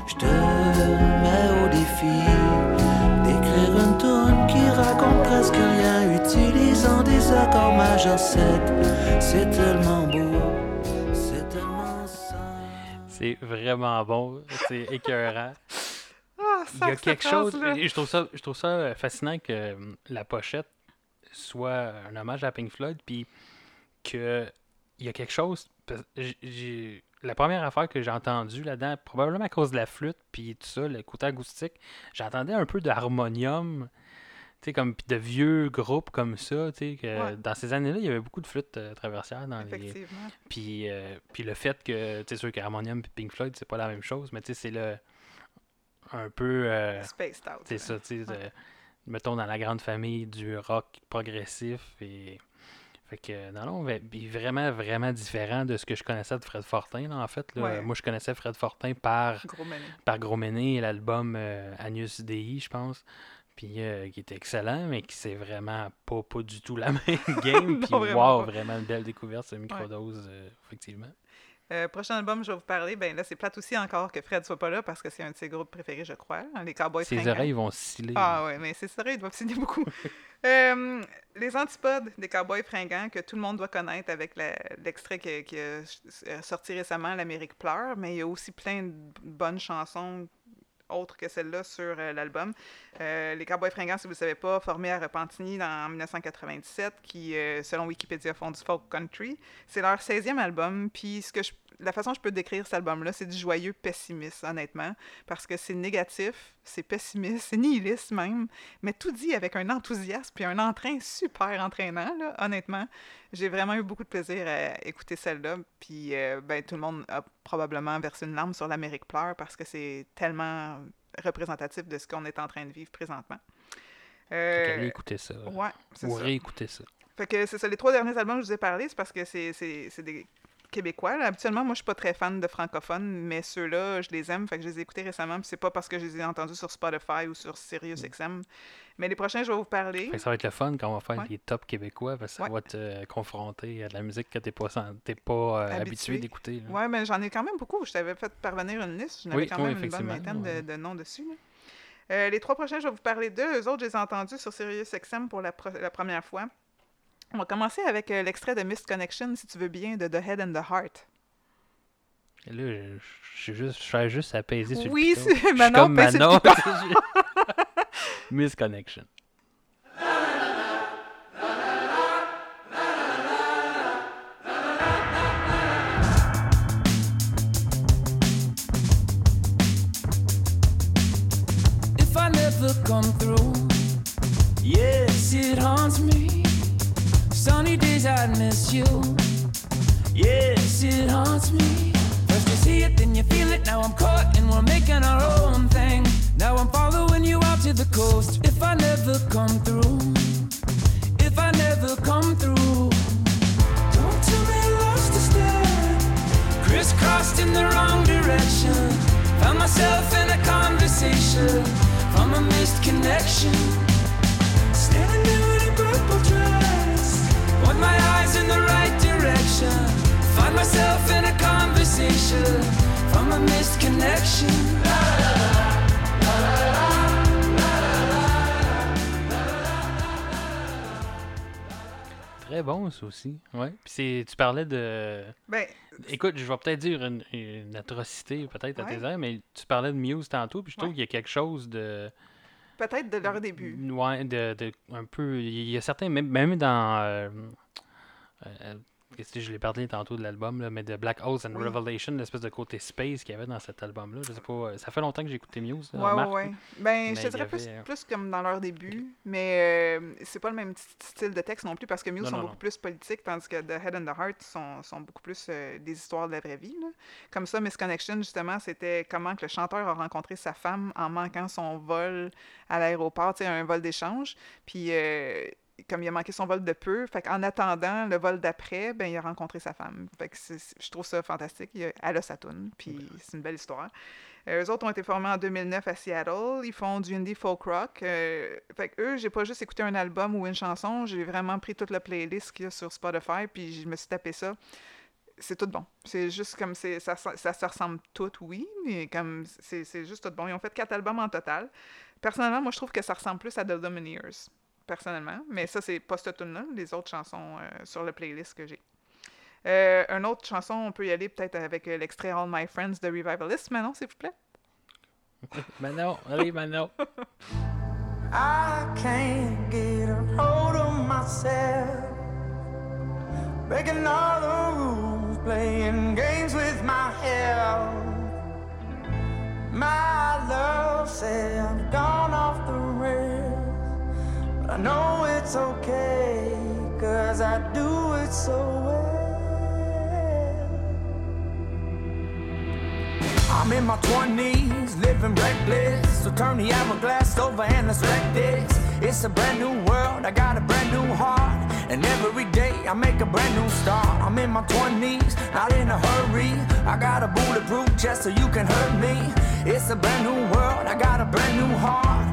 [SPEAKER 9] Je te mets au défi d'écrire une tune qui raconte presque rien, utilisant des accords majeurs 7. C'est tellement C'est
[SPEAKER 1] vraiment bon, c'est écœurant.
[SPEAKER 2] Ah,
[SPEAKER 1] Il y a quelque chose, et je trouve ça, je trouve ça euh, fascinant que hum, la pochette soit un hommage à Pink Floyd, puis que il y a quelque chose. j'ai- la première affaire que j'ai entendue là-dedans, probablement à cause de la flûte, puis tout ça, le côté acoustique, j'entendais un peu d'harmonium, sais, comme de vieux groupes comme ça, tu sais, que
[SPEAKER 2] Ouais.
[SPEAKER 1] dans ces années-là, il y avait beaucoup de flûtes euh, traversières dans les, puis, euh, puis le fait que, tu sais, sûr qu'Harmonium et Pink Floyd, c'est pas la même chose, mais tu sais, c'est le. un peu. euh,
[SPEAKER 2] Spaced out.
[SPEAKER 1] c'est ça, tu sais,
[SPEAKER 2] Ouais.
[SPEAKER 1] mettons dans la grande famille du rock progressif et. Fait que, non, non, mais- puis vraiment, vraiment différent de ce que je connaissais de Fred Fortin, là, en fait. là.
[SPEAKER 2] Ouais.
[SPEAKER 1] Moi, je connaissais Fred Fortin par,
[SPEAKER 2] Gros mené.
[SPEAKER 1] par Gros Méné et l'album euh, Agnus Dei, je pense. Puis euh, qui était excellent, mais qui c'est vraiment pas, pas du tout la même game. Puis wow,
[SPEAKER 2] pas.
[SPEAKER 1] vraiment une belle découverte, ce microdose, euh, effectivement.
[SPEAKER 2] Euh, prochain album, je vais vous parler. Ben là, c'est plate aussi encore que Fred soit pas là parce que c'est un de ses groupes préférés, je crois. hein, Les Cowboys
[SPEAKER 1] Ses
[SPEAKER 2] fringants.
[SPEAKER 1] oreilles vont sciller.
[SPEAKER 2] Ah ouais, mais ses oreilles doivent signer beaucoup. Euh, les antipodes des Cowboys fringants que tout le monde doit connaître avec l'extrait qui, qui euh, sorti récemment, L'Amérique pleure, mais il y a aussi plein de bonnes chansons autres que celle-là sur euh, l'album. Euh, les Cowboys fringants, si vous ne savez pas, formés à Repentigny en 1997, qui, euh, selon Wikipédia, font du folk country. C'est leur 16e album, puis ce que je- la façon que je peux décrire cet album-là, c'est du joyeux pessimiste, honnêtement, parce que c'est négatif, c'est pessimiste, c'est nihiliste même, mais tout dit avec un enthousiasme puis un entrain super entraînant, là, honnêtement. J'ai vraiment eu beaucoup de plaisir à écouter celle-là, puis euh, ben, tout le monde a probablement versé une larme sur l'Amérique pleure parce que c'est tellement représentatif de ce qu'on est en train de vivre présentement. Euh,
[SPEAKER 1] qu'allez écouter ça.
[SPEAKER 2] ouais, c'est
[SPEAKER 1] Ou
[SPEAKER 2] ça.
[SPEAKER 1] réécouter ça.
[SPEAKER 2] Fait que c'est ça, les trois derniers albums que je vous ai parlé, c'est parce que c'est des Québécois. là. Habituellement, moi, je suis pas très fan de francophones, mais ceux-là, je les aime. Fait que je les ai écoutés récemment, puis c'est pas parce que je les ai entendus sur Spotify ou sur SiriusXM. Mais les prochains, je vais vous parler.
[SPEAKER 1] Fait que ça va être le fun quand on va faire
[SPEAKER 2] Ouais.
[SPEAKER 1] les top québécois parce que ça
[SPEAKER 2] Ouais.
[SPEAKER 1] va te euh, confronter à de la musique que t'es pas, pas euh, habitué
[SPEAKER 2] Habitué.
[SPEAKER 1] d'écouter.
[SPEAKER 2] Ouais, mais j'en ai quand même beaucoup. Je t'avais fait parvenir une liste. J'en avais
[SPEAKER 1] Oui,
[SPEAKER 2] quand
[SPEAKER 1] oui,
[SPEAKER 2] même une bonne vingtaine de,
[SPEAKER 1] ouais.
[SPEAKER 2] de noms dessus. là. Euh, les trois prochains, je vais vous parler d'eux. Eux autres, je les ai entendus sur SiriusXM pour la première fois. On va commencer avec euh, l'extrait de Missed Connection, si tu veux bien, de The Head and the Heart.
[SPEAKER 1] Et là, je, suis juste, je fais juste apaiser sur
[SPEAKER 2] Oui,
[SPEAKER 1] le suis
[SPEAKER 2] Manon,
[SPEAKER 1] comme
[SPEAKER 2] pèse sur le
[SPEAKER 1] Manon.
[SPEAKER 2] piton.
[SPEAKER 1] Misconnection.
[SPEAKER 10] If I never come through, yes, it I miss you, yes, it haunts me. First you see it, then you feel it. Now I'm caught and we're making our own thing. Now I'm following you out to the coast. If I never come through, if I never come through, don't tell me lost a step. Crisscrossed in the wrong direction. Found myself in a conversation from a missed connection. Myself in a conversation from a missed connection.
[SPEAKER 1] Très bon, ça aussi. Ouais. Puis c'est, tu parlais de.
[SPEAKER 2] Ben,
[SPEAKER 1] Écoute, je vais peut-être dire une, une atrocité, peut-être à
[SPEAKER 2] Ouais.
[SPEAKER 1] tes airs, mais tu parlais de Muse tantôt, puis je trouve
[SPEAKER 2] Ouais.
[SPEAKER 1] qu'il y a quelque chose de.
[SPEAKER 2] peut-être de leur début.
[SPEAKER 1] Ouais, de, de- un peu. Il y a certains, même, même dans. euh, euh, qu'est-ce que je l'ai parlé tantôt de l'album, mais de Black Holes and
[SPEAKER 2] Oui.
[SPEAKER 1] Revelation, l'espèce de côté space qu'il y avait dans cet album-là. Je sais pas. euh, Ça fait longtemps que j'ai écouté Muse.
[SPEAKER 2] ouais, ouais.
[SPEAKER 1] là.
[SPEAKER 2] Ben,
[SPEAKER 1] Mais
[SPEAKER 2] je te dirais
[SPEAKER 1] avait, euh,
[SPEAKER 2] plus comme dans leur début, mais euh, c'est pas le même st- style de texte non plus parce que Muse
[SPEAKER 1] Non,
[SPEAKER 2] sont
[SPEAKER 1] non,
[SPEAKER 2] beaucoup
[SPEAKER 1] non.
[SPEAKER 2] plus politiques, tandis que The Head and the Heart sont, sont beaucoup plus euh, des histoires de la vraie vie. là. Comme ça, Miss Connection, justement, c'était comment que le chanteur a rencontré sa femme en manquant son vol à l'aéroport, un vol d'échange. Puis, euh, comme il a manqué son vol de peu, fait qu'en attendant le vol d'après, ben, il a rencontré sa femme. Fait que je trouve ça fantastique. Il a, elle a sa toune, puis c'est une belle histoire. Euh, eux autres ont été formés en 2009 à Seattle. Ils font du indie folk rock. Euh, fait que eux, j'ai pas juste écouté un album ou une chanson, j'ai vraiment pris toute la playlist qu'il y a sur Spotify, puis je me suis tapé ça. C'est tout bon. C'est juste comme c'est ça, ça, se ressemble tout, oui, mais comme c'est c'est juste tout bon. Ils ont fait quatre albums en total. Personnellement, moi, je trouve que ça ressemble plus à The Lumineers, personnellement. Mais ça, c'est pas cette tune-là, les autres chansons euh, sur la playlist que j'ai. Euh, une autre chanson, on peut y aller peut-être avec euh, l'extrait All My Friends de Revivalist. Manon, s'il vous plaît.
[SPEAKER 1] Manon, allez, Manon.
[SPEAKER 5] I can't get a hold of myself. Breaking all the rules, playing games with my health. My love said gone off the I know it's okay, cause I do it so well. I'm in my 20s, living reckless. So turn the hourglass over and let's wreck this. It's a brand new world, I got a brand new heart. And every day I make a brand new start. I'm in my 20s, not in a hurry. I got a bulletproof chest so you can hurt me. It's a brand new world, I got a brand new heart.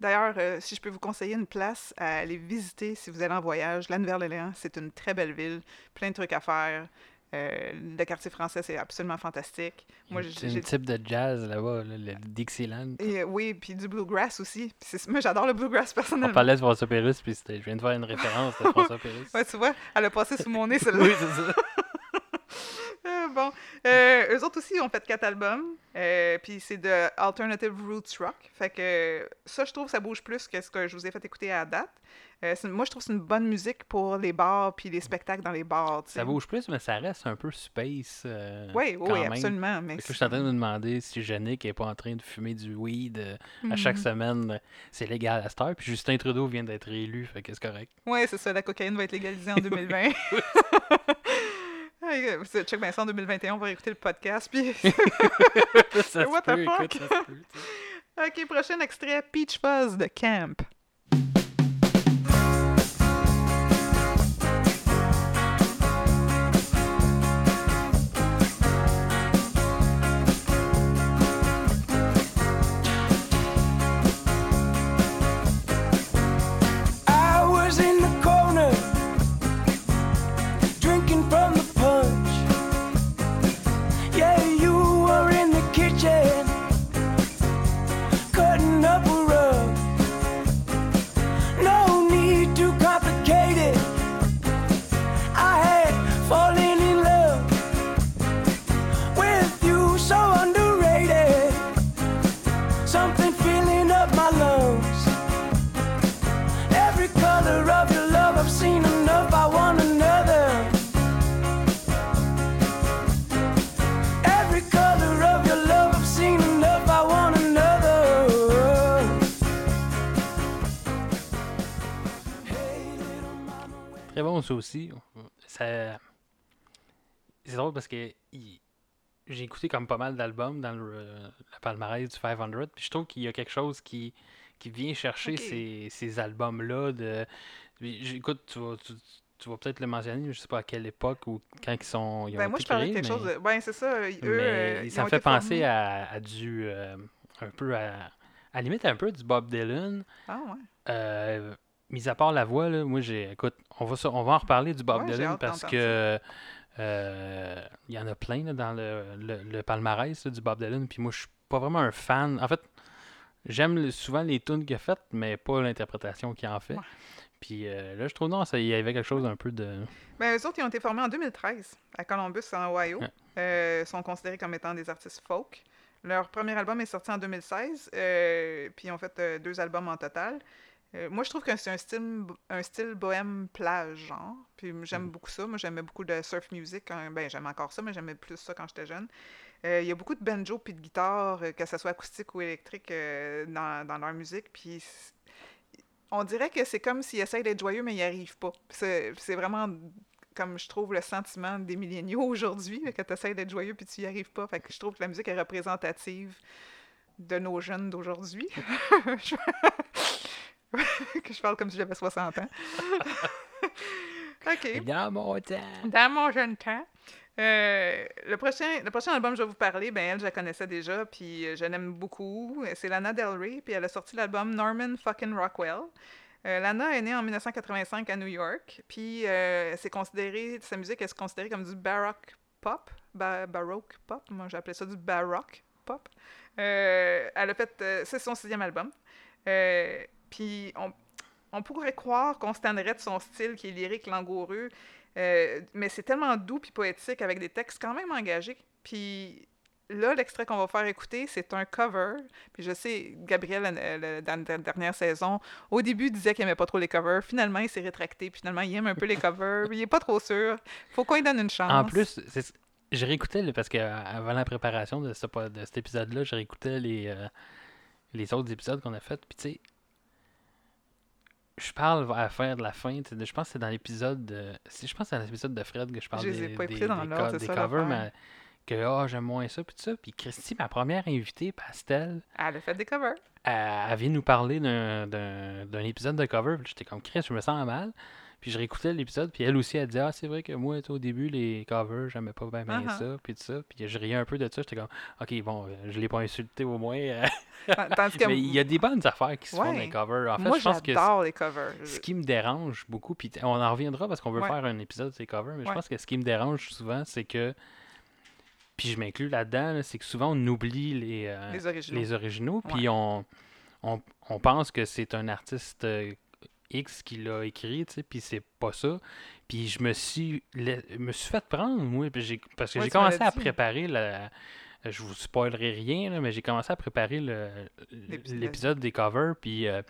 [SPEAKER 2] D'ailleurs, euh, si je peux vous conseiller une place à aller visiter si vous allez en voyage, la Nouvelle-Orléans, c'est une très belle ville, plein de trucs à faire. Euh, le quartier français, c'est absolument fantastique. Moi, j'ai-
[SPEAKER 1] C'est un type de jazz là-bas, là, le Dixieland.
[SPEAKER 2] et, euh, oui, puis du bluegrass aussi. Moi, j'adore le bluegrass
[SPEAKER 1] On
[SPEAKER 2] personnellement.
[SPEAKER 1] parlait de François Pérusse, puis je viens de faire une référence à François Pérusse.
[SPEAKER 2] Ouais, tu vois, elle a passé sous mon nez, celle-là.
[SPEAKER 1] oui, c'est ça.
[SPEAKER 2] Bon, euh, eux autres aussi ont fait quatre albums, euh, puis c'est de Alternative Roots Rock. Fait que ça, je trouve, ça bouge plus que ce que je vous ai fait écouter à date. Euh, moi, je trouve que c'est une bonne musique pour les bars puis les spectacles dans les bars.
[SPEAKER 1] Ça bouge plus, mais ça reste un peu space. euh,
[SPEAKER 2] Oui, oui,
[SPEAKER 1] même.
[SPEAKER 2] absolument. Mais
[SPEAKER 1] que je suis en train de me demander si Yannick n'est pas en train de fumer du weed euh, à chaque
[SPEAKER 2] Mhm.
[SPEAKER 1] semaine. euh, C'est légal à cette heure. Puis Justin Trudeau vient d'être élu, fait que c'est correct.
[SPEAKER 2] Oui, c'est ça, la cocaïne va être légalisée en 2020. C'est- Check bien ça en 2021, on va écouter le podcast. Puis...
[SPEAKER 1] ça se
[SPEAKER 2] What the
[SPEAKER 1] peut,
[SPEAKER 2] fuck?
[SPEAKER 1] écoute, ça se peut, tu sais.
[SPEAKER 2] ok, prochain extrait Peach Fuzz de Camp.
[SPEAKER 1] Très bon, ça aussi. Ça... C'est drôle parce que il- j'ai écouté comme pas mal d'albums dans le, le palmarès du 500, puis je trouve qu'il y a quelque chose qui, qui vient chercher ces, ces albums-là. De... puis Écoute, tu vas, tu, tu vas peut-être le mentionner, je sais pas à quelle époque ou quand ils sont. Ils ont
[SPEAKER 2] Ben, moi, je parlais de quelque
[SPEAKER 1] mais-
[SPEAKER 2] chose de. Ben, c'est ça. Eux,
[SPEAKER 1] mais
[SPEAKER 2] euh, ils
[SPEAKER 1] ça me fait penser à, à du. euh, un peu à. À la limite, un peu du Bob Dylan.
[SPEAKER 2] Ah, ouais.
[SPEAKER 1] Euh, mis à part la voix, là, moi, j'ai. Écoute, on va, on va en reparler du Bob
[SPEAKER 2] Ouais,
[SPEAKER 1] Dylan parce que. euh, Il y en a plein là, dans le, le, le palmarès là, du Bob Dylan. Puis moi, je suis pas vraiment un fan. En fait, j'aime souvent les tunes qu'il a faites, mais pas l'interprétation qu'il en fait.
[SPEAKER 2] Ouais.
[SPEAKER 1] Puis euh, là, je trouve non, ça, il y avait quelque chose un peu de.
[SPEAKER 2] Ben, eux autres, ils ont été formés en 2013 à Columbus, en Ohio.
[SPEAKER 1] Ouais.
[SPEAKER 2] Euh, sont considérés comme étant des artistes folk. Leur premier album est sorti en 2016, euh, puis ils ont fait deux albums en total. Euh, moi, je trouve que c'est un style, un style bohème plage, genre. Puis j'aime
[SPEAKER 1] Mhm.
[SPEAKER 2] beaucoup ça. Moi, j'aimais beaucoup de surf music. Quand... Ben, j'aime encore ça, mais j'aimais plus ça quand j'étais jeune. Euh, Il y a beaucoup de banjo puis de guitare, euh, que ce soit acoustique ou électrique, dans, dans leur musique. Puis on dirait que c'est comme s'ils essayent d'être joyeux, mais ils n'y arrivent pas. C'est vraiment comme je trouve le sentiment des milléniaux aujourd'hui, que tu essaies d'être joyeux puis tu n'y arrives pas. Fait que je trouve que la musique est représentative de nos jeunes d'aujourd'hui. Que je parle comme si j'avais 60 ans. OK.
[SPEAKER 1] Dans mon temps.
[SPEAKER 2] Dans mon jeune temps. Euh, le, prochain, le prochain album que je vais vous parler, ben elle, je la connaissais déjà, puis euh, je l'aime beaucoup. C'est Lana Del Rey, puis elle a sorti l'album Norman fucking Rockwell. Euh, Lana est née en 1985 à New York, puis euh, c'est considéré, sa musique est considérée comme du baroque pop, ba- baroque pop, moi j'appelais ça du baroque pop. Elle a fait, c'est son sixième album. Euh, puis on, pourrait croire qu'on se de son style qui est lyrique, langoureux, euh, mais c'est tellement doux puis poétique avec des textes quand même engagés. Puis là, l'extrait qu'on va faire écouter, c'est un cover. Puis je sais, Gabriel, euh, dans la dernière saison, au début, disait qu'il aimait pas trop les covers. Finalement, il s'est rétracté. Puis finalement, il aime un peu les covers. Il est pas trop sûr. Faut qu'on lui donne une chance.
[SPEAKER 1] En plus, c'est- j'ai réécouté, là, parce qu'avant la préparation de, cet épisode-là, j'ai réécouté les, euh, les autres épisodes qu'on a fait. Puis, tu sais, je parle à la fin de la fin. Je pense que c'est dans l'épisode de. si, Je pense que c'est dans l'épisode de Fred que je parle
[SPEAKER 2] Je les ai
[SPEAKER 1] des,
[SPEAKER 2] pas
[SPEAKER 1] des,
[SPEAKER 2] dans
[SPEAKER 1] des co- des
[SPEAKER 2] ça
[SPEAKER 1] covers, mais que ah, j'aime moins ça. Puis tout ça. Puis Christy, ma première invitée, Pastel,
[SPEAKER 2] Elle a fait des covers.
[SPEAKER 1] elle, elle vient nous parler d'un- d'un d'un épisode de cover. Puis j'étais comme Chris, je me sens mal. Puis je réécoutais l'épisode, puis elle aussi, elle disait Ah, c'est vrai que moi, au début, les covers, j'aimais pas bien, bien
[SPEAKER 2] ah.
[SPEAKER 1] ça, puis tout ça. Puis je riais un peu de ça. J'étais comme Ok, bon, euh, je l'ai pas insulté au moins. euh.
[SPEAKER 2] Tandis que
[SPEAKER 1] Mais il y a des bonnes affaires qui se font dans les covers. En fait,
[SPEAKER 2] moi,
[SPEAKER 1] je pense que
[SPEAKER 2] j'adore les covers.
[SPEAKER 1] ce qui me dérange beaucoup, puis on en reviendra parce qu'on veut
[SPEAKER 2] Ouais.
[SPEAKER 1] faire un épisode de ces covers, mais je pense que ce qui me dérange souvent, c'est que, puis je m'inclus là-dedans, là, c'est que souvent on oublie les, euh,
[SPEAKER 2] Les originaux.
[SPEAKER 1] les originaux, puis on, on, on pense que c'est un artiste X qui l'a écrit, tu sais, puis c'est pas ça. Puis je me suis, la- me suis fait prendre, moi, parce que
[SPEAKER 2] Ouais,
[SPEAKER 1] j'ai commencé à préparer la. Je vous spoilerai rien, là, mais j'ai commencé à préparer
[SPEAKER 2] L'épisode.
[SPEAKER 1] des covers, puis euh,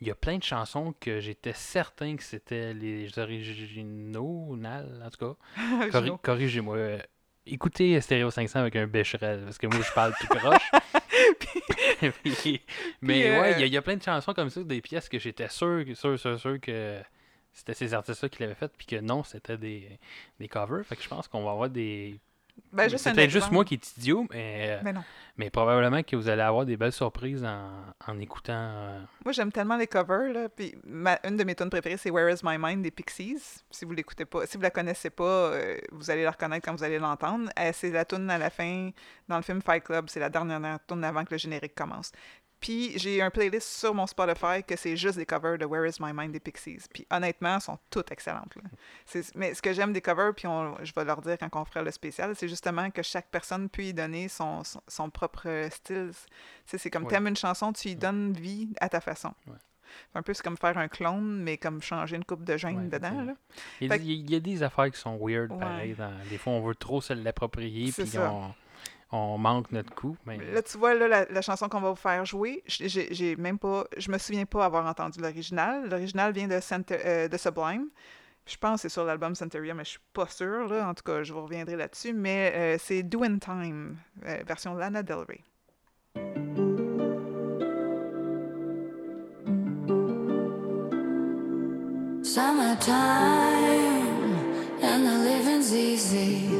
[SPEAKER 1] il y a plein de chansons que j'étais certain que c'était les originaux, nal, en tout cas. Corri-. Corrigez-moi. écoutez Stereo 500 avec un bécherel, parce que moi, je parle tout croche. Puis- mais
[SPEAKER 2] Puis,
[SPEAKER 1] ouais,
[SPEAKER 2] euh,
[SPEAKER 1] il y, a- il y a plein de chansons comme ça, des pièces que j'étais sûr, sûr, sûr, sûr que c'était ces artistes-là qui l'avaient fait, puis que non, c'était des, des covers. Fait que je pense qu'on va avoir des.
[SPEAKER 2] Ben, juste
[SPEAKER 1] c'est peut-être juste moi qui est idiot, mais, euh,
[SPEAKER 2] Mais non.
[SPEAKER 1] mais probablement que vous allez avoir des belles surprises en, en écoutant. euh,
[SPEAKER 2] Moi, j'aime tellement les covers. Là, puis ma- une de mes tunes préférées, c'est Where is My Mind des Pixies. Si vous l'écoutez pas, si vous la connaissez pas, euh, vous allez la reconnaître quand vous allez l'entendre. Euh, c'est la tune à la fin dans le film Fight Club. C'est la dernière tune avant que le générique commence. Puis j'ai un playlist sur mon Spotify que c'est juste des covers de Where is My Mind des Pixies. Puis honnêtement, elles sont toutes excellentes. là. Mais ce que j'aime des covers, puis on- je vais leur dire quand on fera le spécial, c'est justement que chaque personne peut y donner son, son, son propre style. C'est comme
[SPEAKER 1] Ouais.
[SPEAKER 2] t'aimes une chanson, tu y donnes vie à ta façon.
[SPEAKER 1] Ouais.
[SPEAKER 2] Un peu c'est comme faire un clone, mais comme changer une coupe de gêne
[SPEAKER 1] Ouais,
[SPEAKER 2] dedans. Là.
[SPEAKER 1] Il y, a des- il y a des affaires qui sont weird, pareil. dans- des fois, on veut trop se l'approprier,
[SPEAKER 2] C'est
[SPEAKER 1] puis
[SPEAKER 2] ça.
[SPEAKER 1] on, on manque notre coup. Mais
[SPEAKER 2] Là, tu vois, là, la, la chanson qu'on va vous faire jouer, j'ai même pas, je me souviens pas avoir entendu l'original. L'original vient de, Center- euh, de Sublime. Je pense que c'est sur l'album Centuria, mais je suis pas sûre. Là. En tout cas, je vous reviendrai là-dessus. Mais euh, c'est Do in Time, euh, version Lana Del Rey.
[SPEAKER 11] Summertime and the living's easy.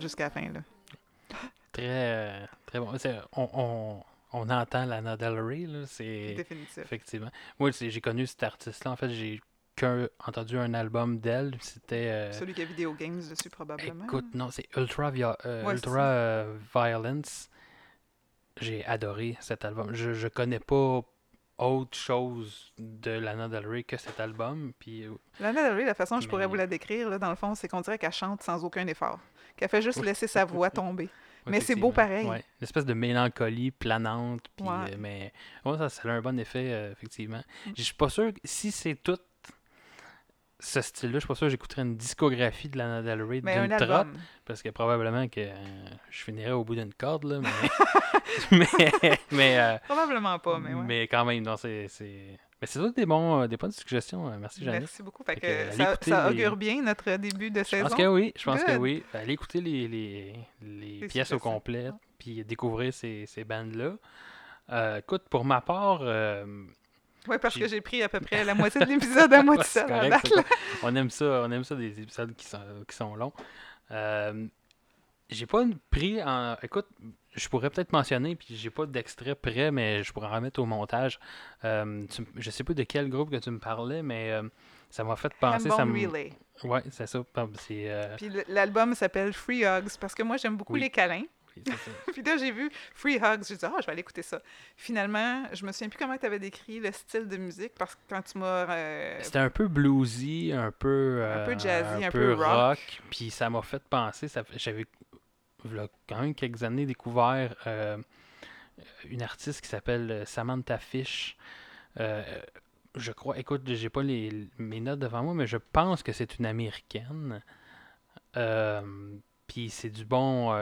[SPEAKER 2] jusqu'à la fin. Là.
[SPEAKER 1] très, euh, très bon. On, on, on entend Lana Del Rey, là, c'est
[SPEAKER 2] Définitif.
[SPEAKER 1] effectivement. Moi, j'ai connu cet artiste-là. En fait, j'ai qu'un entendu un album d'elle. C'était. euh,
[SPEAKER 2] Celui qui a Video Games dessus, probablement.
[SPEAKER 1] Écoute, non, c'est Ultra, Via- euh,
[SPEAKER 2] Ouais,
[SPEAKER 1] Ultra euh, Violence. J'ai adoré cet album. Je, je connais pas autre chose de Lana Del Rey que cet album. Puis,
[SPEAKER 2] Lana Del Rey, la façon dont je pourrais
[SPEAKER 1] Mais-
[SPEAKER 2] vous la décrire, là, dans le fond, c'est qu'on dirait qu'elle chante sans aucun effort. Qu'elle fait juste laisser sa voix tomber. Mais c'est beau pareil.
[SPEAKER 1] ouais. Une espèce de mélancolie planante. Puis,
[SPEAKER 2] Ouais.
[SPEAKER 1] euh, mais ouais, ça, ça a un bon effet, euh, effectivement.
[SPEAKER 2] Mm.
[SPEAKER 1] Je suis pas sûr que si c'est tout ce style-là, je suis pas sûr que j'écouterais une discographie de Lana Del Rey d'une
[SPEAKER 2] album.
[SPEAKER 1] Parce que probablement que euh, je finirais au bout d'une corde, là, mais... mais, mais, euh,
[SPEAKER 2] Probablement pas, mais ouais.
[SPEAKER 1] mais quand même, non, c'est... Mais c'est toutes des, bons, euh, des bonnes suggestions. euh, Merci, Jeannette.
[SPEAKER 2] Merci beaucoup. Fait
[SPEAKER 1] Fait
[SPEAKER 2] que,
[SPEAKER 1] allez
[SPEAKER 2] ça, ça
[SPEAKER 1] les-
[SPEAKER 2] augure bien notre début de
[SPEAKER 1] Je
[SPEAKER 2] saison.
[SPEAKER 1] pense que oui, je pense que oui. Allez écouter les, les, pièces au complet, puis découvrir ces, ces bandes-là. Euh, écoute, pour ma part, euh,
[SPEAKER 2] Oui, parce que j'ai pris à peu près la moitié de l'épisode à moi tout
[SPEAKER 1] c'est
[SPEAKER 2] seul.
[SPEAKER 1] correct, on aime ça, on aime ça des épisodes qui sont, qui sont longs. Euh, j'ai pas pris en. Écoute, je pourrais peut-être mentionner, puis j'ai pas d'extrait prêt, mais je pourrais en remettre au montage. Euh, tu je sais pas de quel groupe que tu me parlais, mais euh, ça m'a fait penser. Ça.
[SPEAKER 2] Relay.
[SPEAKER 1] Ouais, c'est ça. Euh,
[SPEAKER 2] Puis l'album s'appelle Free Hugs parce que moi, j'aime beaucoup
[SPEAKER 1] Oui.
[SPEAKER 2] les câlins.
[SPEAKER 1] oui, ça.
[SPEAKER 2] Puis là, j'ai vu Free Hugs. J'ai dit, ah, je vais aller écouter ça. Finalement, je me souviens plus comment tu avais décrit le style de musique parce que quand tu m'as. euh,
[SPEAKER 1] C'était un peu bluesy, un peu,
[SPEAKER 2] Un peu jazzy,
[SPEAKER 1] un
[SPEAKER 2] un
[SPEAKER 1] peu
[SPEAKER 2] peu rock.
[SPEAKER 1] rock. Puis ça m'a fait penser, ça, fait- j'avais v'là quand même quelques années, découvert euh, une artiste qui s'appelle euh, Samantha Fish. Euh, je crois, écoute, j'ai pas les, mes notes devant moi, mais je pense que c'est une américaine. Puis c'est du bon.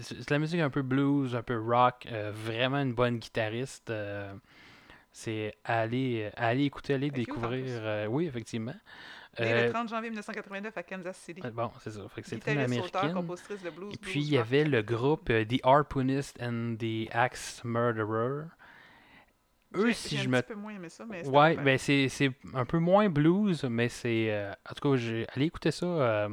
[SPEAKER 1] c'est de la musique un peu blues, un peu rock. vraiment une bonne guitariste. c'est aller, aller écouter, aller découvrir. oui, effectivement. Euh,
[SPEAKER 2] le 30 janvier 1989 à Kansas City.
[SPEAKER 1] euh, bon, c'est ça. C'est une américaine.
[SPEAKER 2] compositrice de blues.
[SPEAKER 1] Et puis,
[SPEAKER 2] blues
[SPEAKER 1] il y avait le groupe euh, The Harpoonist and the Axe Murderer. Eux, si je
[SPEAKER 2] un
[SPEAKER 1] me
[SPEAKER 2] petit peu moins aimé ça, mais c'était
[SPEAKER 1] Ouais, ben c'est un peu moins blues, mais c'est. euh, en tout cas, j'ai allez écouter ça.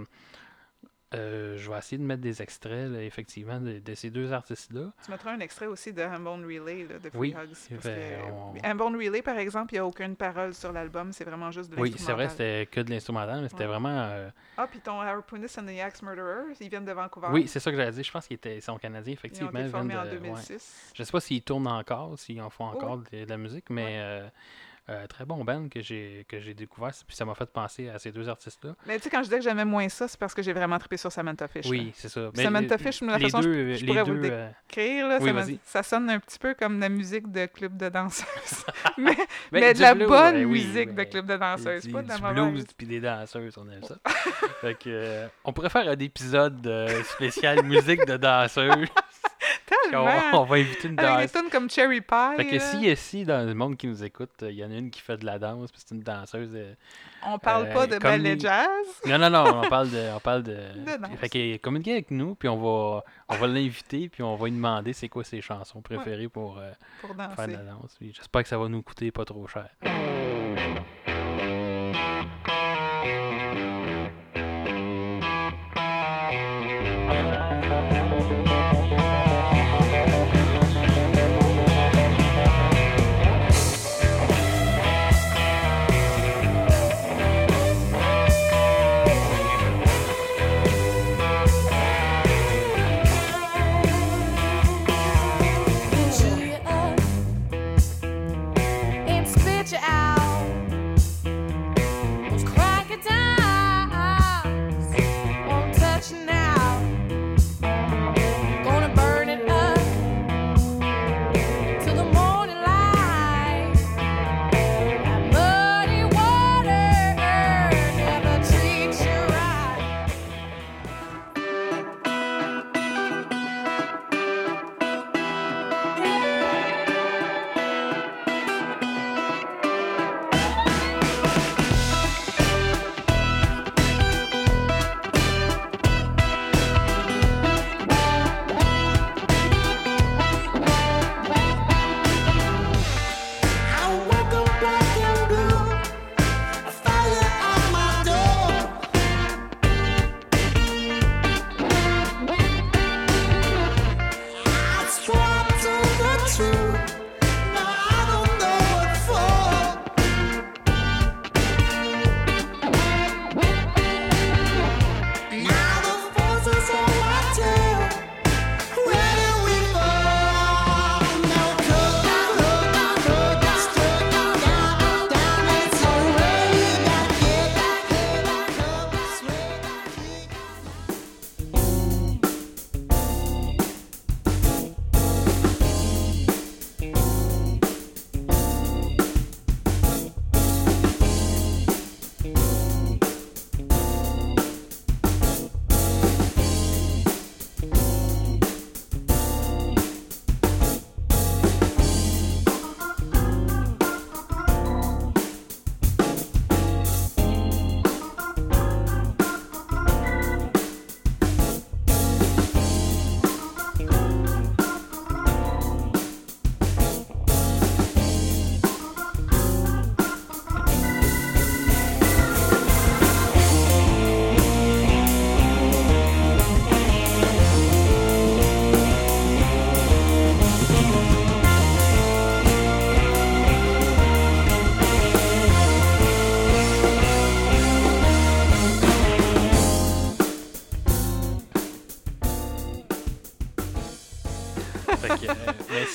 [SPEAKER 1] Euh, je vais essayer de mettre des extraits, là, effectivement, de, de ces deux artistes-là.
[SPEAKER 2] Tu mettras un extrait aussi de Hambone Relay là, de Free
[SPEAKER 1] Oui,
[SPEAKER 2] Hugs. Parce
[SPEAKER 1] ben,
[SPEAKER 2] Relay, par exemple, il n'y a aucune parole sur l'album, c'est vraiment juste de
[SPEAKER 1] Oui, c'est vrai,
[SPEAKER 2] l'instrumental.
[SPEAKER 1] c'était que de l'instrumental, mais c'était
[SPEAKER 2] Ouais.
[SPEAKER 1] vraiment. euh,
[SPEAKER 2] Ah, puis ton Harpoonist and the Axe Murderer, ils viennent de Vancouver.
[SPEAKER 1] Oui, c'est ça que j'allais dire. Je pense qu'ils étaient- sont canadiens,
[SPEAKER 2] Ils ont
[SPEAKER 1] effectivement.
[SPEAKER 2] été formés en
[SPEAKER 1] de- ouais.
[SPEAKER 2] 2006.
[SPEAKER 1] Je sais pas s'ils tournent encore, s'ils en font
[SPEAKER 2] Oui,
[SPEAKER 1] encore de, de la musique, mais euh, euh, très bon band que j'ai que j'ai découvert. Puis ça m'a fait penser à ces deux artistes-là.
[SPEAKER 2] Mais tu sais, quand je disais que j'aimais moins ça, c'est parce que j'ai vraiment trippé sur Samantha Fish.
[SPEAKER 1] Oui, c'est ça.
[SPEAKER 2] Puis Samantha Fish, la façon je-
[SPEAKER 1] deux,
[SPEAKER 2] je
[SPEAKER 1] les
[SPEAKER 2] pourrais vous
[SPEAKER 1] deux,
[SPEAKER 2] le
[SPEAKER 1] euh,
[SPEAKER 2] Écrire, là,
[SPEAKER 1] Oui,
[SPEAKER 2] ça, sonne un petit peu comme la musique de club de danseuses. mais mais de la
[SPEAKER 1] blues,
[SPEAKER 2] bonne
[SPEAKER 1] ben oui,
[SPEAKER 2] musique de club de danseuses, pas de la
[SPEAKER 1] du blues puis des danseuses, on aime ça. fait que, euh, on pourrait faire un épisode euh, spécial musique de danseuses. On,
[SPEAKER 2] Tellement!
[SPEAKER 1] on va inviter une
[SPEAKER 2] Avec des comme Cherry Pie.
[SPEAKER 1] Fait que si ici, dans le monde qui nous écoute, euh, il y en a une qui fait de la danse, puis c'est une danseuse. euh,
[SPEAKER 2] On parle
[SPEAKER 1] euh,
[SPEAKER 2] pas de
[SPEAKER 1] comme
[SPEAKER 2] ballet jazz?
[SPEAKER 1] Non, non, non, on parle de. On parle de.
[SPEAKER 2] De danse.
[SPEAKER 1] Fait que communiquez avec nous, puis on va, on va l'inviter, puis on va lui demander c'est quoi ses chansons préférées pour euh,
[SPEAKER 2] Pour
[SPEAKER 1] faire de la danse. Puis J'espère que ça va nous coûter pas trop cher.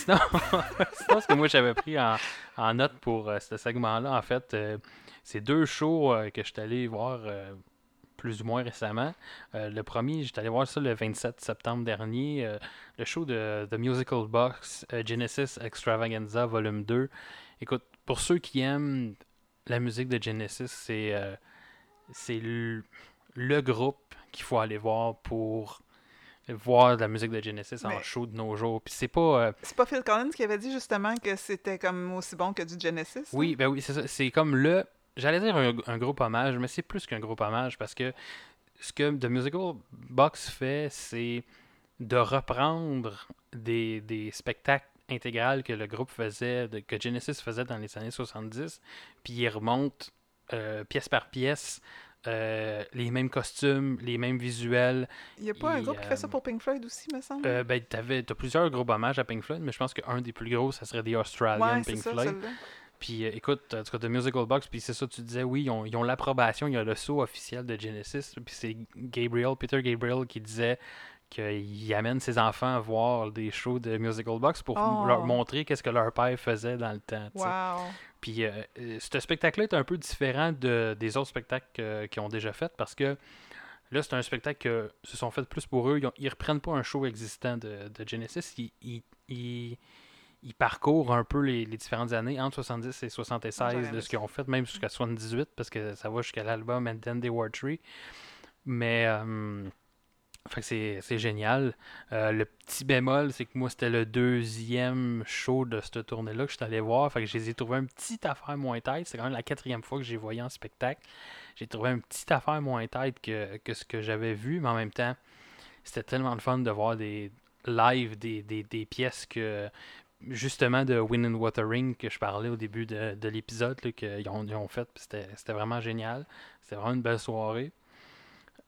[SPEAKER 1] Sinon, sinon, ce que moi j'avais pris en, note pour euh, ce segment-là, en fait, euh, c'est deux shows euh, que je suis allé voir plus ou moins récemment. Le premier, j'étais allé voir ça le 27 septembre dernier, le show de The Musical Box Genesis Extravaganza Volume 2. Écoute, pour ceux qui aiment la musique de Genesis, c'est c'est le groupe qu'il faut aller voir pour voir de la musique de Genesis en
[SPEAKER 2] Mais-
[SPEAKER 1] show de nos jours. Puis c'est pas... euh,
[SPEAKER 2] C'est pas Phil Collins qui avait dit justement que c'était comme aussi bon que du Genesis?
[SPEAKER 1] Oui, ben oui, c'est ça. C'est comme le. J'allais dire un, un groupe hommage, mais c'est plus qu'un groupe hommage parce que ce que The Musical Box fait, c'est de reprendre des, des spectacles intégrales que le groupe faisait, de- que Genesis faisait dans les années 70, puis il remonte euh, pièce par pièce euh, les mêmes costumes, les mêmes visuels.
[SPEAKER 2] Il n'y a pas un groupe qui fait ça
[SPEAKER 1] euh,
[SPEAKER 2] pour Pink Floyd aussi, me semble?
[SPEAKER 1] Euh, ben, t'avais, t'as plusieurs groupes hommages à Pink Floyd, mais je pense qu'un des plus gros, ça serait The Australian
[SPEAKER 2] ouais,
[SPEAKER 1] Pink
[SPEAKER 2] ça,
[SPEAKER 1] Floyd. Puis euh, écoute, en tout cas, The Musical Box, puis c'est ça, tu disais, oui, ils ont, ils ont l'approbation, il y a le saut officiel de Genesis, puis c'est Gabriel, Peter Gabriel qui disait qu'il amène ses enfants à voir des shows de Musical Box pour
[SPEAKER 2] Oh.
[SPEAKER 1] leur montrer qu'est-ce que leur père faisait dans le temps.
[SPEAKER 2] Wow.
[SPEAKER 1] Puis euh, euh, ce spectacle-là est un peu différent de, des autres spectacles euh, qu'ils ont déjà fait parce que là, c'est un spectacle que se sont fait plus pour eux. Ils, ont- ils reprennent pas un show existant de, de Genesis. Ils, ils- ils- ils parcourent un peu les, les différentes années entre 70 et 76
[SPEAKER 2] J'aurais
[SPEAKER 1] de ce qu'ils ont fait, même jusqu'à 78 parce que ça va jusqu'à l'album And Then They Were Tree. Mais euh, fait que c'est génial. Euh, le petit bémol, c'est que moi, c'était le deuxième show de cette tournée-là que je suis allé voir. Fait que je les ai trouvés un petit affaire moins tête. C'est quand même la quatrième fois que j'ai voyé en spectacle. J'ai trouvé un petit affaire moins tête que, que ce que j'avais vu, mais en même temps, c'était tellement de fun de voir des live des, des, des pièces que justement de Wind and Watering que je parlais au début de, de l'épisode qu'ils ont, ils ont fait. c'était vraiment génial. C'était vraiment une belle soirée.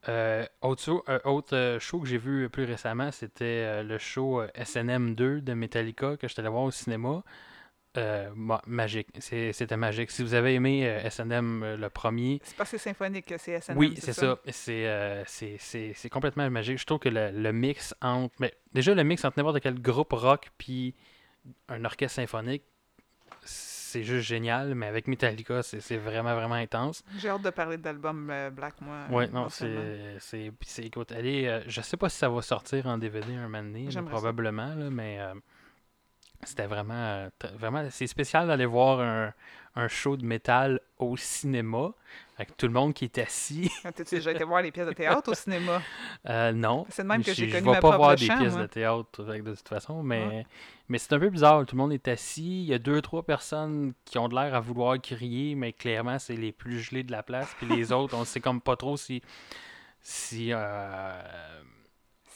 [SPEAKER 1] Euh, autre, show, euh, autre, euh, show que j'ai vu plus récemment, c'était euh, le show euh, SNM 2 de Metallica que j'étais allé voir au cinéma. Ma- magique. C'était magique. Si vous avez aimé SNM le premier,
[SPEAKER 2] C'est pas c'est symphonique que c'est SNM.
[SPEAKER 1] oui, c'est ça? C'est complètement magique. Je trouve que le, le mix entre. Mais déjà, le mix entre n'importe quel groupe rock puis un orchestre symphonique, c'est juste génial. Mais avec Metallica, c'est vraiment, vraiment intense.
[SPEAKER 2] J'ai hâte de parler de l'album euh, Black, moi. Euh,
[SPEAKER 1] non,
[SPEAKER 2] éventuellement.
[SPEAKER 1] c'est. Écoute, allez, euh, je sais pas si ça va sortir en DVD un moment donné, là, probablement, là, mais euh, c'était vraiment. vraiment c'est spécial d'aller voir un, un show de métal au cinéma avec tout le monde qui est assis.
[SPEAKER 2] Ah, T'as-tu déjà été voir les pièces de théâtre au cinéma?
[SPEAKER 1] Euh, non.
[SPEAKER 2] C'est de même que j'ai connu
[SPEAKER 1] Je vais
[SPEAKER 2] ma
[SPEAKER 1] pas voir des pièces
[SPEAKER 2] moi.
[SPEAKER 1] de théâtre de toute façon, mais,
[SPEAKER 2] Ouais.
[SPEAKER 1] mais c'est un peu bizarre. Tout le monde est assis. Il y a deux, trois personnes qui ont de l'air à vouloir crier, mais clairement, c'est les plus gelés de la place. Puis les autres, on sait comme pas trop si, si, euh,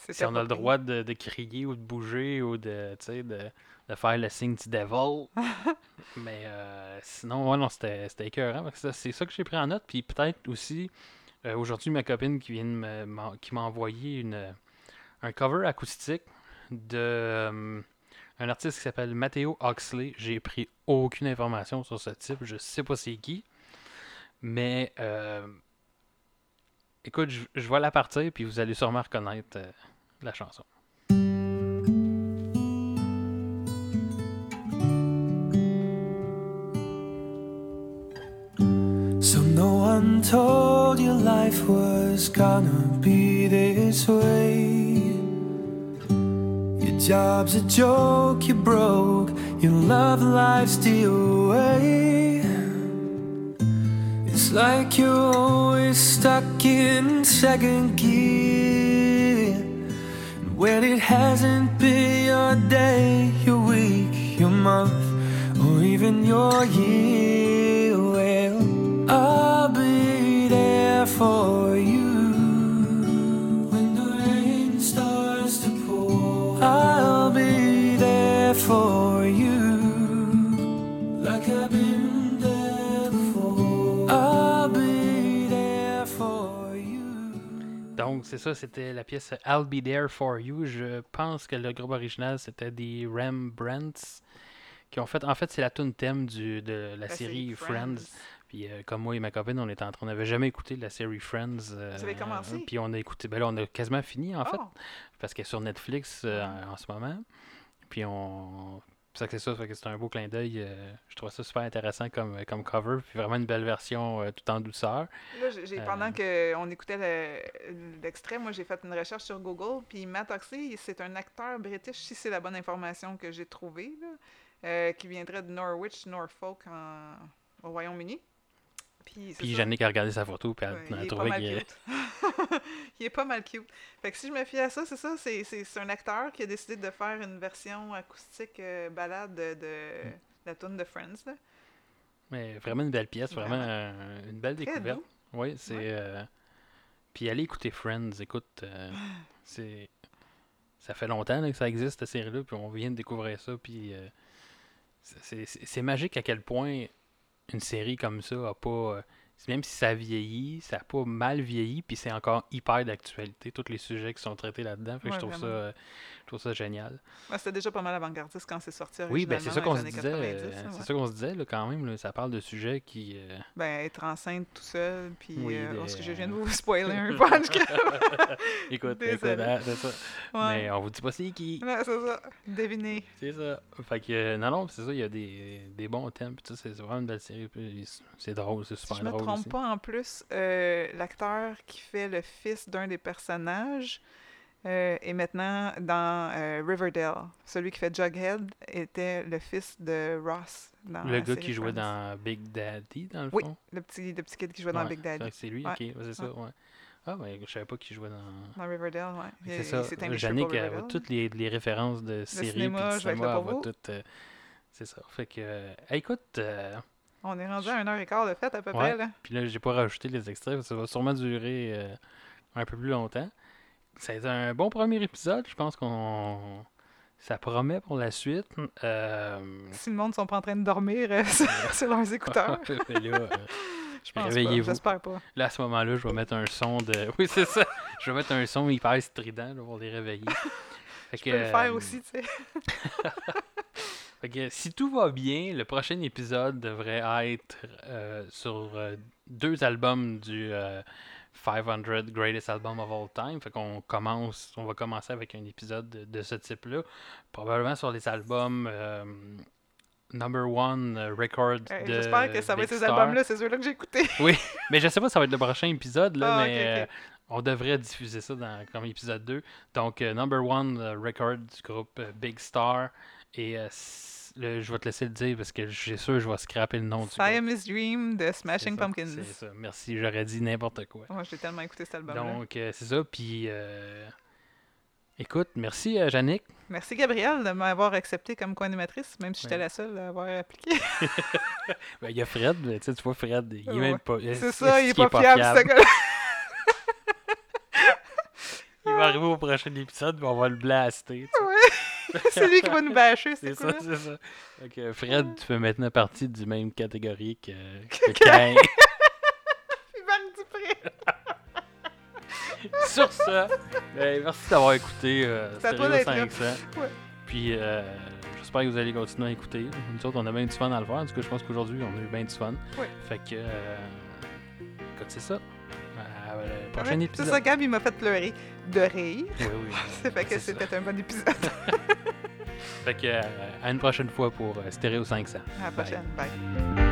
[SPEAKER 1] si on a le droit de, de crier ou de bouger ou de, de faire le signe du devil. mais euh, sinon, ouais, non, c'était écœurant. C'est ça que j'ai pris en note. Puis peut-être aussi, euh, aujourd'hui, ma copine qui vient de me- qui m'a envoyé une, un cover acoustique de euh, un artiste qui s'appelle Matteo Oxley. J'ai pris aucune information sur ce type. Je sais pas c'est qui. Mais euh, écoute, je, je vais la partir puis vous allez sûrement reconnaître euh, la chanson.
[SPEAKER 10] Told you life was gonna be this way. Your job's a joke, you broke, your love life's the way. It's like you're always stuck in second gear. And when it hasn't been your day, your week, your month, or even your year, for you. When the rain starts to pour, I'll be there for you. Like I've been there before, I'll be there for you.
[SPEAKER 1] Donc, c'est ça, c'était la pièce I'll Be There For You. Je pense que le groupe original, c'était des Rembrandts qui ont fait. En fait, c'est la tune thème du, de la,
[SPEAKER 2] La
[SPEAKER 1] série
[SPEAKER 2] série
[SPEAKER 1] Friends. Puis, euh, comme moi et ma copine, on était en train, on n'avait jamais écouté la série Friends. euh,
[SPEAKER 2] Vous avez commencé?
[SPEAKER 1] Puis, on a écouté. Ben là, on a quasiment fini, en fait,
[SPEAKER 2] Oh,
[SPEAKER 1] parce qu'elle est sur Netflix euh, en, en ce moment. Puis, on. ça c'est ça, fait que c'est un beau clin d'œil. euh, je trouve ça super intéressant comme, comme cover, puis vraiment une belle version euh, tout en douceur.
[SPEAKER 2] Là, j'ai,
[SPEAKER 1] Euh.
[SPEAKER 2] pendant qu'on écoutait le- l'extrait, moi, j'ai fait une recherche sur Google. Puis Matt Oxley, c'est un acteur british, si c'est la bonne information que j'ai trouvée, là, euh, qui viendrait de Norwich, Norfolk, en- au Royaume-Uni. Puis,
[SPEAKER 1] Puis
[SPEAKER 2] ça.
[SPEAKER 1] Jannick a regardé sa photo, puis elle,
[SPEAKER 2] Ouais,
[SPEAKER 1] a
[SPEAKER 2] est
[SPEAKER 1] trouvé qu'il
[SPEAKER 2] cute. il est pas mal cute. Fait que si je me fie à ça, c'est ça, c'est, un acteur qui a décidé de faire une version acoustique euh, balade de, de
[SPEAKER 1] Mm.
[SPEAKER 2] la tune de Friends. Là.
[SPEAKER 1] Mais vraiment une belle pièce, vraiment
[SPEAKER 2] Vraiment.
[SPEAKER 1] euh, une belle
[SPEAKER 2] Très
[SPEAKER 1] découverte.
[SPEAKER 2] doux.
[SPEAKER 1] Oui, c'est.
[SPEAKER 2] Ouais.
[SPEAKER 1] euh, Puis aller écouter Friends, écoute, c'est. Ça fait longtemps là, que ça existe, cette série-là, puis on vient de découvrir ça, puis. c'est magique à quel point une série comme ça a pas. euh, même si ça vieillit, ça a pas mal vieilli, puis c'est encore hyper d'actualité, tous les sujets qui sont traités là-dedans. Fait que
[SPEAKER 2] Ouais,
[SPEAKER 1] je, trouve ça,
[SPEAKER 2] vraiment.
[SPEAKER 1] Je trouve ça génial.
[SPEAKER 2] Ouais, c'était déjà pas mal avant-gardiste quand c'est sorti
[SPEAKER 1] Oui, ben c'est ça qu'on se disait. euh,
[SPEAKER 2] 90, là,
[SPEAKER 1] c'est ça qu'on se disait là, quand même. là, ça parle de sujets qui. euh,
[SPEAKER 2] Ben, être enceinte tout seul, puis...
[SPEAKER 1] Oui,
[SPEAKER 2] euh,
[SPEAKER 1] des-
[SPEAKER 2] parce que je viens de vous spoiler un punch.
[SPEAKER 1] écoute, écoute, ça.
[SPEAKER 2] Ouais.
[SPEAKER 1] Mais on vous dit pas c'est qui.
[SPEAKER 2] C'est ça. Devinez.
[SPEAKER 1] C'est ça. Fait que, euh, non, non, c'est ça, il y a des, des bons thèmes. Puis ça, c'est vraiment une belle série. puis c'est drôle, c'est
[SPEAKER 2] Si
[SPEAKER 1] super
[SPEAKER 2] je me
[SPEAKER 1] drôle.
[SPEAKER 2] trompe
[SPEAKER 1] aussi.
[SPEAKER 2] pas, en plus, euh, l'acteur qui fait le fils d'un des personnages euh, est maintenant dans euh, Riverdale. Celui qui fait Jughead était le fils de Ross dans
[SPEAKER 1] Le gars qui jouait dans Big Daddy, dans le
[SPEAKER 2] Oui,
[SPEAKER 1] fond?
[SPEAKER 2] le petit, le petit kid qui jouait dans Big Daddy.
[SPEAKER 1] C'est lui,
[SPEAKER 2] Ouais.
[SPEAKER 1] ok, ouais, c'est ça, ouais. Ah, mais je savais pas qu'il jouait dans.
[SPEAKER 2] Dans Riverdale. Il-
[SPEAKER 1] C'est ça.
[SPEAKER 2] pour
[SPEAKER 1] elle toutes les, les références de séries
[SPEAKER 2] cinéma,
[SPEAKER 1] puis de cinéma, elle toutes. euh, c'est ça. Fait que, euh, écoute,
[SPEAKER 2] On est rendu à 1h15 de fête à peu près, là.
[SPEAKER 1] Puis là, j'ai pas rajouté les extraits, ça va sûrement durer un peu plus longtemps. Été un bon premier épisode, je pense qu'on ça promet pour la suite. Euh,
[SPEAKER 2] Si le monde sont pas en train de dormir euh, sur, leurs écouteurs.
[SPEAKER 1] mais là, euh,
[SPEAKER 2] Je pense pas,
[SPEAKER 1] réveillez-vous.
[SPEAKER 2] j'espère pas.
[SPEAKER 1] Là, à ce moment-là, je vais mettre un son de. Oui, c'est ça. Je vais mettre un son hyper strident là, pour les réveiller. Fait
[SPEAKER 2] Je peux le
[SPEAKER 1] euh,
[SPEAKER 2] faire aussi, tu sais.
[SPEAKER 1] Fait que si tout va bien, le prochain épisode devrait être euh, sur euh, deux albums du euh, 500 Greatest Album of All Time. Fait qu'on commence, on va commencer avec un épisode de, de ce type-là. Probablement sur les albums euh, Number One euh, Record
[SPEAKER 2] Hey,
[SPEAKER 1] de
[SPEAKER 2] J'espère que ça va être ces albums-là, c'est ceux-là que j'ai écoutés.
[SPEAKER 1] Oui, mais je sais pas si ça va être le prochain épisode, là,
[SPEAKER 2] Ah,
[SPEAKER 1] mais euh, on devrait diffuser ça dans, comme épisode 2. Donc, euh, Number One Record du groupe Big Star. Et le- je vais te laisser le dire parce que j'ai sûr que je vais scraper le nom du groupe.
[SPEAKER 2] Siamese Dream de Smashing
[SPEAKER 1] ça,
[SPEAKER 2] Pumpkins.
[SPEAKER 1] C'est ça, merci, j'aurais dit n'importe quoi.
[SPEAKER 2] Moi, j'ai tellement écouté cet album-là.
[SPEAKER 1] Donc, euh, c'est ça, puis... euh, Écoute, merci euh, Yannick.
[SPEAKER 2] Merci Gabrielle de m'avoir accepté comme co-animatrice, même si j'étais
[SPEAKER 1] Ouais.
[SPEAKER 2] la seule à avoir appliqué.
[SPEAKER 1] Ben, Il y a Fred, mais tu sais, tu vois Fred, il est
[SPEAKER 2] Ouais.
[SPEAKER 1] même pas...
[SPEAKER 2] C'est ça, il est pas fiable, ce gars-là.
[SPEAKER 1] Il va arriver au prochain épisode, puis on va le blaster.
[SPEAKER 2] C'est lui qui va nous bâcher,
[SPEAKER 1] C'est ça, c'est ça. Donc, euh, Fred, tu fais maintenant partie du même catégorie que, que Cain.
[SPEAKER 2] Dupré.
[SPEAKER 1] Sur ça, ben, merci d'avoir écouté euh,
[SPEAKER 2] là.
[SPEAKER 1] 500.
[SPEAKER 2] Ouais.
[SPEAKER 1] Puis, euh, j'espère que vous allez continuer à écouter. Nous autres, on a bien du fun à le faire. En tout cas, je pense qu'aujourd'hui, on a eu bien du fun.
[SPEAKER 2] Ouais.
[SPEAKER 1] Fait que, euh, écoute, c'est ça. Euh, le prochain
[SPEAKER 2] Ouais,
[SPEAKER 1] épisode.
[SPEAKER 2] C'est ça, Gab, il m'a fait pleurer de rire.
[SPEAKER 1] Oui, oui.
[SPEAKER 2] Ça fait que c'était un bon épisode.
[SPEAKER 1] Fait que, euh, à une prochaine fois pour euh, Stéréo 500.
[SPEAKER 2] À la
[SPEAKER 1] Bye.
[SPEAKER 2] prochaine. Bye.